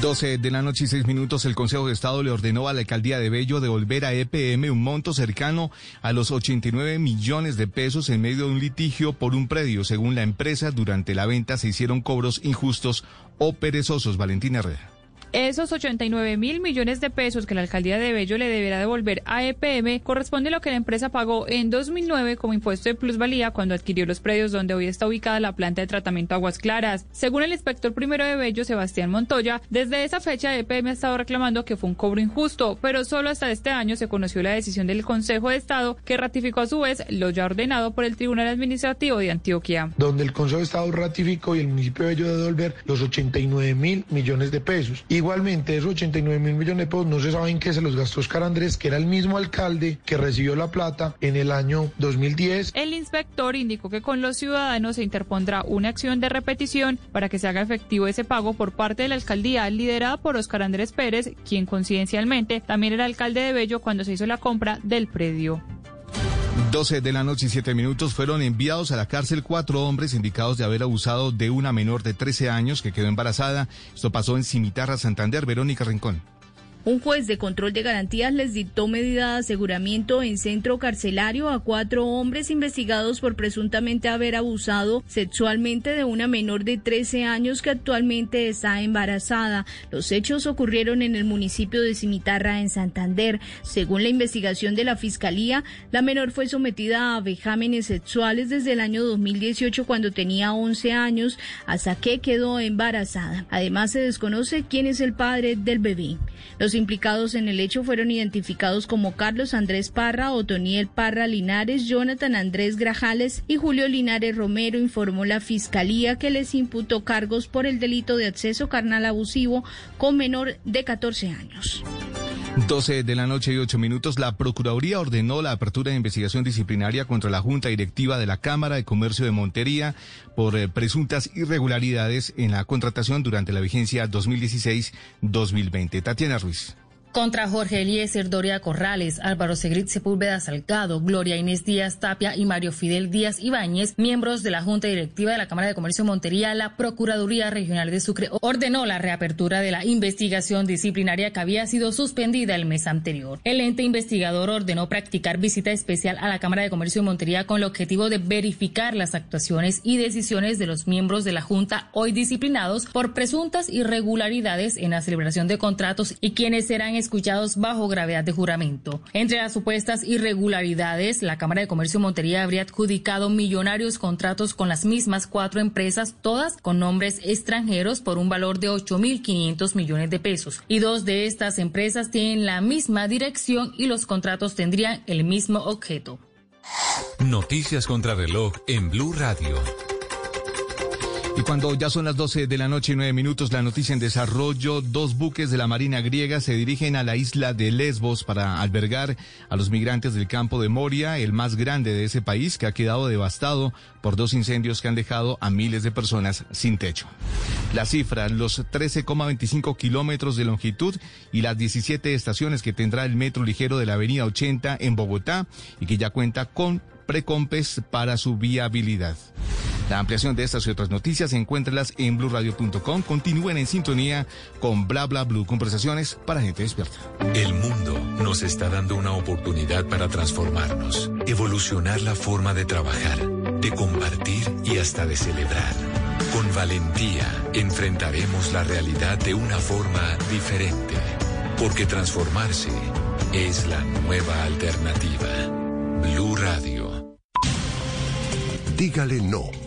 12 de la noche y 6 minutos, el Consejo de Estado le ordenó a la alcaldía de Bello devolver a EPM un monto cercano a los 89 millones de pesos en medio de un litigio por un predio. Según la empresa, durante la venta se hicieron cobros injustos o perezosos. Valentina Herrera. Esos 89 mil millones de pesos que la alcaldía de Bello le deberá devolver a EPM corresponde a lo que la empresa pagó en 2009 como impuesto de plusvalía cuando adquirió los predios donde hoy está ubicada la planta de tratamiento Aguas Claras. Según el inspector primero de Bello, Sebastián Montoya, desde esa fecha EPM ha estado reclamando que fue un cobro injusto, pero solo hasta este año se conoció la decisión del Consejo de Estado que ratificó a su vez lo ya ordenado por el Tribunal Administrativo de Antioquia. Donde el Consejo de Estado ratificó y el municipio de Bello de devolver los 89 mil millones de pesos. Igualmente, esos 89 mil millones de pesos no se sabe en qué se los gastó Oscar Andrés, que era el mismo alcalde que recibió la plata en el año 2010. El inspector indicó que con los ciudadanos se interpondrá una acción de repetición para que se haga efectivo ese pago por parte de la alcaldía liderada por Oscar Andrés Pérez, quien coincidencialmente también era alcalde de Bello cuando se hizo la compra del predio. 12 de la noche y 7 minutos fueron enviados a la cárcel cuatro hombres indicados de haber abusado de una menor de 13 años que quedó embarazada. Esto pasó en Cimitarra, Santander. Verónica Rincón. Un juez de control de garantías les dictó medida de aseguramiento en centro carcelario a cuatro hombres investigados por presuntamente haber abusado sexualmente de una menor de 13 años que actualmente está embarazada. Los hechos ocurrieron en el municipio de Cimitarra, en Santander. Según la investigación de la Fiscalía, la menor fue sometida a vejámenes sexuales desde el año 2018 cuando tenía 11 años hasta que quedó embarazada. Además, se desconoce quién es el padre del bebé. Implicados en el hecho fueron identificados como Carlos Andrés Parra, Otoniel Parra Linares, Jonathan Andrés Grajales y Julio Linares Romero, informó la Fiscalía que les imputó cargos por el delito de acceso carnal abusivo con menor de 14 años. 12 de la noche y 8 minutos, la Procuraduría ordenó la apertura de investigación disciplinaria contra la Junta Directiva de la Cámara de Comercio de Montería por eh, presuntas irregularidades en la contratación durante la vigencia 2016-2020. Tatiana Ruiz. Contra Jorge Eliezer Doria Corrales, Álvaro Segrit Sepúlveda Salgado, Gloria Inés Díaz Tapia y Mario Fidel Díaz Ibáñez, miembros de la Junta Directiva de la Cámara de Comercio de Montería, la Procuraduría Regional de Sucre ordenó la reapertura de la investigación disciplinaria que había sido suspendida el mes anterior. El ente investigador ordenó practicar visita especial a la Cámara de Comercio de Montería con el objetivo de verificar las actuaciones y decisiones de los miembros de la Junta hoy disciplinados por presuntas irregularidades en la celebración de contratos y quienes serán escuchados bajo gravedad de juramento. Entre las supuestas irregularidades, la Cámara de Comercio Montería habría adjudicado millonarios contratos con las mismas cuatro empresas, todas con nombres extranjeros por un valor de 8.500 millones de pesos. Y dos de estas empresas tienen la misma dirección y los contratos tendrían el mismo objeto. Noticias contra reloj en Blue Radio. Y cuando ya son las 12 de la noche y 9 minutos, la noticia en desarrollo, dos buques de la Marina griega se dirigen a la isla de Lesbos para albergar a los migrantes del campo de Moria, el más grande de ese país que ha quedado devastado por dos incendios que han dejado a miles de personas sin techo. La cifra, los 13,25 kilómetros de longitud y las 17 estaciones que tendrá el metro ligero de la Avenida 80 en Bogotá y que ya cuenta con precompes para su viabilidad. La ampliación de estas y otras noticias encuéntralas en blurradio.com. Continúen en sintonía con Bla Bla Blue, conversaciones para gente despierta. El mundo nos está dando una oportunidad para transformarnos, evolucionar la forma de trabajar, de compartir y hasta de celebrar. Con valentía enfrentaremos la realidad de una forma diferente, porque transformarse es la nueva alternativa. Blue Radio. Dígale no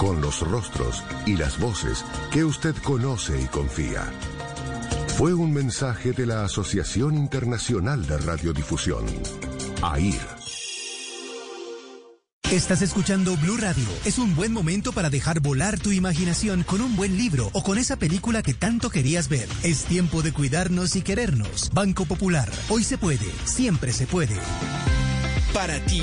con los rostros y las voces que usted conoce y confía. Fue un mensaje de la Asociación Internacional de Radiodifusión, AIR. Estás escuchando Blue Radio. Es un buen momento para dejar volar tu imaginación con un buen libro o con esa película que tanto querías ver. Es tiempo de cuidarnos y querernos. Banco Popular. Hoy se puede. Siempre se puede. Para ti,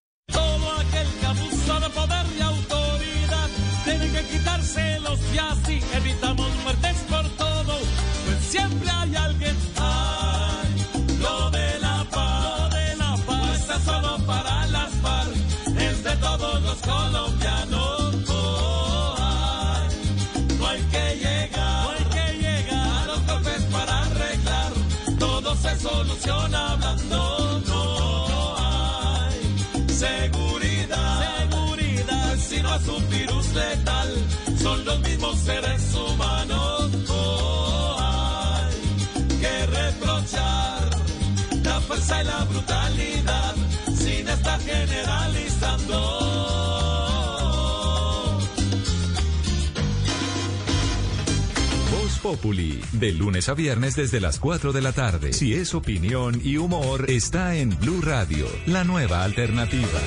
Populi, de lunes a viernes desde las 4 de la tarde. Si es opinión y humor, está en Blue Radio, la nueva alternativa.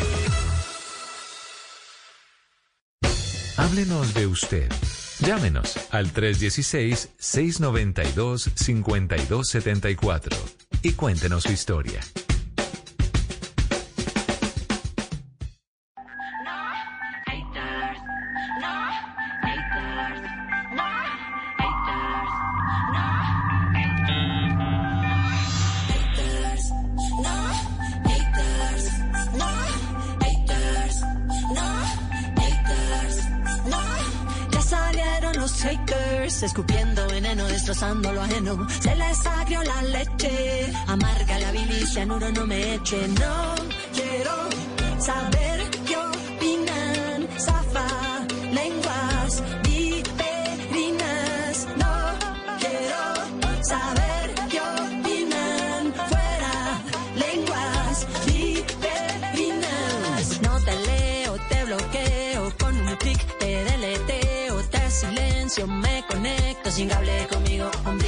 Háblenos de usted. Llámenos al 316-692-5274 y cuéntenos su historia. Se les agrió la leche, amarga la bilis, cianuro no me eche. No quiero saber qué opinan, zafa, lenguas, viperinas. No quiero saber qué opinan, fuera, lenguas, viperinas. No te leo, te bloqueo, con un clic te deleteo, te silencio, me conecto, sin cable conmigo, ombligo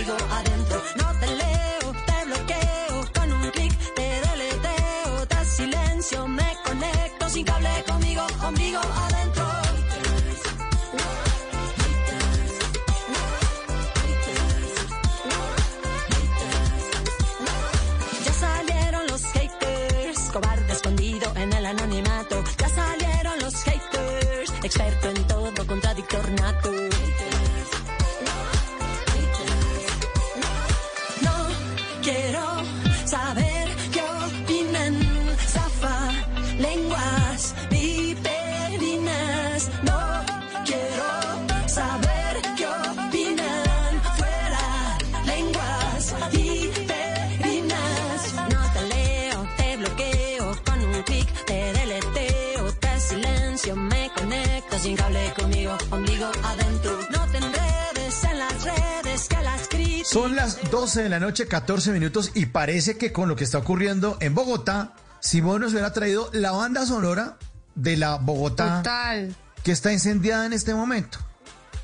12 de la noche, 14 minutos, y parece que con lo que está ocurriendo en Bogotá, Simón nos hubiera traído la banda sonora de la Bogotá Total. que está incendiada en este momento.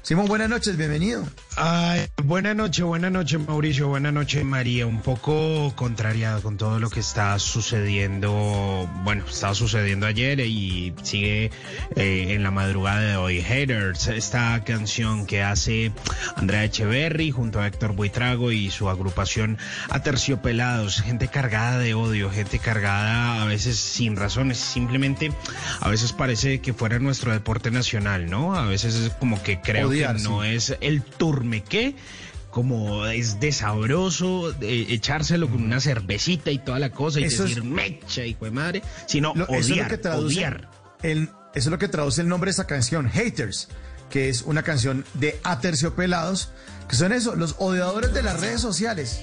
Simón, buenas noches, bienvenido. Ay, buena noche, buena noche Mauricio, buena noche María. Un poco contrariado con todo lo que está sucediendo, bueno, estaba sucediendo ayer y sigue eh, en la madrugada de hoy. Haters, esta canción que hace Andrea Echeverry junto a Héctor Buitrago y su agrupación Aterciopelados, gente cargada de odio, gente cargada a veces sin razones, simplemente a veces parece que fuera nuestro deporte nacional, ¿no? A veces es como que creo Odiar, que no sí. es el turme qué, como es de sabroso eh, echárselo con una cervecita y toda la cosa y Eso es- decir mecha, hijo de madre, sino Lo- eso es lo odiar, que traduce odiar. el- eso es lo que traduce el nombre de esta canción, Haters, que es una canción de Aterciopelados, que son eso, los odiadores de las redes sociales.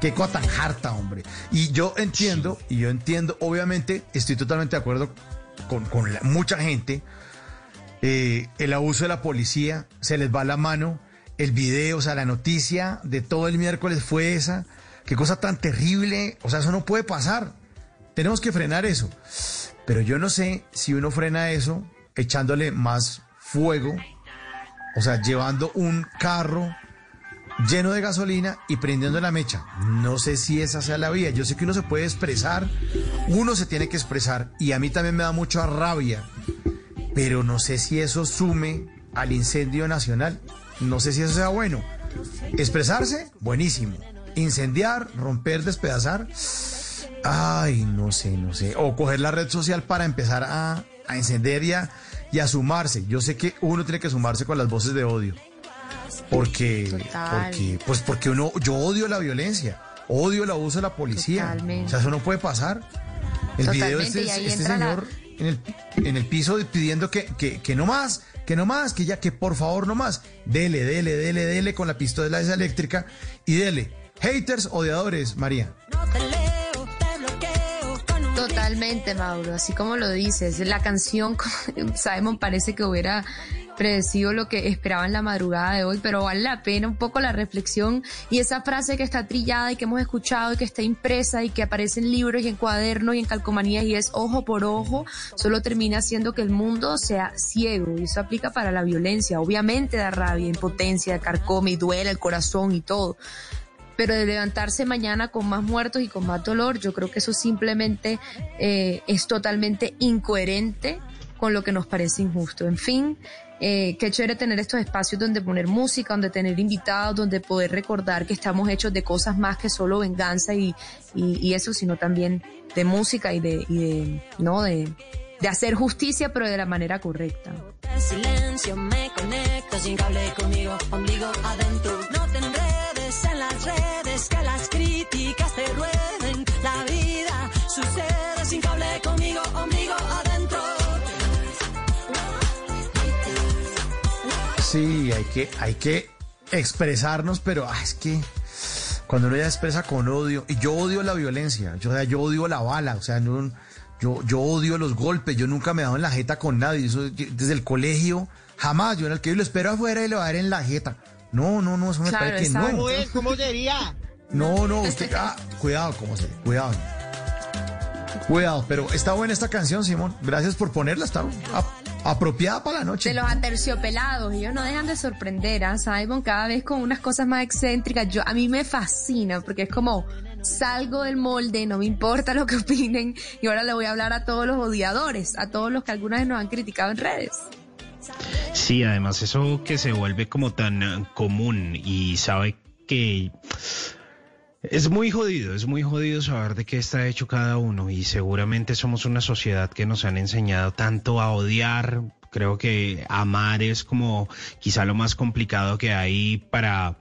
Qué cosa tan harta, hombre. Y yo entiendo, y yo entiendo, obviamente, estoy totalmente de acuerdo con, con la- mucha gente. eh, el abuso de la policía, se les va la mano. El video, o sea, la noticia de todo el miércoles fue esa. Qué cosa tan terrible. O sea, eso no puede pasar. Tenemos que frenar eso. Pero yo no sé si uno frena eso echándole más fuego, o sea, llevando un carro lleno de gasolina y prendiendo la mecha. No sé si esa sea la vía. Yo sé que uno se puede expresar, uno se tiene que expresar y a mí también me da mucha rabia, pero no sé si eso sume al incendio nacional. No sé si eso sea bueno. Expresarse, buenísimo. Incendiar, romper, despedazar. Ay, no sé, no sé. O coger la red social para empezar a, a encender y a, y a sumarse. Yo sé que uno tiene que sumarse con las voces de odio. Porque, Total. porque, pues porque uno, yo odio la violencia, odio el abuso de la policía. Totalmente. O sea, eso no puede pasar. El video de este, este la- señor en, el, en el piso pidiendo que, que, que no más, que no más, que ya, que por favor no más. Dele, dele, dele, dele con la pistola esa eléctrica y dele. Haters, odiadores, María. Totalmente, Mauro, así como lo dices, la canción, Simon parece que hubiera predecido lo que esperaba en la madrugada de hoy, pero vale la pena un poco la reflexión y esa frase que está trillada y que hemos escuchado y que está impresa y que aparece en libros y en cuadernos y en calcomanías y es ojo por ojo, solo termina haciendo que el mundo sea ciego. Y eso aplica para la violencia, obviamente da rabia, impotencia, carcome y duele el corazón y todo. Pero de levantarse mañana con más muertos y con más dolor, yo creo que eso simplemente eh, es totalmente incoherente con lo que nos parece injusto. En fin, eh, qué chévere tener estos espacios donde poner música, donde tener invitados, donde poder recordar que estamos hechos de cosas más que solo venganza y, y, eso, sino también de música y de, y de no de, de hacer justicia, pero de la manera correcta. En silencio me conecto sin cable conmigo, ombligo adentro. Sí, hay que, hay que expresarnos, pero ah, es que cuando uno ya expresa con odio, y yo odio la violencia, yo, o sea, yo odio la bala, o sea, no- yo, yo odio los golpes, yo nunca me he dado en la jeta con nadie, eso, yo- desde el colegio, jamás, yo en el que lo espero afuera y le va a dar en la jeta. No, no, no, eso me Claro, parece que no. ¿Cómo es? ¿Cómo sería? No, no, usted, ah, cuidado, ¿cómo se? Cuidado. Cuidado, pero está buena esta canción, Simón. Gracias por ponerla, está a- apropiada para la noche. De los aterciopelados, ellos no dejan de sorprender a Simon cada vez con unas cosas más excéntricas. Yo, a mí me fascina porque es como salgo del molde, no me importa lo que opinen y ahora le voy a hablar a todos los odiadores, a todos los que alguna vez nos han criticado en redes. Sí, además eso que se vuelve como tan eh, común y sabe que es muy jodido, es muy jodido saber de qué está hecho cada uno y seguramente somos una sociedad que nos han enseñado tanto a odiar. Creo que amar es como quizá lo más complicado que hay para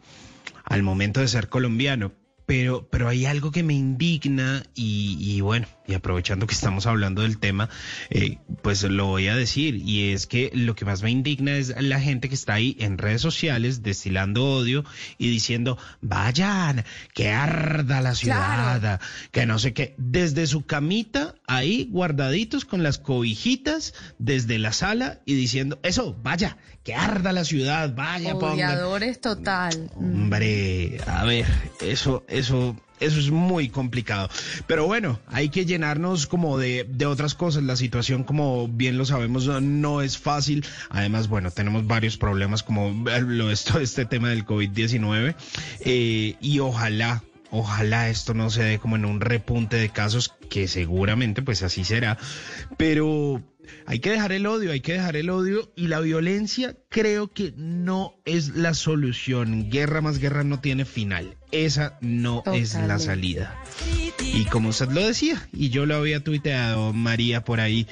al momento de ser colombiano. Pero, pero hay algo que me indigna y, y bueno, y aprovechando que estamos hablando del tema, eh, pues lo voy a decir. Y es que lo que más me indigna es la gente que está ahí en redes sociales destilando odio y diciendo, vayan, que arda la ciudad, que no sé qué, desde su camita ahí guardaditos con las cobijitas desde la sala y diciendo, eso, vaya, que arda la ciudad, vaya, pongan. Odiadores total. Hombre, a ver, eso, eso, Eso es muy complicado. Pero bueno, hay que llenarnos como de, de otras cosas. La situación, como bien lo sabemos, no es fácil. Además, bueno, tenemos varios problemas como lo esto, este tema del COVID-19. Eh, y ojalá, ojalá esto no se dé como en un repunte de casos, que seguramente pues así será. Pero hay que dejar el odio, hay que dejar el odio y la violencia creo que no es la solución. Guerra más guerra no tiene final. Esa no es la salida. Y como usted lo decía, y yo lo había tuiteado, María, por ahí,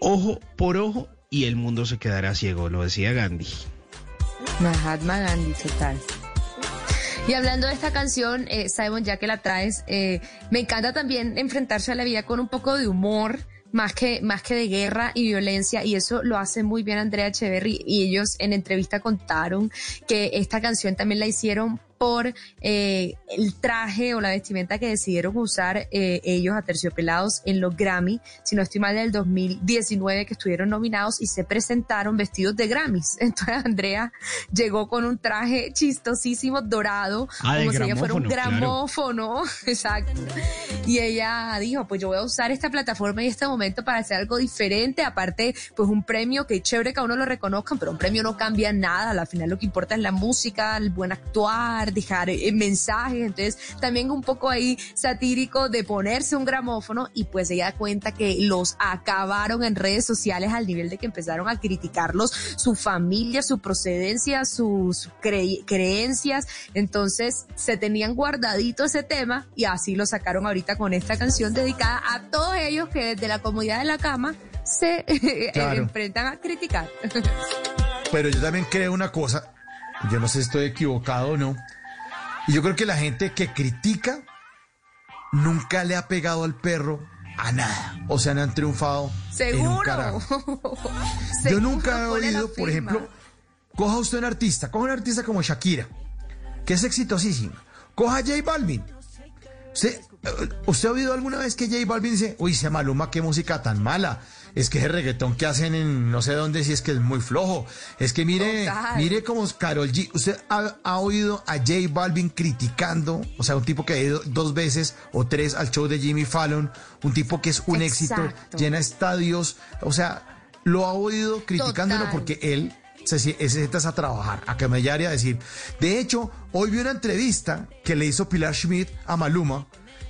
ojo por ojo y el mundo se quedará ciego, lo decía Gandhi. Mahatma Gandhi, total. Y hablando de esta canción, eh, Simon, ya que la traes, eh, me encanta también enfrentarse a la vida con un poco de humor más que, más que de guerra y violencia, y eso lo hace muy bien Andrea Echeverry, y ellos en entrevista contaron que esta canción también la hicieron por eh, el traje o la vestimenta que decidieron usar eh, ellos a terciopelados en los Grammy, si no estoy mal, del 2019 que estuvieron nominados y se presentaron vestidos de Grammys. Entonces Andrea llegó con un traje chistosísimo dorado, Ah, como si ella fuera un gramófono, claro. exacto. Y ella dijo, pues yo voy a usar esta plataforma y este momento para hacer algo diferente, aparte, pues un premio que chévere que a uno lo reconozcan, pero un premio no cambia nada, al final lo que importa es la música, el buen actuar, dejar eh, mensajes, entonces también un poco ahí satírico de ponerse un gramófono y pues ella da cuenta que los acabaron en redes sociales al nivel de que empezaron a criticarlos, su familia, su procedencia, sus cre- creencias, entonces se tenían guardadito ese tema y así lo sacaron ahorita con esta canción dedicada a todos ellos que desde la comodidad de la cama se eh, Claro. enfrentan a criticar. Pero yo también creo una cosa, yo no sé si estoy equivocado o no, y yo creo que la gente que critica nunca le ha pegado al perro a nada, o sea, no han triunfado en un Seguro. carajo. Yo Seguro, nunca he oído, por ejemplo, coja usted un artista, coja un artista como Shakira, que es exitosísima, coja a J Balvin. ¿Usted, eh, ¿Usted ha oído alguna vez que J Balvin dice, uy, se Maluma, qué música tan mala? Es que ese reggaetón que hacen en no sé dónde, si es que es muy flojo. Es que mire, Total. mire como Carol G. ¿Usted ha, ha oído a J Balvin criticando? O sea, un tipo que ha ido dos veces o tres al show de Jimmy Fallon, un tipo que es un éxito, llena estadios. O sea, lo ha oído criticándolo Total. porque él se, se se sienta a trabajar, a camellar y a decir. De hecho, hoy vi una entrevista que le hizo Pilar Schmidt a Maluma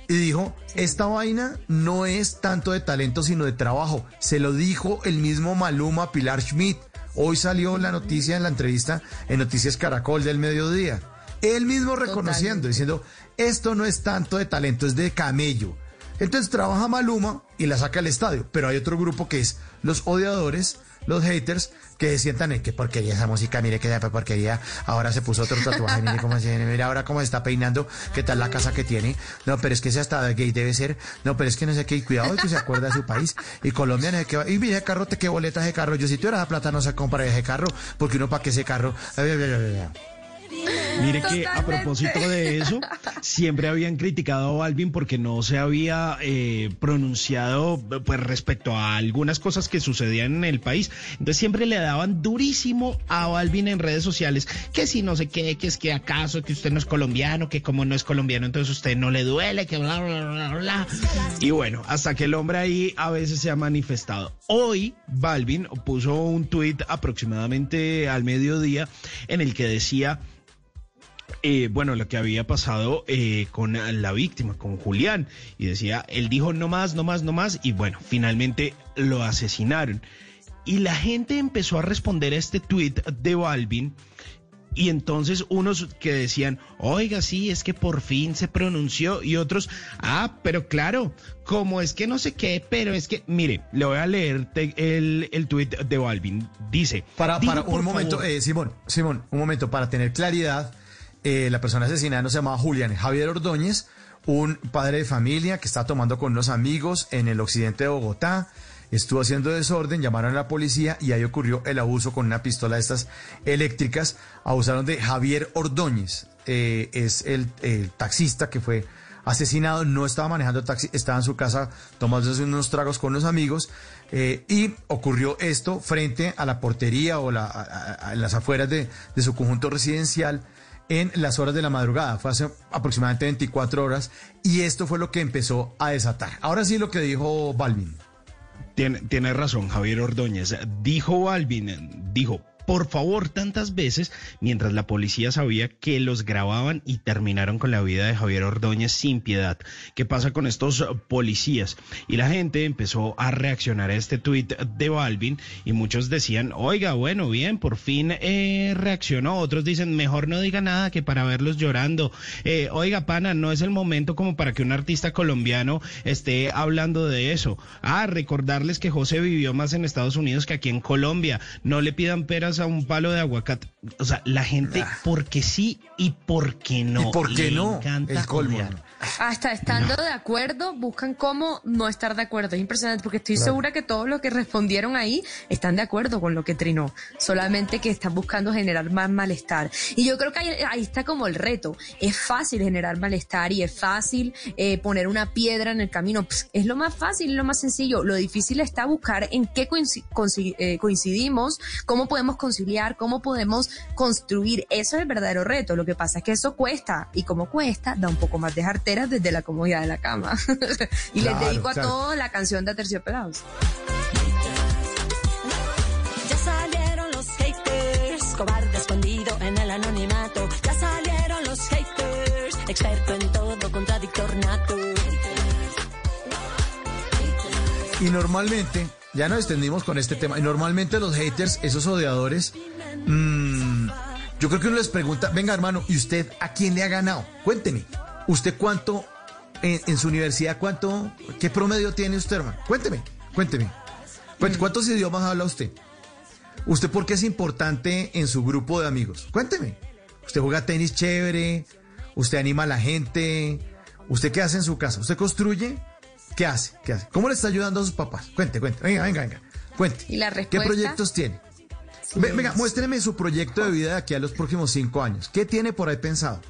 y dijo, esta vaina no es tanto de talento sino de trabajo. Se lo dijo el mismo Maluma Pilar Schmidt. Hoy salió la noticia en la entrevista en Noticias Caracol del mediodía. Él mismo reconociendo, diciendo, esto no es tanto de talento, es de camello. Entonces trabaja Maluma y la saca al estadio, pero hay otro grupo que es los odiadores, los haters, que sientan en qué porquería esa música, mire qué porquería, ahora se puso otro tatuaje, mire cómo se, mire ahora cómo se está peinando, qué tal la casa que tiene, no, pero es que ese hasta gay debe ser, no, pero es que no sé qué, cuidado que se acuerda de su país, y Colombia no sé qué, y mire carro, te qué boleta ese carro, yo si tuviera esa plata no se compra ese carro, porque uno para qué ese carro, Mire que a propósito de eso, siempre habían criticado a Balvin porque no se había eh, pronunciado pues respecto a algunas cosas que sucedían en el país. Entonces siempre le daban durísimo a Balvin en redes sociales, que si no sé qué, que es que acaso, que usted no es colombiano, que como no es colombiano, entonces usted no le duele, que bla, bla, bla, bla, bla. Y bueno, hasta que el hombre ahí a veces se ha manifestado. Hoy Balvin puso un tuit aproximadamente al mediodía en el que decía... Eh, bueno, lo que había pasado eh, con la víctima, con Julián, y decía, él dijo no más, no más, no más, y bueno, finalmente lo asesinaron. Y la gente empezó a responder a este tuit de Balvin, y entonces unos que decían, oiga, sí, es que por fin se pronunció, y otros, ah, pero claro, como es que no sé qué, pero es que, mire, le voy a leer el, el tuit de Balvin, dice, Para, "Digo, para un momento, favor". eh, Simón, Simón, un momento, para tener claridad, eh, la persona asesinada no se llamaba Julián Javier Ordóñez, un padre de familia que estaba tomando con unos amigos en el occidente de Bogotá, estuvo haciendo desorden, llamaron a la policía y ahí ocurrió el abuso con una pistola de estas eléctricas, abusaron de Javier Ordóñez, eh, es el, taxista que fue asesinado, no estaba manejando taxi, estaba en su casa tomándose unos tragos con unos amigos eh, y ocurrió esto frente a la portería o la, a- las afueras de su conjunto residencial en las horas de la madrugada. Fue hace aproximadamente 24 horas y esto fue lo que empezó a desatar. Ahora sí lo que dijo Balvin. Tiene, razón, Javier Ordóñez. Dijo Balvin, dijo, por favor tantas veces mientras la policía sabía que los grababan y terminaron con la vida de Javier Ordóñez sin piedad. ¿Qué pasa con estos policías? Y la gente empezó a reaccionar a este tuit de Balvin y muchos decían, oiga, bueno, bien, por fin eh, reaccionó. Otros dicen, mejor no diga nada que para verlos llorando. Eh, oiga, pana, no es el momento como para que un artista colombiano esté hablando de eso. Ah, recordarles que José vivió más en Estados Unidos que aquí en Colombia. No le pidan peras a un palo de aguacate. O sea, la gente porque sí y porque no. ¿Y por qué Le no? encanta El colmo. Hasta estando de acuerdo, buscan cómo no estar de acuerdo. Es impresionante porque estoy Claro. segura que todos los que respondieron ahí están de acuerdo con lo que trinó. Solamente que están buscando generar más malestar. Y yo creo que ahí, ahí está como el reto. Es fácil generar malestar y es fácil eh, poner una piedra en el camino. Pss, es lo más fácil, lo más sencillo. Lo difícil está buscar en qué coinci- eh, coincidimos, cómo podemos conciliar, cómo podemos construir. Eso es el verdadero reto. Lo que pasa es que eso cuesta. Y como cuesta, da un poco más de desde la comodidad de la cama. y les dedico a claro. todos la canción de Aterciopelados. Ya salieron los haters, cobarde escondido en el anonimato. Ya salieron los haters, experto en todo, contradictor nato. Y normalmente, ya nos extendimos con este tema, y normalmente los haters, esos odiadores, mm, yo creo que uno les pregunta, venga hermano, ¿y usted a quién le ha ganado? Cuénteme, ¿usted cuánto, en, en su universidad, cuánto, qué promedio tiene usted, hermano? Cuénteme, cuénteme. ¿Cuántos idiomas habla usted? ¿Usted por qué es importante en su grupo de amigos? Cuénteme. ¿Usted juega tenis chévere? ¿Usted anima a la gente? ¿Usted qué hace en su casa? ¿Usted construye? ¿Qué hace? ¿Qué hace? ¿Cómo le está ayudando a sus papás? Cuente, cuente. Venga, venga, venga. Cuente. ¿Y la ¿Qué proyectos tiene? Ve- Venga, muéstreme su proyecto de vida de aquí a los próximos cinco años. ¿Qué tiene por ahí pensado?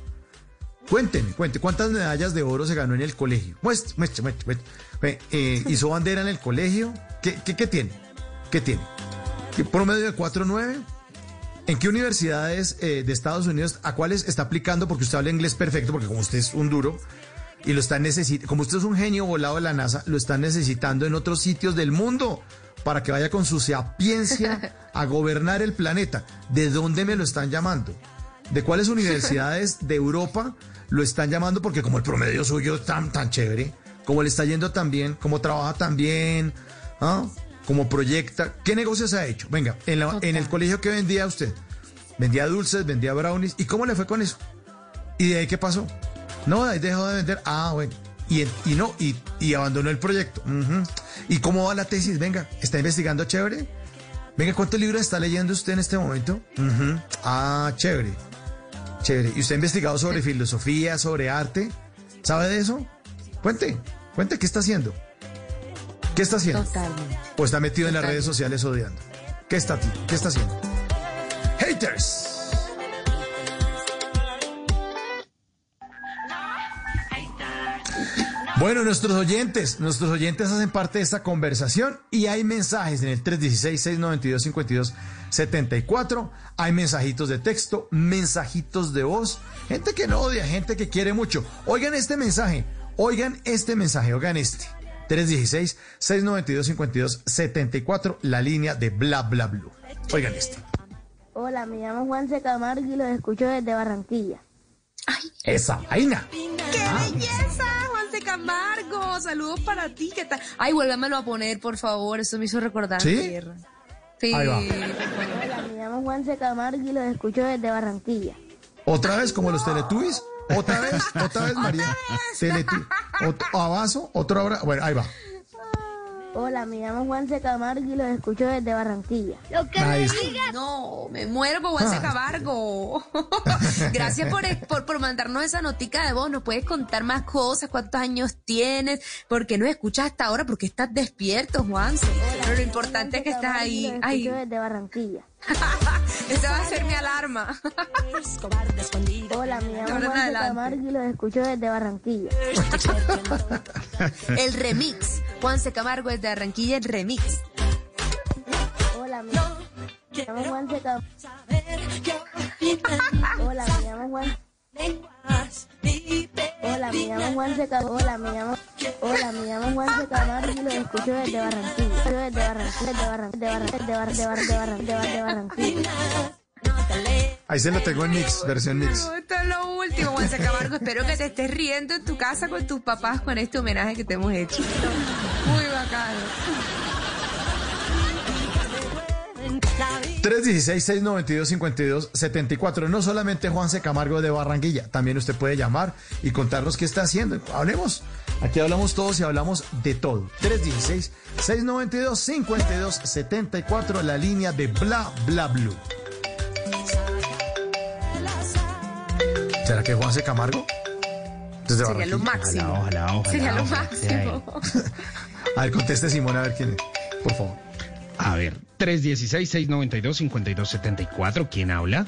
Cuénteme, cuente. ¿Cuántas medallas de oro se ganó en el colegio? Muestre, muestre, muestre. muestre. Eh, ¿Hizo bandera en el colegio? ¿Qué, qué, qué tiene? ¿Qué tiene? ¿Qué promedio de 4.9? ¿En qué universidades eh, de Estados Unidos, a cuáles está aplicando? Porque usted habla inglés perfecto, porque como usted es un duro y lo está necesitando, como usted es un genio volado de la NASA, lo está necesitando en otros sitios del mundo para que vaya con su sapiencia a gobernar el planeta. ¿De dónde me lo están llamando? ¿De cuáles universidades de Europa lo están llamando? Porque como el promedio suyo es tan, tan chévere, como le está yendo tan bien, como trabaja tan bien, ¿ah? como proyecta. ¿Qué negocios ha hecho? Venga, en, la- en el colegio que vendía usted, vendía dulces, vendía brownies. ¿Y cómo le fue con eso? ¿Y de ahí qué pasó? No, de ahí dejó de vender. Ah, bueno. Y, y no, y, y abandonó el proyecto. ¿Y cómo va la tesis? Venga, ¿está investigando chévere? Venga, ¿cuántos libros está leyendo usted en este momento? Ah, chévere. Chévere. ¿Y usted ha investigado sobre filosofía, sobre arte? ¿Sabe de eso? Cuente, cuente, ¿qué está haciendo? ¿Qué está haciendo? Totalmente. ¿O está metido en las redes sociales odiando? ¿Qué está, qué está haciendo? Haters. Bueno, nuestros oyentes, nuestros oyentes hacen parte de esta conversación y hay mensajes en el 316-692-5274, hay mensajitos de texto, mensajitos de voz, gente que no odia, gente que quiere mucho. Oigan este mensaje, oigan este mensaje, oigan este. 316-692-5274, la línea de bla bla blue. Oigan este. Hola, me llamo Juan C. Camargo y los escucho desde Barranquilla. Esa vaina. ¡Qué belleza, Juanse Camargo! Saludos para ti, ¿qué tal? Ay, vuélvamelo a poner, por favor, eso me hizo recordar ¿Sí? mi tierra. Sí. Ahí va. Hola, me llamo Juan C. Camargo y los escucho desde Barranquilla. ¿Otra vez como los Teletubbies? ¿Otra vez? ¿Otra vez, María? Teletu- ot- ¿Abazo? ¿Otro ahora? Bueno, ahí va. Hola, me llamo Juan C. Camargo y los escucho desde Barranquilla. Lo que me digas. No, me muero por Juanse Ah. Camargo. Gracias por, por, por mandarnos esa notica de voz. Nos puedes contar más cosas, cuántos años tienes, por qué nos escuchas hasta ahora, porque estás despierto, Juanse. Pero lo importante es que estás ahí. Los Ay, escucho desde Barranquilla. esa va a ser mi alarma. Hola, me llamo De ahora en Juan C. adelante. Camargo y los escucho desde Barranquilla. El remix. Juanse Camargo desde Barranquilla, el remix. Hola, me llamo Juan C. Camargo. Hola, me llamo llamo Juan. Hola, me llamo Juan Seca. Hola, me llamo. Hola, me llamo Juan Seca y lo escucho desde Barranquilla. Desde Barranquilla, desde Barranquilla, desde Barranquilla, desde Barranquilla, desde Barranquilla. Ahí se lo tengo en mix, versión mix. Esto es lo último, Juanse Camargo. Espero que te estés riendo en tu casa con tus papás con este homenaje que te hemos hecho. Muy bacano. 316-692-5274. No solamente Juanse Camargo de Barranquilla, también usted puede llamar y contarnos qué está haciendo. Hablemos. Aquí hablamos todos y hablamos de todo. 316-692-5274, la línea de Bla Bla Blue. ¿Será que Juanse Camargo? Desde Sería lo máximo. Ojalá, ojalá, Sería lo máximo. A ver, conteste Simón, a ver quién es. Por favor. A ver, 316-692-5274, ¿quién habla?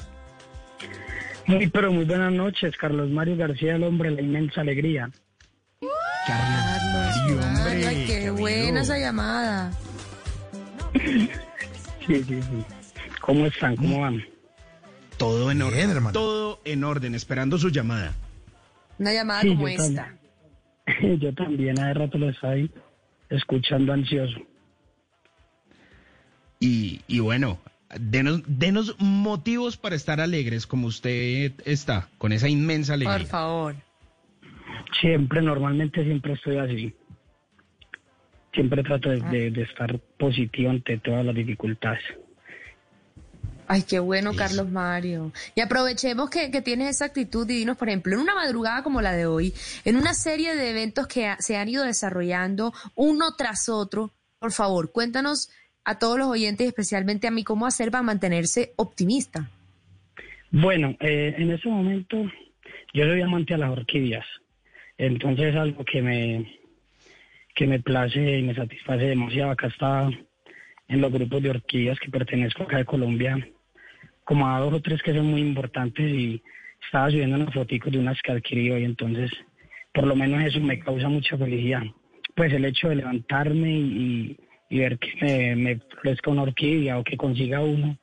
Muy, pero muy buenas noches, Carlos Mario García, el hombre, la inmensa alegría. Carlos Mario, Ay, qué buena esa llamada. Sí, sí, sí. ¿Cómo están? ¿Cómo van? Todo en orden. hermano. Todo en orden, esperando su llamada. Una llamada Sí, como yo esta. también. Yo también, hace rato lo estaba ahí escuchando ansioso. Y, y bueno, denos, denos motivos para estar alegres como usted está, con esa inmensa alegría. Por favor. Siempre, normalmente siempre estoy así. Siempre trato de, de- de estar positivo ante todas las dificultades. Ay, qué bueno, Carlos Mario. Y aprovechemos que, que tienes esa actitud y dinos, por ejemplo, en una madrugada como la de hoy, en una serie de eventos que ha- se han ido desarrollando uno tras otro, por favor, cuéntanos a todos los oyentes, especialmente a mí, cómo hacer para mantenerse optimista. Bueno, eh, en ese momento yo soy amante a las orquídeas, entonces es algo que me, que me place y me satisface demasiado. Acá está en los grupos de orquídeas que pertenezco acá de Colombia, como a dos o tres que son muy importantes y estaba subiendo unas fotos de unas que adquirí hoy, entonces por lo menos eso me causa mucha felicidad. Pues el hecho de levantarme y, y ver que me, me florezca una orquídea o que consiga uno,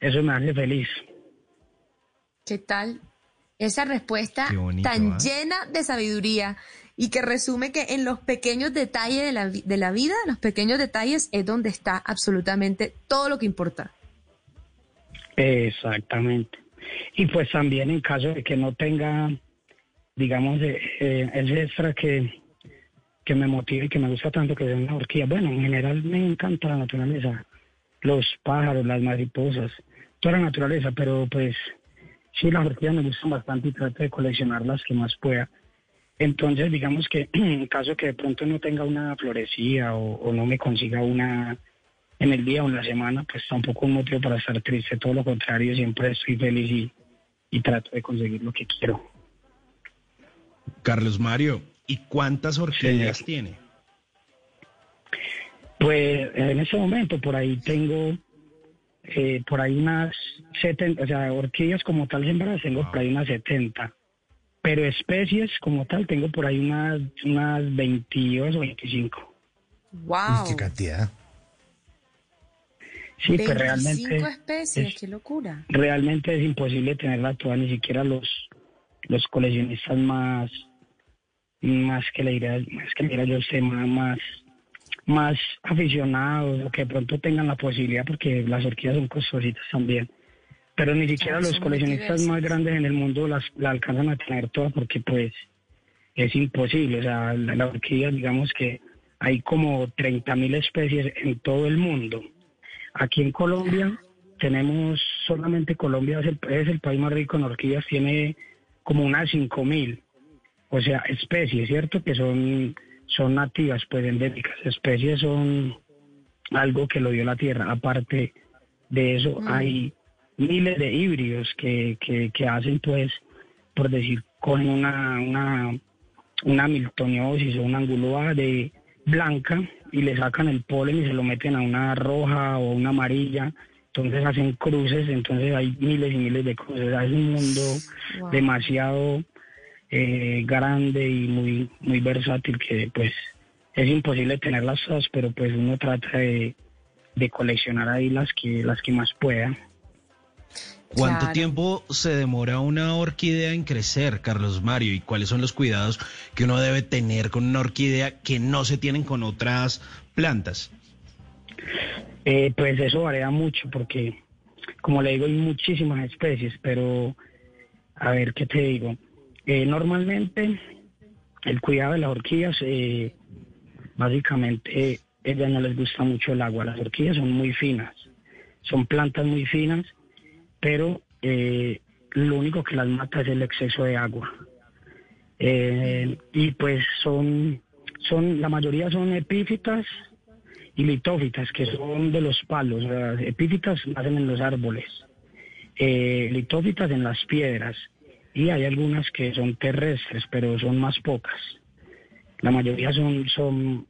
eso me hace feliz. ¿Qué tal? Esa respuesta bonito, tan ¿ah? llena de sabiduría y que resume que en los pequeños detalles de la, de la vida, los pequeños detalles es donde está absolutamente todo lo que importa. Exactamente. Y pues también en caso de que no tenga, digamos, eh, eh, ese extra que, que me motive y que me gusta tanto, que es una orquídea. Bueno, en general me encanta la naturaleza, los pájaros, las mariposas, toda la naturaleza, pero pues sí, las orquídeas me gustan bastante y trato de coleccionar las que más pueda. Entonces, digamos que en caso que de pronto no tenga una florecida o, no me consiga una en el día o en la semana, pues tampoco un motivo para estar triste, todo lo contrario, siempre estoy feliz y, y trato de conseguir lo que quiero. Carlos Mario, ¿y cuántas orquídeas tiene? Pues en ese momento por ahí tengo eh, por ahí unas 70, o sea, orquídeas como tal sembradas tengo por ahí unas 70, pero especies como tal tengo por ahí unas, unas 22 o 25. ¡Wow! ¿Qué cantidad? Sí, pues 25 realmente especies, es- qué locura. realmente es imposible tenerla toda, ni siquiera los, los coleccionistas más, más que le dirá, más que le dirá yo sé, más, más, más aficionados o que de pronto tengan la posibilidad, porque las orquídeas son costositas también. Pero ni siquiera los coleccionistas más grandes en el mundo las, la alcanzan a tener toda porque pues es imposible. O sea, la, la orquídea, digamos que hay como 30.000 especies en todo el mundo. Aquí en Colombia tenemos solamente Colombia es el, es el país más rico en orquídeas, tiene como unas 5.000, o sea, especies, ¿cierto? Que son, son nativas, pues endémicas. Especies son algo que lo dio la tierra. Aparte de eso, hay miles de híbridos que, que, que hacen, pues, por decir, cogen una, una, una miltoniosis o una anguloa de blanca y le sacan el polen y se lo meten a una roja o una amarilla. Entonces hacen cruces, entonces hay miles y miles de cruces. Es un mundo Wow. demasiado eh, grande y muy, muy versátil que pues es imposible tenerlas todas, pero pues uno trata de, de coleccionar ahí las que, las que más pueda. ¿Cuánto Claro. tiempo se demora una orquídea en crecer, Carlos Mario? ¿Y cuáles son los cuidados que uno debe tener con una orquídea que no se tienen con otras plantas? Eh, pues eso varía mucho porque, como le digo, hay muchísimas especies, pero a ver, ¿qué te digo? Eh, normalmente el cuidado de las orquídeas, eh, básicamente, eh, ellas no les gusta mucho el agua. Las orquídeas son muy finas, son plantas muy finas, pero eh, lo único que las mata es el exceso de agua. Y pues son, son, la mayoría son epífitas y litófitas, que son de los palos. Sea, epífitas nacen en los árboles, litófitas en las piedras, y hay algunas que son terrestres, pero son más pocas. La mayoría son, son,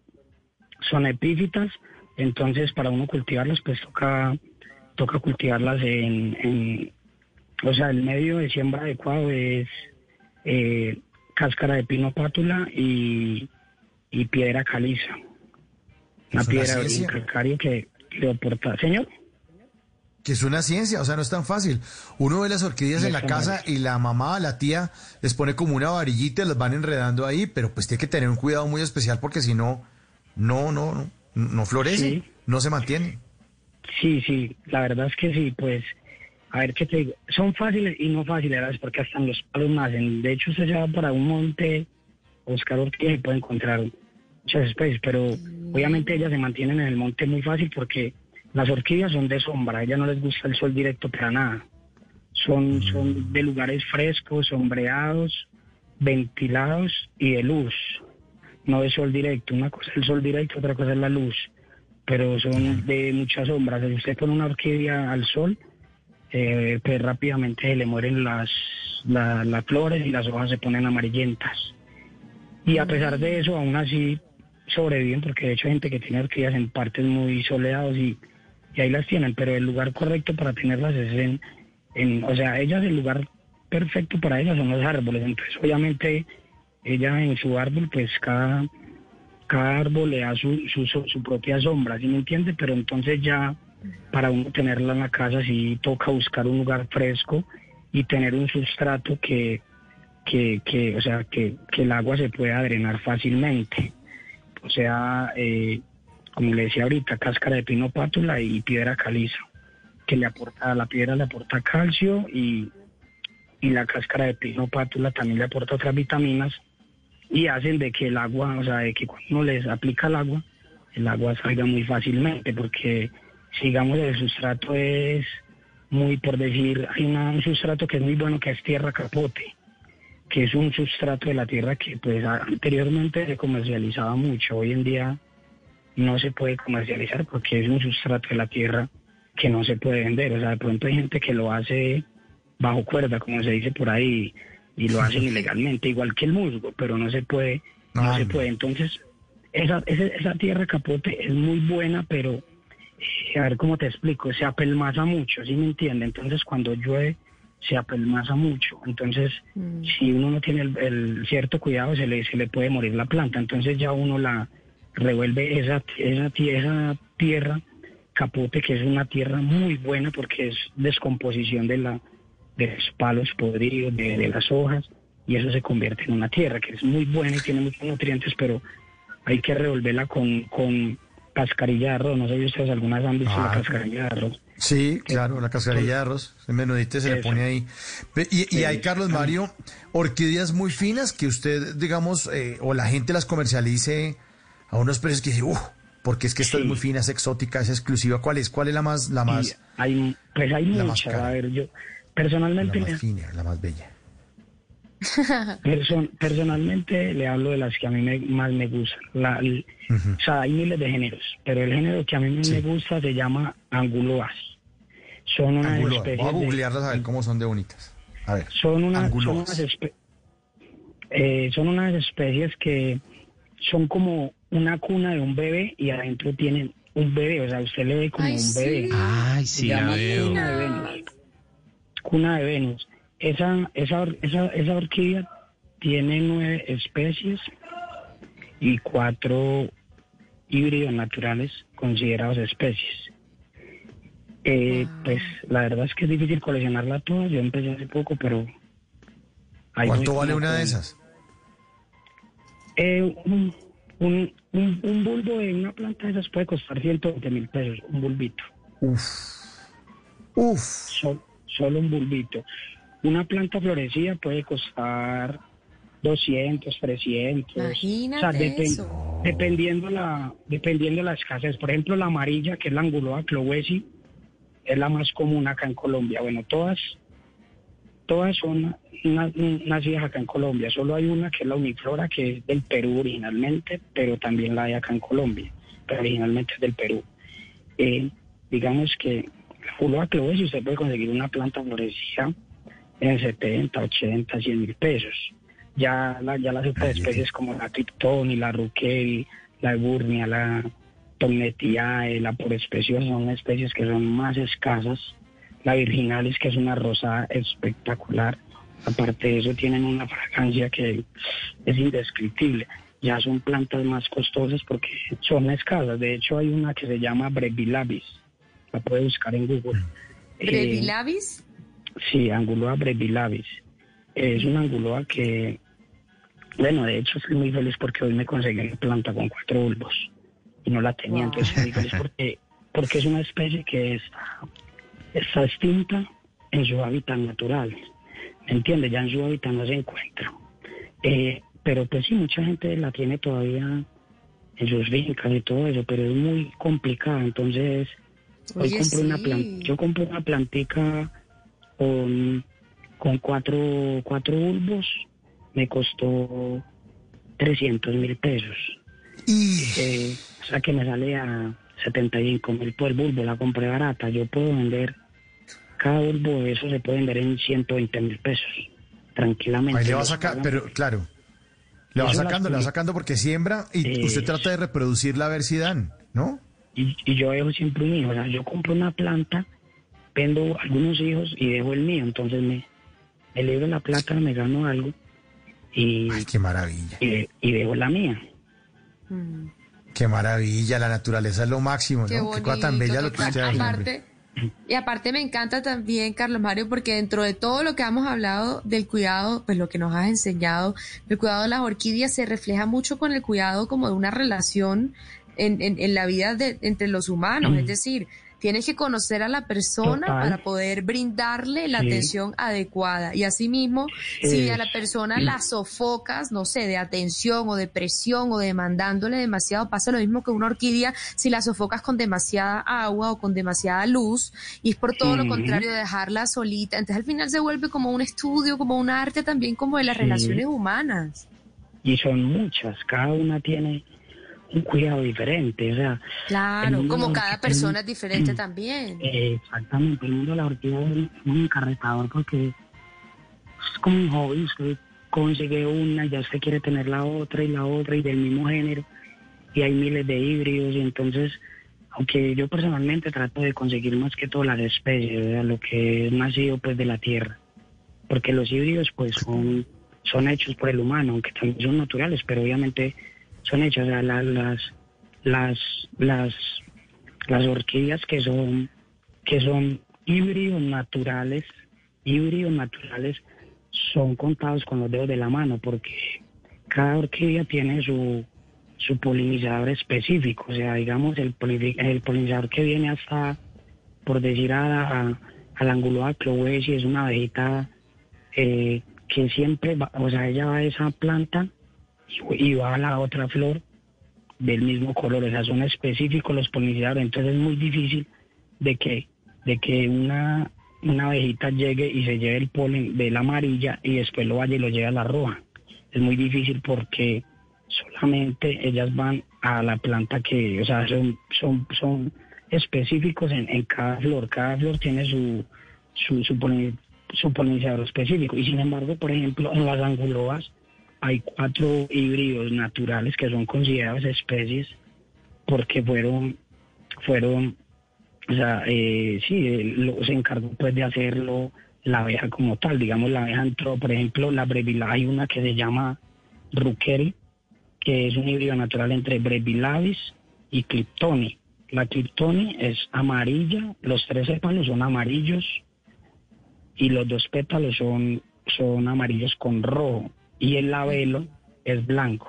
son epífitas, entonces para uno cultivarlas, pues toca, toca cultivarlas en, en- o sea, el medio de siembra adecuado es eh, cáscara de pino pátula y, y piedra caliza. Una piedra ciencia. calcáreo que le aporta. Señor. Que es una ciencia, o sea, no es tan fácil. Uno ve las orquídeas en la casa y la mamá, la tía, les pone como una varillita y las van enredando ahí, pero pues tiene que tener un cuidado muy especial porque si no, no, no, no, no florece, Sí. no se mantiene. Sí, sí, la verdad es que sí, pues, a ver qué te digo, son fáciles y no fáciles, ¿verdad? porque hasta en los palos nacen. De hecho, usted se va para un monte, a buscar orquídeas y puede encontrar muchas especies, pero obviamente ellas se mantienen en el monte muy fácil porque las orquídeas son de sombra, a ellas no les gusta el sol directo para nada. Son, son de lugares frescos, sombreados, ventilados y de luz, no de sol directo. Una cosa es el sol directo, otra cosa es la luz pero son de muchas sombras. Si usted pone una orquídea al sol, eh, pues rápidamente se le mueren las, la- las flores y las hojas se ponen amarillentas. Y a pesar de eso, aún así sobreviven, porque de hecho hay gente que tiene orquídeas en partes muy soleadas y, y ahí las tienen, pero el lugar correcto para tenerlas es en, o sea, ellas el lugar perfecto para ellas son los árboles. Entonces, obviamente, ella en su árbol, pues cada cada árbol le da su- su propia sombra, ¿sí me entiende? Pero entonces ya para uno tenerla en la casa sí toca buscar un lugar fresco y tener un sustrato que, que, que o sea, que, que el agua se pueda drenar fácilmente. O sea, eh, como le decía ahorita, cáscara de pino pátula y piedra caliza, que le aporta, la piedra le aporta calcio y, y la cáscara de pino pátula también le aporta otras vitaminas y hacen de que el agua, o sea, de que cuando uno les aplica el agua, el agua salga muy fácilmente, porque digamos el sustrato es muy, por decir, hay una- un sustrato que es muy bueno que es tierra capote, que es un sustrato de la tierra que pues a- anteriormente se comercializaba mucho, hoy en día no se puede comercializar porque es un sustrato de la tierra que no se puede vender, o sea, de pronto hay gente que lo hace bajo cuerda, como se dice por ahí, y lo hacen ilegalmente, igual que el musgo, pero no se puede, no se puede. Entonces, esa, esa, esa tierra capote es muy buena, pero eh, a ver cómo te explico, se apelmaza mucho, ¿sí me entiende? Entonces, cuando llueve, se apelmaza mucho. Entonces, si uno no tiene el, el cierto cuidado, se le, se le puede morir la planta. Entonces, ya uno la revuelve esa, esa, esa tierra capote, que es una tierra muy buena porque es descomposición de la de los palos podridos, de, de las hojas, y eso se convierte en una tierra que es muy buena y tiene muchos nutrientes, pero hay que revolverla con, con cascarilla de arroz. No sé si ustedes algunas han visto la Ah. cascarilla de arroz. Sí, claro, la cascarilla de arroz, el menudito se le pone ahí. Y, y hay, Carlos Mario, orquídeas muy finas que usted, digamos, eh, o la gente las comercialice a unos precios que dice, uff, porque es que esta es muy fina, es exótica, es exclusiva. ¿Cuál es? ¿Cuál es la más, la más, Y hay, pues hay la más muchas. A ver, yo la personalmente, más le- fina, la más bella? perso- personalmente le hablo de las que a mí me- más me gustan. La- el- O sea, hay miles de géneros, pero el género que a mí me gusta se llama anguloas. Son unas Anguloa. Voy especies a de- googlearlas a ver cómo son de bonitas. A ver. son, una- son, Anguloas. unas espe- eh, son unas especies que son como una cuna de un bebé y adentro tienen un bebé, o sea, usted le ve como Ay, un bebé. Ay, Se sí, la llama veo. Cuna de Venus. Cuna de Venus. Esa, esa, or- esa, esa orquídea tiene nueve especies y cuatro híbridos naturales considerados especies. Eh, Pues la verdad es que es difícil coleccionarla toda. Yo empecé hace poco, pero... ¿Cuánto vale una de esas? Eh, un, un, un, un bulbo de una planta de esas puede costar 120 mil pesos, un bulbito. Uf. Uf. solo un bulbito. Una planta florecida puede costar 200, 300. Imagínate depen- eso. Dependiendo la, dependiendo la escasez. Por ejemplo, la amarilla, que es la anguloa clowesi, es la más común acá en Colombia. Bueno, todas, todas son na- nacidas acá en Colombia. Solo hay una que es la uniflora, que es del Perú originalmente, pero también la hay acá en Colombia. Pero originalmente es del Perú. Eh, digamos que anguloa clowesi usted puede conseguir una planta florecida en 70, 80, 100 mil pesos. Ya, la- ya las otras especies como la Krypton y la Ruquel, la Eburnia, la Tomnetiae, la Porespecios son especies que son más escasas. La Virginalis, que es una rosa espectacular. Aparte de eso, tienen una fragancia que es indescriptible. Ya son plantas más costosas porque son escasas. De hecho, hay una que se llama Brevilabis. La puede buscar en Google. Eh, ¿Brevilabis? Sí, Anguloa brevilabis. Es una anguloa que, bueno, de hecho estoy muy feliz porque hoy me conseguí una planta con cuatro bulbos y no la tenía, entonces estoy muy feliz porque, porque es una especie que está, está extinta en su hábitat natural. ¿Me entiendes? Ya en su hábitat no se encuentra. Eh, pero pues sí, mucha gente la tiene todavía en sus fincas y todo eso, pero es muy complicada, entonces... Hoy compré una sí. plan- yo compré una plantica con, con cuatro, cuatro bulbos, me costó 300 mil pesos. Eh, o sea que me sale a 75 mil por bulbo, la compré barata. Yo puedo vender, cada bulbo de eso se puede vender en 120 mil pesos, tranquilamente. Ahí le va a sacar, pero claro. Le va la sacando, le va sacando porque siembra y Eh, usted trata de reproducirla a ver si dan, ¿no? y, y yo dejo siempre un hijo. O sea, yo compro una planta, vendo algunos hijos y dejo el mío. Entonces me, me libro la plata, me gano algo y, Ay, qué maravilla. y, de- y dejo la mía. Qué maravilla, la naturaleza es lo máximo, Qué ¿no? Qué cosa tan bonito, bella lo que usted hace. y aparte me encanta también, Carlos Mario, porque dentro de todo lo que hemos hablado del cuidado, pues lo que nos has enseñado, el cuidado de las orquídeas se refleja mucho con el cuidado como de una relación en, en, en la vida de, entre los humanos. Es decir, tienes que conocer a la persona Total. para poder brindarle la Sí. atención adecuada. Y asimismo, si a la persona la sofocas, no sé, de atención o de presión o demandándole demasiado, pasa lo mismo que una orquídea si la sofocas con demasiada agua o con demasiada luz y es por todo lo contrario dejarla solita. Entonces al final se vuelve como un estudio, como un arte también como de las Sí. relaciones humanas. Y son muchas, cada una tiene un cuidado diferente. O sea, Claro, como cada persona es diferente también. Eh, exactamente, el mundo de la orquídea es muy encarretador porque es como un hobby, usted consigue una ya usted quiere tener la otra y la otra y del mismo género y hay miles de híbridos y entonces, aunque yo personalmente trato de conseguir más que todo las especies, o sea, lo que es nacido pues de la tierra, porque los híbridos pues son, son hechos por el humano, aunque también son naturales, pero obviamente son hechos, o sea, la- las, las, las, las orquídeas que son que son híbridos naturales, híbridos naturales son contados con los dedos de la mano porque cada orquídea tiene su, su polinizador específico, o sea, digamos el, el polinizador que viene hasta, por decir a, a, a la es una abejita eh, que siempre va, o sea, ella va a esa planta y, va a la otra flor del mismo color, o sea, son específicos los polinizadores, entonces es muy difícil de que, de que una, una abejita llegue y se lleve el polen de la amarilla y después lo vaya y lo lleve a la roja. Es muy difícil porque solamente ellas van a la planta que, o sea, son, son, son específicos en, cada flor, cada flor tiene su, su, su polinizador específico. Y sin embargo, por ejemplo, en las anguloas hay cuatro híbridos naturales que son consideradas especies porque fueron, fueron, o sea, eh, sí, se encargó pues de hacerlo la abeja como tal. Digamos, la abeja entró, por ejemplo, la brevila, hay una que se llama Ruquel, que es un híbrido natural entre Brevilavis y Cliptoni. la Triptoni es amarilla, los tres sépalos son amarillos y los dos pétalos son, son amarillos con rojo y el labelo es blanco.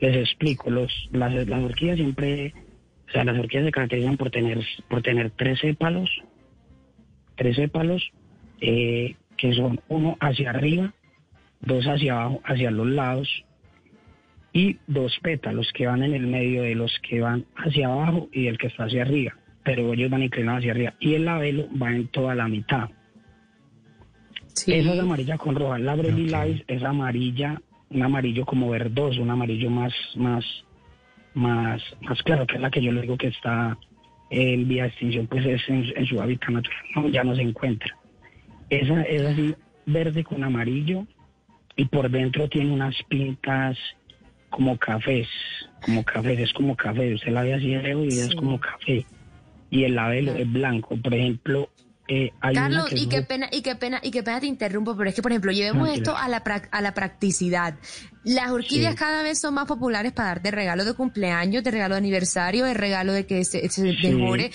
Les explico, los, las, las orquídeas siempre, o sea, las orquídeas se caracterizan por tener, por tener tres sépalos, tres sépalos eh, que son uno hacia arriba, dos hacia abajo, hacia los lados y dos pétalos que van en el medio de los que van hacia abajo y el que está hacia arriba, pero ellos van inclinados hacia arriba y el labelo va en toda la mitad. Esa es amarilla con roja. La Brady Light es amarilla, un amarillo como verdoso, un amarillo más, más, más, más claro, que es la que yo le digo que está en vía de extinción, pues es en, en su hábitat natural, no, ya no se encuentra. Esa es así, verde con amarillo, y por dentro tiene unas pintas como cafés, como cafés, es como café, usted la ve así de lejos y es como café. Y el labelo es blanco, por ejemplo, eh, hay Carlos, que y qué pena, y qué pena, y qué pena te interrumpo, pero es que, por ejemplo, llevemos Tranquila. esto a la, prac- a la practicidad. Las orquídeas Sí. cada vez son más populares para dar de regalo de cumpleaños, de regalo de aniversario, de regalo de que se, se Sí.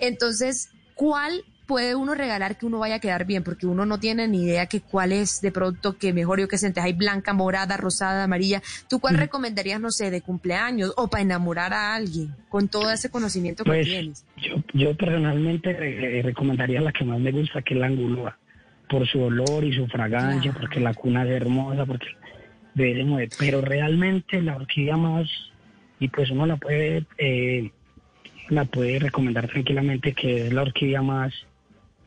Entonces, ¿cuál puede uno regalar que uno vaya a quedar bien? Porque uno no tiene ni idea que cuál es de pronto que mejor yo que sientes. Hay blanca, morada, rosada, amarilla. ¿Tú cuál recomendarías, no sé, de cumpleaños o para enamorar a alguien con todo ese conocimiento que Pues tienes? Yo, yo personalmente re- recomendaría la que más me gusta, que es la angulúa, por su olor y su fragancia, porque la cuna es hermosa, porque de ese modo. Pero realmente la orquídea más, y pues uno la puede, eh, la puede recomendar tranquilamente, que es la orquídea más,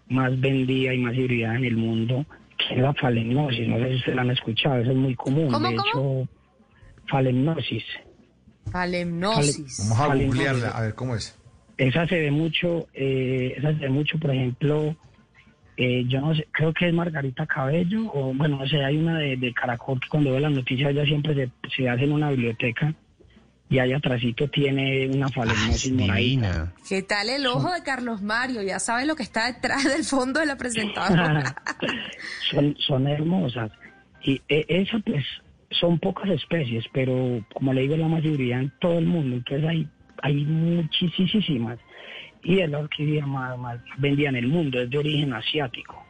más vendida y más hibridada en el mundo, que es la falemnosis. No sé si ustedes la han escuchado, eso es muy común. ¿Cómo, de cómo? hecho, falemnosis. Falemnosis. Vamos a googlearla, a ver cómo es. Esa se ve mucho, eh, esa se ve mucho, por ejemplo, eh, yo no sé, creo que es Margarita Cabello, o bueno, no sé, hay una de, de Caracol que cuando ve las noticias ella siempre se, se hace en una biblioteca y ahí atrásito tiene una falemnosis moradita. ¿Qué tal el ojo de Carlos Mario? Ya sabes lo que está detrás del fondo de la presentadora. son, son hermosas. Y eh, esa pues son pocas especies, pero como le digo, la mayoría en todo el mundo, entonces hay, hay muchísimas. Y es la orquídea más, más vendida en el mundo, es de origen asiático.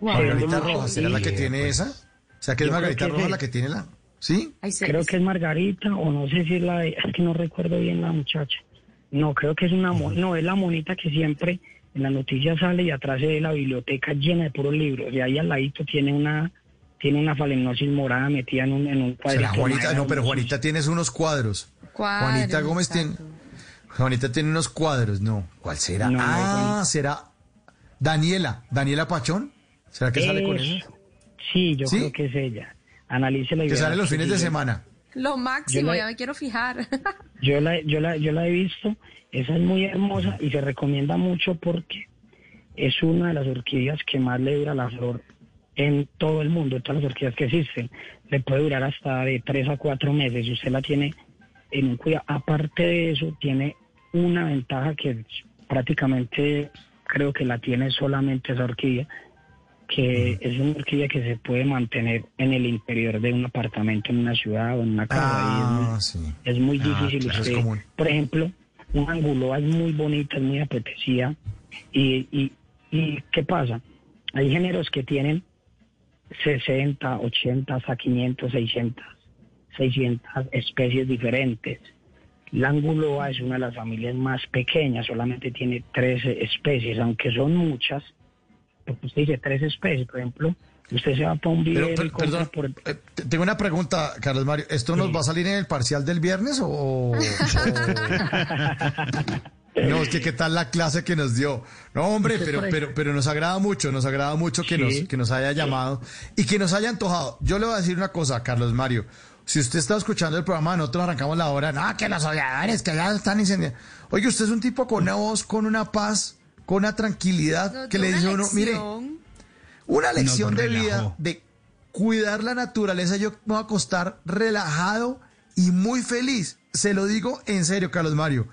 Vende Margarita Roja, ¿será la que tiene esa? O sea, que es Yo Margarita que Roja la que tiene la... ¿Sí? Creo que es Margarita, o no sé si es la de, es que no recuerdo bien la muchacha. No, creo que es una, mo- no, es la monita que siempre en la noticia sale y atrás de la biblioteca llena de puros libros. Y ahí al ladito tiene una, tiene una falemnosis morada metida en un, en un cuadrito. ¿Será de Juanita? No, pero Juanita tienes unos cuadros. Cuadros, Juanita Gómez tiene... Juanita tiene unos cuadros, no. ¿Cuál será? No, ah, será Daniela. ¿Daniela Pachón? ¿Será que sale con Eso. Sí, yo ¿Sí? creo que es ella. Analícela y Que sale los fines de semana. Lo máximo, la- ya me quiero fijar. Yo la, yo la, yo la he visto, esa es muy hermosa y se recomienda mucho porque es una de las orquídeas que más le dura la flor en todo el mundo, en todas las orquídeas que existen. Le puede durar hasta de tres a cuatro meses. y Usted la tiene en un cuidado. Aparte de eso, tiene una ventaja que prácticamente creo que la tiene solamente esa orquídea, que es una orquídea que se puede mantener en el interior de un apartamento, en una ciudad o en una casa. y es muy- Ah, sí. es muy Ah, difícil claro, es usted- común. por ejemplo, una anguloa es muy bonita, es muy apetecida. Y, y, ¿Y qué pasa? Hay géneros que tienen 60, 80, hasta 500, 600, 600 especies diferentes. La anguloa es una de las familias más pequeñas, solamente tiene 13 especies, aunque son muchas. porque Usted dice tres especies, por ejemplo, usted se va para un Pero, vivero y perdón, por eh, te- tengo una pregunta, Carlos Mario. ¿Esto nos va a salir en el parcial del viernes o...? o- No, es que qué tal la clase que nos dio. No, hombre, pero, pero, pero nos agrada mucho, nos agrada mucho que, Sí. nos, que nos haya llamado y que nos haya antojado. Yo le voy a decir una cosa, Carlos Mario. Si usted está escuchando el programa, nosotros arrancamos la hora, no, que los odiadores, que ya están incendiando. Oye, usted es un tipo con una voz, con una paz, con una tranquilidad, que le dice a uno, mire, una lección de vida de cuidar la naturaleza. Yo me voy a acostar relajado y muy feliz. Se lo digo en serio, Carlos Mario.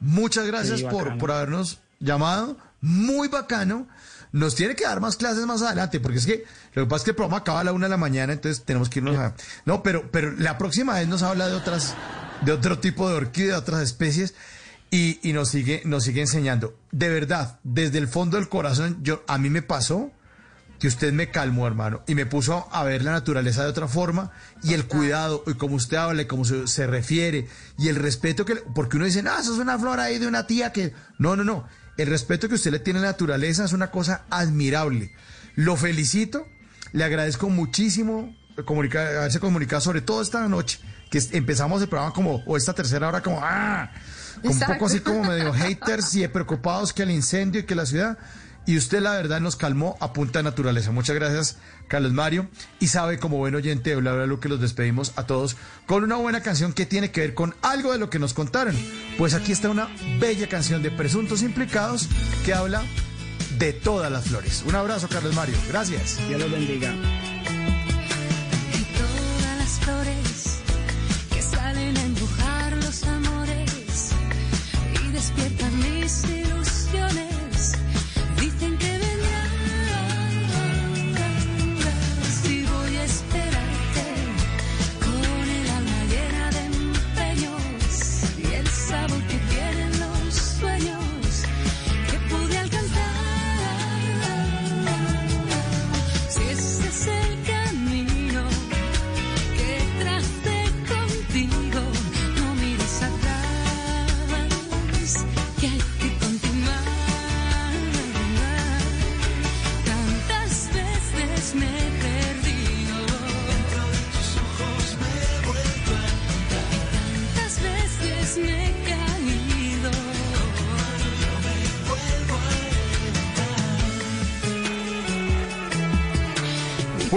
Muchas gracias Sí, por, por habernos llamado. Muy bacano. Nos tiene que dar más clases más adelante, porque es que lo que pasa es que el programa acaba a la una de la mañana, entonces tenemos que irnos a... No, pero, pero la próxima vez nos habla de otras, de otro tipo de orquídea, de otras especies. y, y nos sigue, nos sigue enseñando. De verdad, desde el fondo del corazón, yo, a mí me pasó que usted me calmó, hermano, y me puso a ver la naturaleza de otra forma y el cuidado, y como usted habla, y cómo se, se refiere, y el respeto que, le- porque uno dice, no, eso es una flor ahí de una tía que, no, no, no, el respeto que usted le tiene a la naturaleza es una cosa admirable. Lo felicito, le agradezco muchísimo comunicar, haberse comunicado sobre todo esta noche, que empezamos el programa como, o esta tercera hora como, ah, como un poco así como medio haters y preocupados que el incendio y que la ciudad. Y usted, la verdad, nos calmó a punta de naturaleza. Muchas gracias, Carlos Mario. Y sabe, como buen oyente de Bla Bla Blue, que los despedimos a todos con una buena canción que tiene que ver con algo de lo que nos contaron. Pues aquí está una bella canción de Presuntos Implicados que habla de todas las flores. Un abrazo, Carlos Mario. Gracias. Dios los bendiga. Y todas las flores que salen a los amores y despiertan mis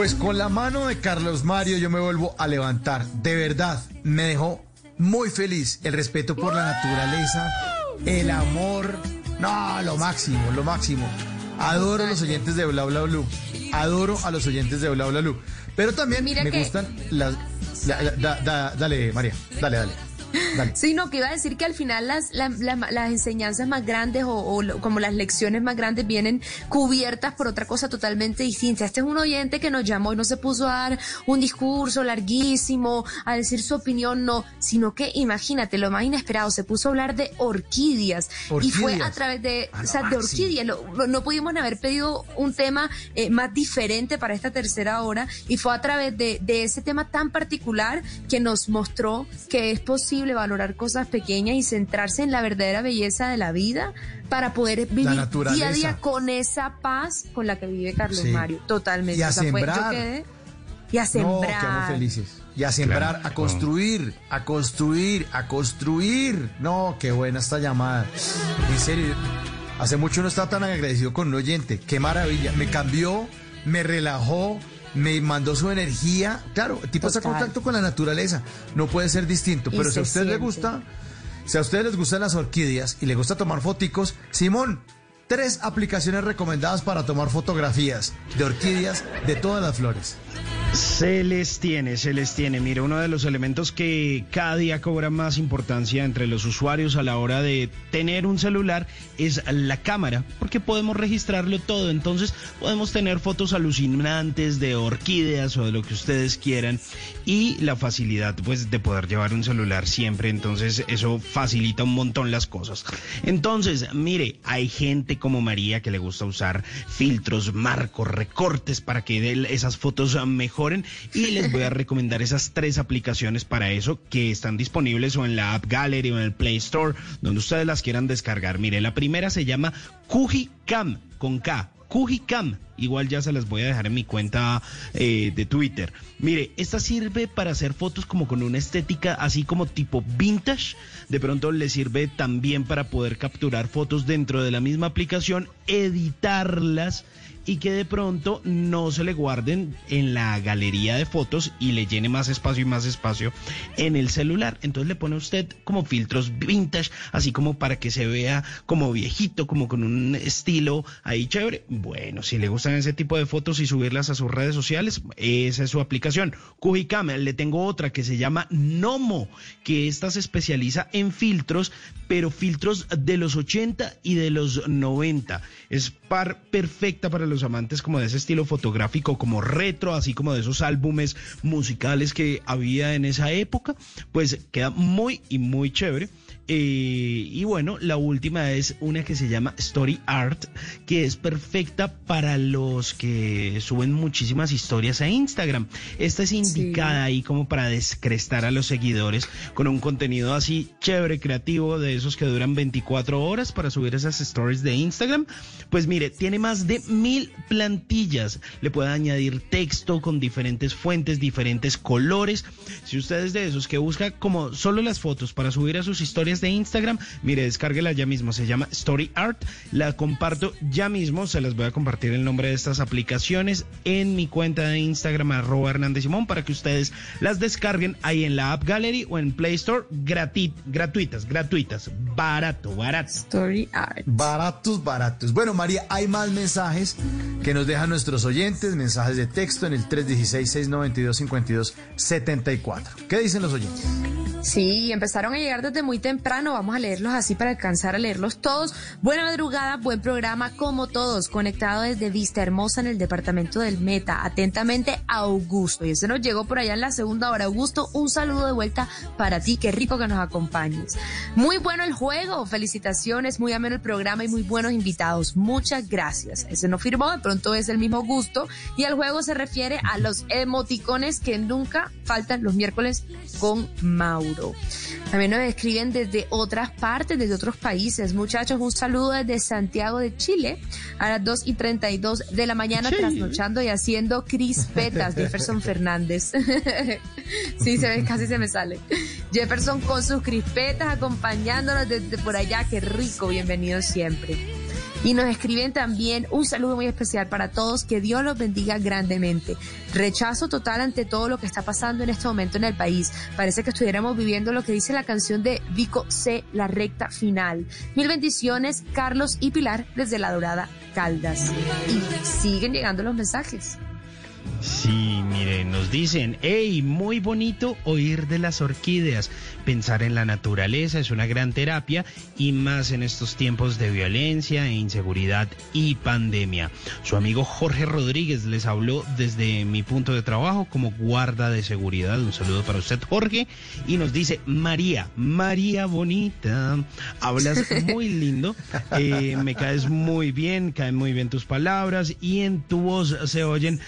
Pues con la mano de Carlos Mario yo me vuelvo a levantar. De verdad, me dejó muy feliz el respeto por la naturaleza, el amor. No, lo máximo, lo máximo. Adoro a los oyentes de Bla Bla Blue. Adoro a los oyentes de Bla Bla Blue. Pero también Mira me que- gustan las... la- la- da- da- dale, María. Dale, dale. Dale. Sí, no, que iba a decir que al final las, la- la- las enseñanzas más grandes o, como las lecciones más grandes vienen cubiertas por otra cosa totalmente distinta. Este es un oyente que nos llamó y no se puso a dar un discurso larguísimo, a decir su opinión, no, sino que imagínate, lo más inesperado, se puso a hablar de orquídeas, y fue a través de, A o sea, de máximo. orquídeas. Lo- lo- no pudimos haber pedido un tema eh, más diferente para esta tercera hora y fue a través de, de ese tema tan particular que nos mostró que es posible valorar cosas pequeñas y centrarse en la verdadera belleza de la vida para poder vivir día a día con esa paz con la que vive Carlos Sí. Mario. Totalmente. Y a O sea, fue- yo sembrar. quedé- y a sembrar. felices. Y a sembrar, Claro. a construir, a construir, a construir. No, qué buena esta llamada. En serio, hace mucho no estaba tan agradecido con un oyente. Qué maravilla. Me cambió, me relajó, me mandó su energía. Claro, el tipo está en contacto con la naturaleza. No puede ser distinto. Y Pero si a usted le gusta, si a ustedes les gustan las orquídeas y le gusta tomar foticos, Simón, tres aplicaciones recomendadas para tomar fotografías de orquídeas de todas las flores. Se les tiene, se les tiene. Mire, uno de los elementos que cada día cobra más importancia entre los usuarios a la hora de tener un celular es la cámara, porque podemos registrarlo todo. Entonces podemos tener fotos alucinantes de orquídeas o de lo que ustedes quieran y la facilidad pues de poder llevar un celular siempre. Entonces eso facilita un montón las cosas. Entonces, mire, hay gente como María que le gusta usar filtros, marcos, recortes para que de- esas fotos mejoren y les voy a recomendar esas tres aplicaciones para eso que están disponibles o en la App Gallery o en el Play Store, donde ustedes las quieran descargar. Mire, la primera se llama Cam con K. Cam. Igual ya se las voy a dejar en mi cuenta eh, de Twitter. Mire, esta sirve para hacer fotos como con una estética así como tipo vintage. De pronto le sirve también para poder capturar fotos dentro de la misma aplicación, editarlas y que de pronto no se le guarden en la galería de fotos y le llene más espacio y más espacio en el celular. Entonces le pone usted como filtros vintage, así como para que se vea como viejito, como con un estilo ahí chévere. Bueno, si le gustan ese tipo de fotos y subirlas a sus redes sociales, esa es su aplicación. Cujicam, le tengo otra que se llama Nomo, que esta se especializa en filtros, pero filtros de los 80 y de los 90. Es par perfecta para los amantes como de ese estilo fotográfico, como retro, así como de esos álbumes musicales que había en esa época. Pues queda muy y muy chévere. Eh, y bueno, la última es una que se llama Story Art, que es perfecta para los que suben muchísimas historias a Instagram. Esta es indicada ahí como para descrestar a los seguidores con un contenido así chévere, creativo, de esos que duran 24 horas para subir esas stories de Instagram. Pues mire, tiene más de mil plantillas. Le puede añadir texto con diferentes fuentes, diferentes colores. Si usted es de esos que busca como solo las fotos para subir a sus historias de Instagram, mire, descárguela ya mismo. Se llama Story Art. La comparto ya mismo. Se las voy a compartir el nombre de estas aplicaciones en mi cuenta de Instagram, arroba Hernández Simón, para que ustedes las descarguen ahí en la App Gallery o en Play Store grati- gratuitas, gratuitas. Barato, barato. Story Art. Baratos, baratos. Bueno, María, hay más mensajes que nos dejan nuestros oyentes, mensajes de texto en el 316-692-5274. ¿Qué dicen los oyentes? Sí, empezaron a llegar desde muy temprano. Vamos a leerlos así para alcanzar a leerlos todos. Buena madrugada, buen programa como todos. Conectado desde Vista Hermosa en el departamento del Meta. Atentamente, Augusto. Y ese nos llegó por allá en la segunda hora. Augusto, un saludo de vuelta para ti. Qué rico que nos acompañes. Muy bueno el juego. Felicitaciones. Muy ameno el programa y muy buenos invitados. Muchas gracias. Ese no firmó, de pronto es el mismo gusto. Y el juego se refiere a los emoticones que nunca faltan los miércoles con Mauro. También nos escriben desde otras partes, desde otros países. Muchachos, un saludo desde Santiago de Chile a las 2 y 32 de la mañana, trasnochando y haciendo crispetas. Jefferson Fernández. sí, se ve, casi se me sale. Jefferson con sus crispetas acompañándonos desde por allá. Qué rico, bienvenido siempre. Y nos escriben también un saludo muy especial para todos, que Dios los bendiga grandemente. Rechazo total ante todo lo que está pasando en este momento en el país. Parece que estuviéramos viviendo lo que dice la canción de Vico C, la recta final. Mil bendiciones, Carlos y Pilar desde La Dorada, Caldas. Y siguen llegando los mensajes. Sí, mire, nos dicen, hey, muy bonito oír de las orquídeas. Pensar en la naturaleza es una gran terapia y más en estos tiempos de violencia inseguridad y pandemia. Su amigo Jorge Rodríguez les habló desde mi punto de trabajo como guarda de seguridad. Un saludo para usted, Jorge. Y nos dice, María, María bonita, hablas muy lindo, eh, me caes muy bien, caen muy bien tus palabras y en tu voz se oyen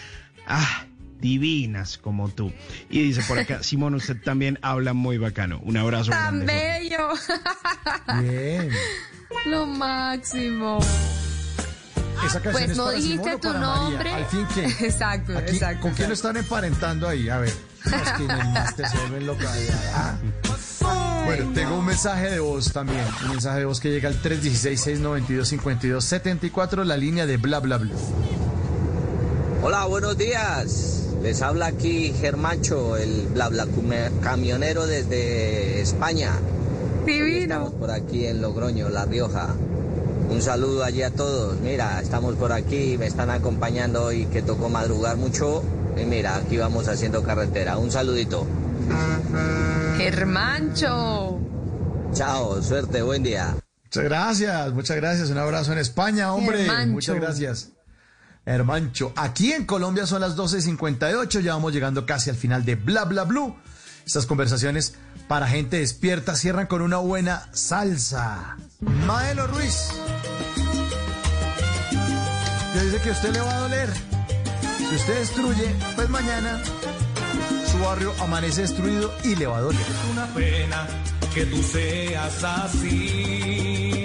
Ah, divinas como tú. Y dice por acá, Simón, usted también habla muy bacano. Un abrazo. ¡Tan grande, bello! Bien. Lo máximo. Esa canción Pues es no para dijiste Simón tu para María. nombre. Al fin, ¿qué? Exacto, Aquí, exacto. ¿Con quién lo están emparentando ahí? A ver. Es que locos. Ah. Bueno, tengo un mensaje de voz también. Un mensaje de voz que llega al 316-692-5274, la línea de bla bla bla. Hola, buenos días. Les habla aquí Germancho, el bla camionero desde España. Hoy Estamos por aquí en Logroño, La Rioja. Un saludo allí a todos. Mira, estamos por aquí, me están acompañando hoy que tocó madrugar mucho. Y mira, aquí vamos haciendo carretera. Un saludito. Germancho. Chao, suerte, buen día. Muchas gracias, muchas gracias. Un abrazo en España, hombre. Muchas gracias. Hermancho, aquí en Colombia son las 12.58, ya vamos llegando casi al final de Bla Bla Blue. Estas conversaciones para gente despierta cierran con una buena salsa. Maelo Ruiz. Le dice que usted le va a doler. Si usted destruye, pues mañana su barrio amanece destruido y le va a doler. Es una pena que tú seas así,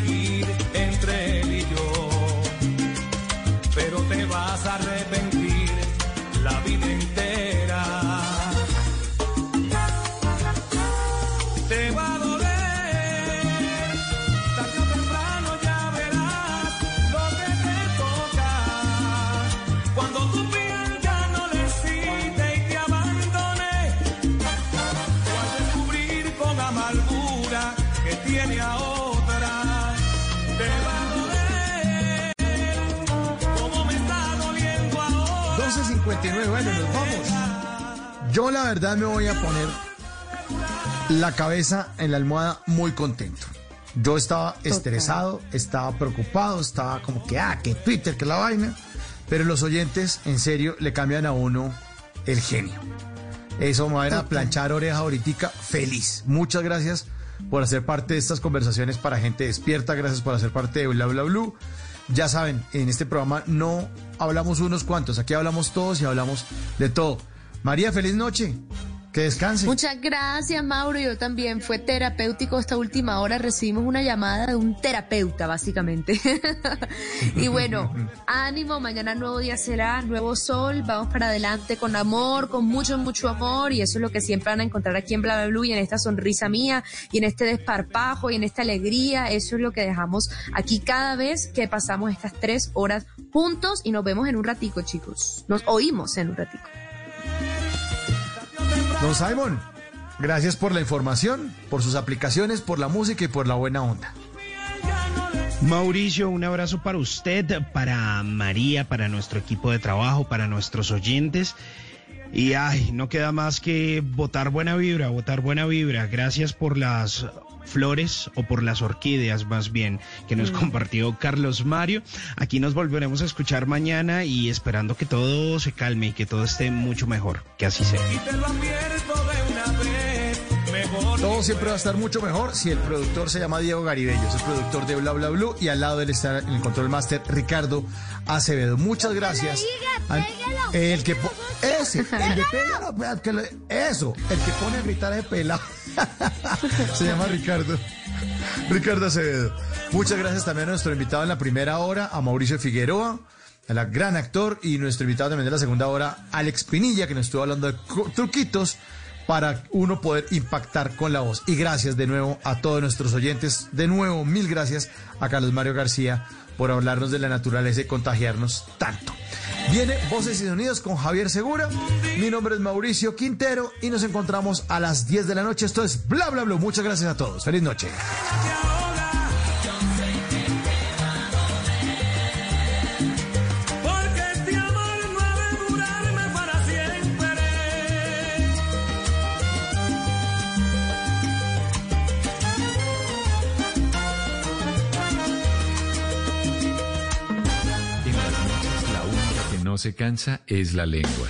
Yo la verdad me voy a poner la cabeza en la almohada muy contento. Yo estaba estresado, estaba preocupado, estaba como que, ah, que Twitter, que la vaina. Pero los oyentes, en serio, le cambian a uno el genio. Eso me va a ir a planchar oreja ahorita feliz. Muchas gracias por hacer parte de estas conversaciones para gente despierta. Gracias por hacer parte de Bla Bla Blue. Ya saben, en este programa no hablamos unos cuantos, aquí hablamos todos y hablamos de todo. María, feliz noche. Que descanse. Muchas gracias, Mauro. Yo también. Fue terapéutico esta última hora. Recibimos una llamada de un terapeuta, básicamente. y bueno, ánimo. Mañana nuevo día será, nuevo sol. Vamos para adelante con amor, con mucho, mucho amor. Y eso es lo que siempre van a encontrar aquí en Bla Bla Blue y en esta sonrisa mía y en este desparpajo y en esta alegría. Eso es lo que dejamos aquí cada vez que pasamos estas tres horas juntos. Y nos vemos en un ratico, chicos. Nos oímos en un ratico. Don Simon, gracias por la información, por sus aplicaciones, por la música y por la buena onda. Mauricio, un abrazo para usted, para María, para nuestro equipo de trabajo, para nuestros oyentes. Y ay, no queda más que votar buena vibra, votar buena vibra. Gracias por las flores o por las orquídeas más bien que nos compartió Carlos Mario. Aquí nos volveremos a escuchar mañana y esperando que todo se calme y que todo esté mucho mejor. Que así sea. Todo siempre va a estar mucho mejor si el productor se llama Diego Garibello, es el productor de Bla Bla Blue y al lado de él está en el control master Ricardo Acevedo. Muchas gracias. Al- el que ese, el de pégalo, eso, el que pone a gritar de pelado. se llama Ricardo. Ricardo Acevedo. Muchas gracias también a nuestro invitado en la primera hora, a Mauricio Figueroa, el gran actor, y nuestro invitado también de la segunda hora, Alex Pinilla, que nos estuvo hablando de truquitos para uno poder impactar con la voz. Y gracias de nuevo a todos nuestros oyentes. De nuevo, mil gracias a Carlos Mario García por hablarnos de la naturaleza y contagiarnos tanto. Viene Voces y Sonidos con Javier Segura. Mi nombre es Mauricio Quintero y nos encontramos a las 10 de la noche. Esto es Bla Bla Bla. Muchas gracias a todos. Feliz noche. No se cansa es la lengua.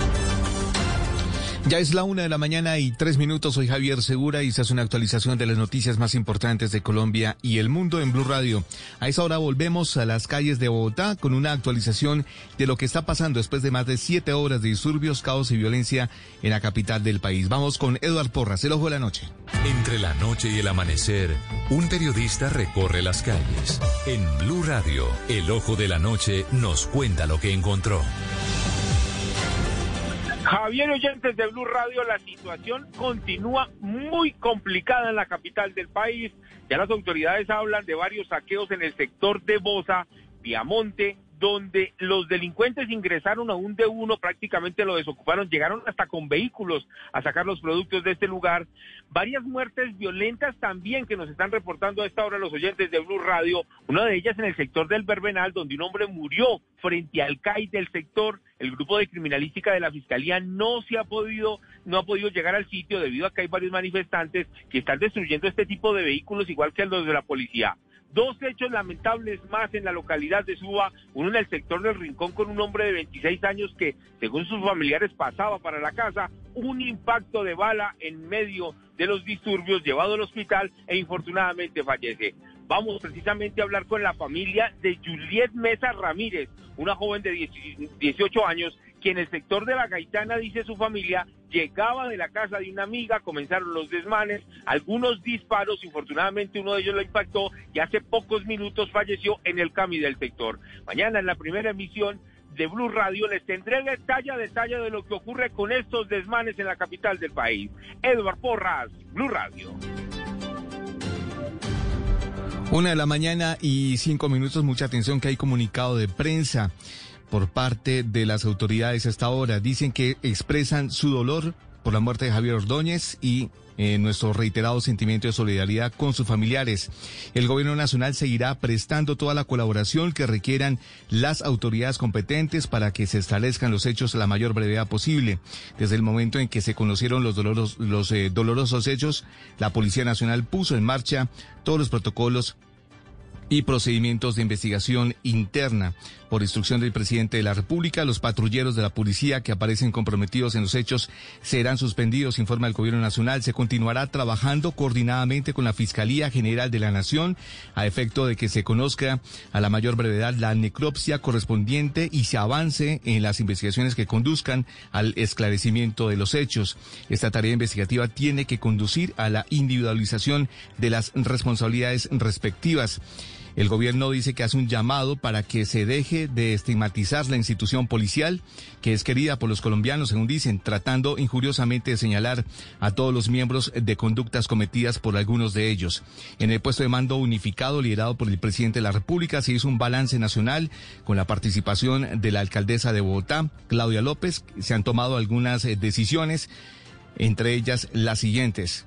Ya es la una de la mañana y tres minutos. Soy Javier Segura y se hace una actualización de las noticias más importantes de Colombia y el mundo en Blue Radio. A esa hora volvemos a las calles de Bogotá con una actualización de lo que está pasando después de más de siete horas de disturbios, caos y violencia en la capital del país. Vamos con Eduard Porras, el ojo de la noche. Entre la noche y el amanecer, un periodista recorre las calles. En Blue Radio, el ojo de la noche nos cuenta lo que encontró. Javier Oyentes de Blue Radio, la situación continúa muy complicada en la capital del país. Ya las autoridades hablan de varios saqueos en el sector de Bosa, Piamonte, donde los delincuentes ingresaron a un de uno, prácticamente lo desocuparon, llegaron hasta con vehículos a sacar los productos de este lugar. Varias muertes violentas también que nos están reportando a esta hora los oyentes de Blue Radio, una de ellas en el sector del Verbenal, donde un hombre murió frente al CAI del sector, el grupo de criminalística de la Fiscalía no se ha podido, no ha podido llegar al sitio debido a que hay varios manifestantes que están destruyendo este tipo de vehículos igual que los de la policía. Dos hechos lamentables más en la localidad de Suba, uno en el sector del Rincón con un hombre de 26 años que, según sus familiares, pasaba para la casa, un impacto de bala en medio de los disturbios, llevado al hospital e infortunadamente fallece. Vamos precisamente a hablar con la familia de Juliet Mesa Ramírez, una joven de 18 años que en el sector de la Gaitana, dice su familia, llegaba de la casa de una amiga, comenzaron los desmanes, algunos disparos, infortunadamente uno de ellos lo impactó y hace pocos minutos falleció en el camino del sector. Mañana en la primera emisión de Blue Radio les tendré detalle a detalle de lo que ocurre con estos desmanes en la capital del país. Edward Porras, Blue Radio. Una de la mañana y cinco minutos, mucha atención que hay comunicado de prensa por parte de las autoridades hasta ahora. Dicen que expresan su dolor por la muerte de Javier Ordóñez y eh, nuestro reiterado sentimiento de solidaridad con sus familiares. El gobierno nacional seguirá prestando toda la colaboración que requieran las autoridades competentes para que se establezcan los hechos a la mayor brevedad posible. Desde el momento en que se conocieron los, doloros, los eh, dolorosos hechos, la Policía Nacional puso en marcha todos los protocolos y procedimientos de investigación interna. Por instrucción del presidente de la República, los patrulleros de la policía que aparecen comprometidos en los hechos serán suspendidos, informa el Gobierno Nacional. Se continuará trabajando coordinadamente con la Fiscalía General de la Nación a efecto de que se conozca a la mayor brevedad la necropsia correspondiente y se avance en las investigaciones que conduzcan al esclarecimiento de los hechos. Esta tarea investigativa tiene que conducir a la individualización de las responsabilidades respectivas. El gobierno dice que hace un llamado para que se deje de estigmatizar la institución policial, que es querida por los colombianos, según dicen, tratando injuriosamente de señalar a todos los miembros de conductas cometidas por algunos de ellos. En el puesto de mando unificado liderado por el presidente de la República se hizo un balance nacional con la participación de la alcaldesa de Bogotá, Claudia López. Se han tomado algunas eh, decisiones, entre ellas las siguientes.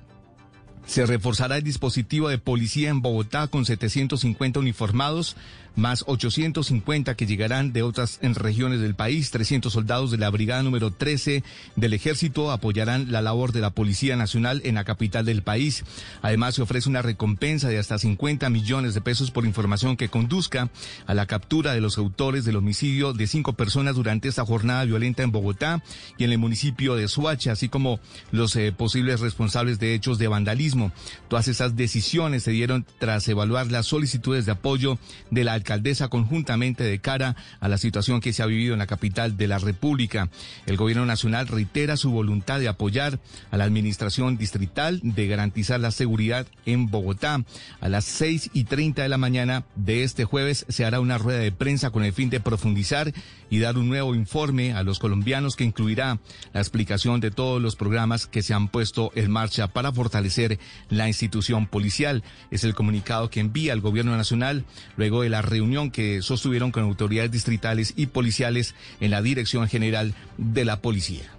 Se reforzará el dispositivo de policía en Bogotá con 750 uniformados más 850 que llegarán de otras regiones del país. 300 soldados de la Brigada número 13 del Ejército apoyarán la labor de la Policía Nacional en la capital del país. Además, se ofrece una recompensa de hasta 50 millones de pesos por información que conduzca a la captura de los autores del homicidio de cinco personas durante esta jornada violenta en Bogotá y en el municipio de Suacha, así como los eh, posibles responsables de hechos de vandalismo. Todas esas decisiones se dieron tras evaluar las solicitudes de apoyo de la alcaldesa conjuntamente de cara a la situación que se ha vivido en la capital de la República. El gobierno nacional reitera su voluntad de apoyar a la administración distrital, de garantizar la seguridad en Bogotá. A las seis y treinta de la mañana de este jueves se hará una rueda de prensa con el fin de profundizar y dar un nuevo informe a los colombianos que incluirá la explicación de todos los programas que se han puesto en marcha para fortalecer la institución policial. Es el comunicado que envía el gobierno nacional luego de la reunión que sostuvieron con autoridades distritales y policiales en la Dirección General de la Policía.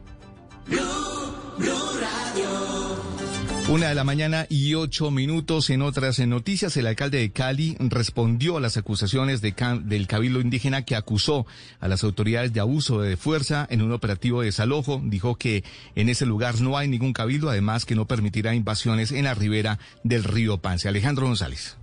Una de la mañana y ocho minutos en otras noticias. El alcalde de Cali respondió a las acusaciones de del cabildo indígena que acusó a las autoridades de abuso de fuerza en un operativo de desalojo. Dijo que en ese lugar no hay ningún cabildo, además que no permitirá invasiones en la ribera del río Pance. Alejandro González.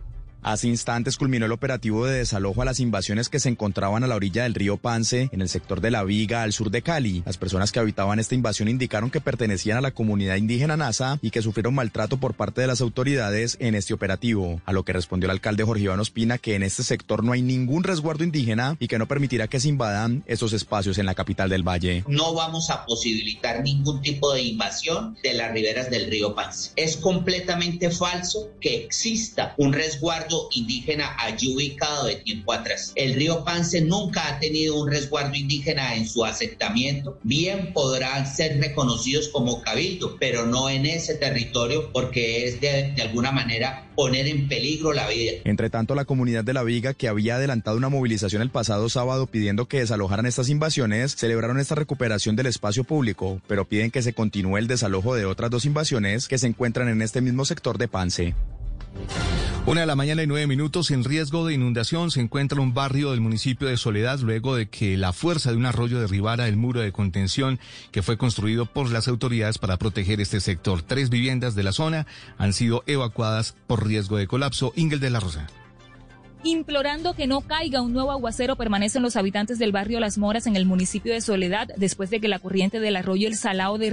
Hace instantes culminó el operativo de desalojo a las invasiones que se encontraban a la orilla del río Pance, en el sector de La Viga, al sur de Cali. Las personas que habitaban esta invasión indicaron que pertenecían a la comunidad indígena NASA y que sufrieron maltrato por parte de las autoridades en este operativo. A lo que respondió el alcalde Jorge Iván Ospina que en este sector no hay ningún resguardo indígena y que no permitirá que se invadan esos espacios en la capital del valle. No vamos a posibilitar ningún tipo de invasión de las riberas del río Pance. Es completamente falso que exista un indígena allí ubicado de tiempo atrás. El río Pance nunca ha tenido un resguardo indígena en su asentamiento. Bien podrán ser reconocidos como cabildo, pero no en ese territorio porque es de, de alguna manera poner en peligro la vida. Entre tanto, la comunidad de La Viga, que había adelantado una movilización el pasado sábado pidiendo que desalojaran estas invasiones, celebraron esta recuperación del espacio público, pero piden que se continúe el desalojo de otras dos invasiones que se encuentran en este mismo sector de Pance. Una de la mañana y nueve minutos en riesgo de inundación se encuentra un barrio del municipio de Soledad luego de que la fuerza de un arroyo derribara el muro de contención que fue construido por las autoridades para proteger este sector. Tres viviendas de la zona han sido evacuadas por riesgo de colapso. Ingel de la Rosa. Implorando que no caiga un nuevo aguacero, permanecen los habitantes del barrio Las Moras en el municipio de Soledad después de que la corriente del arroyo El Salao de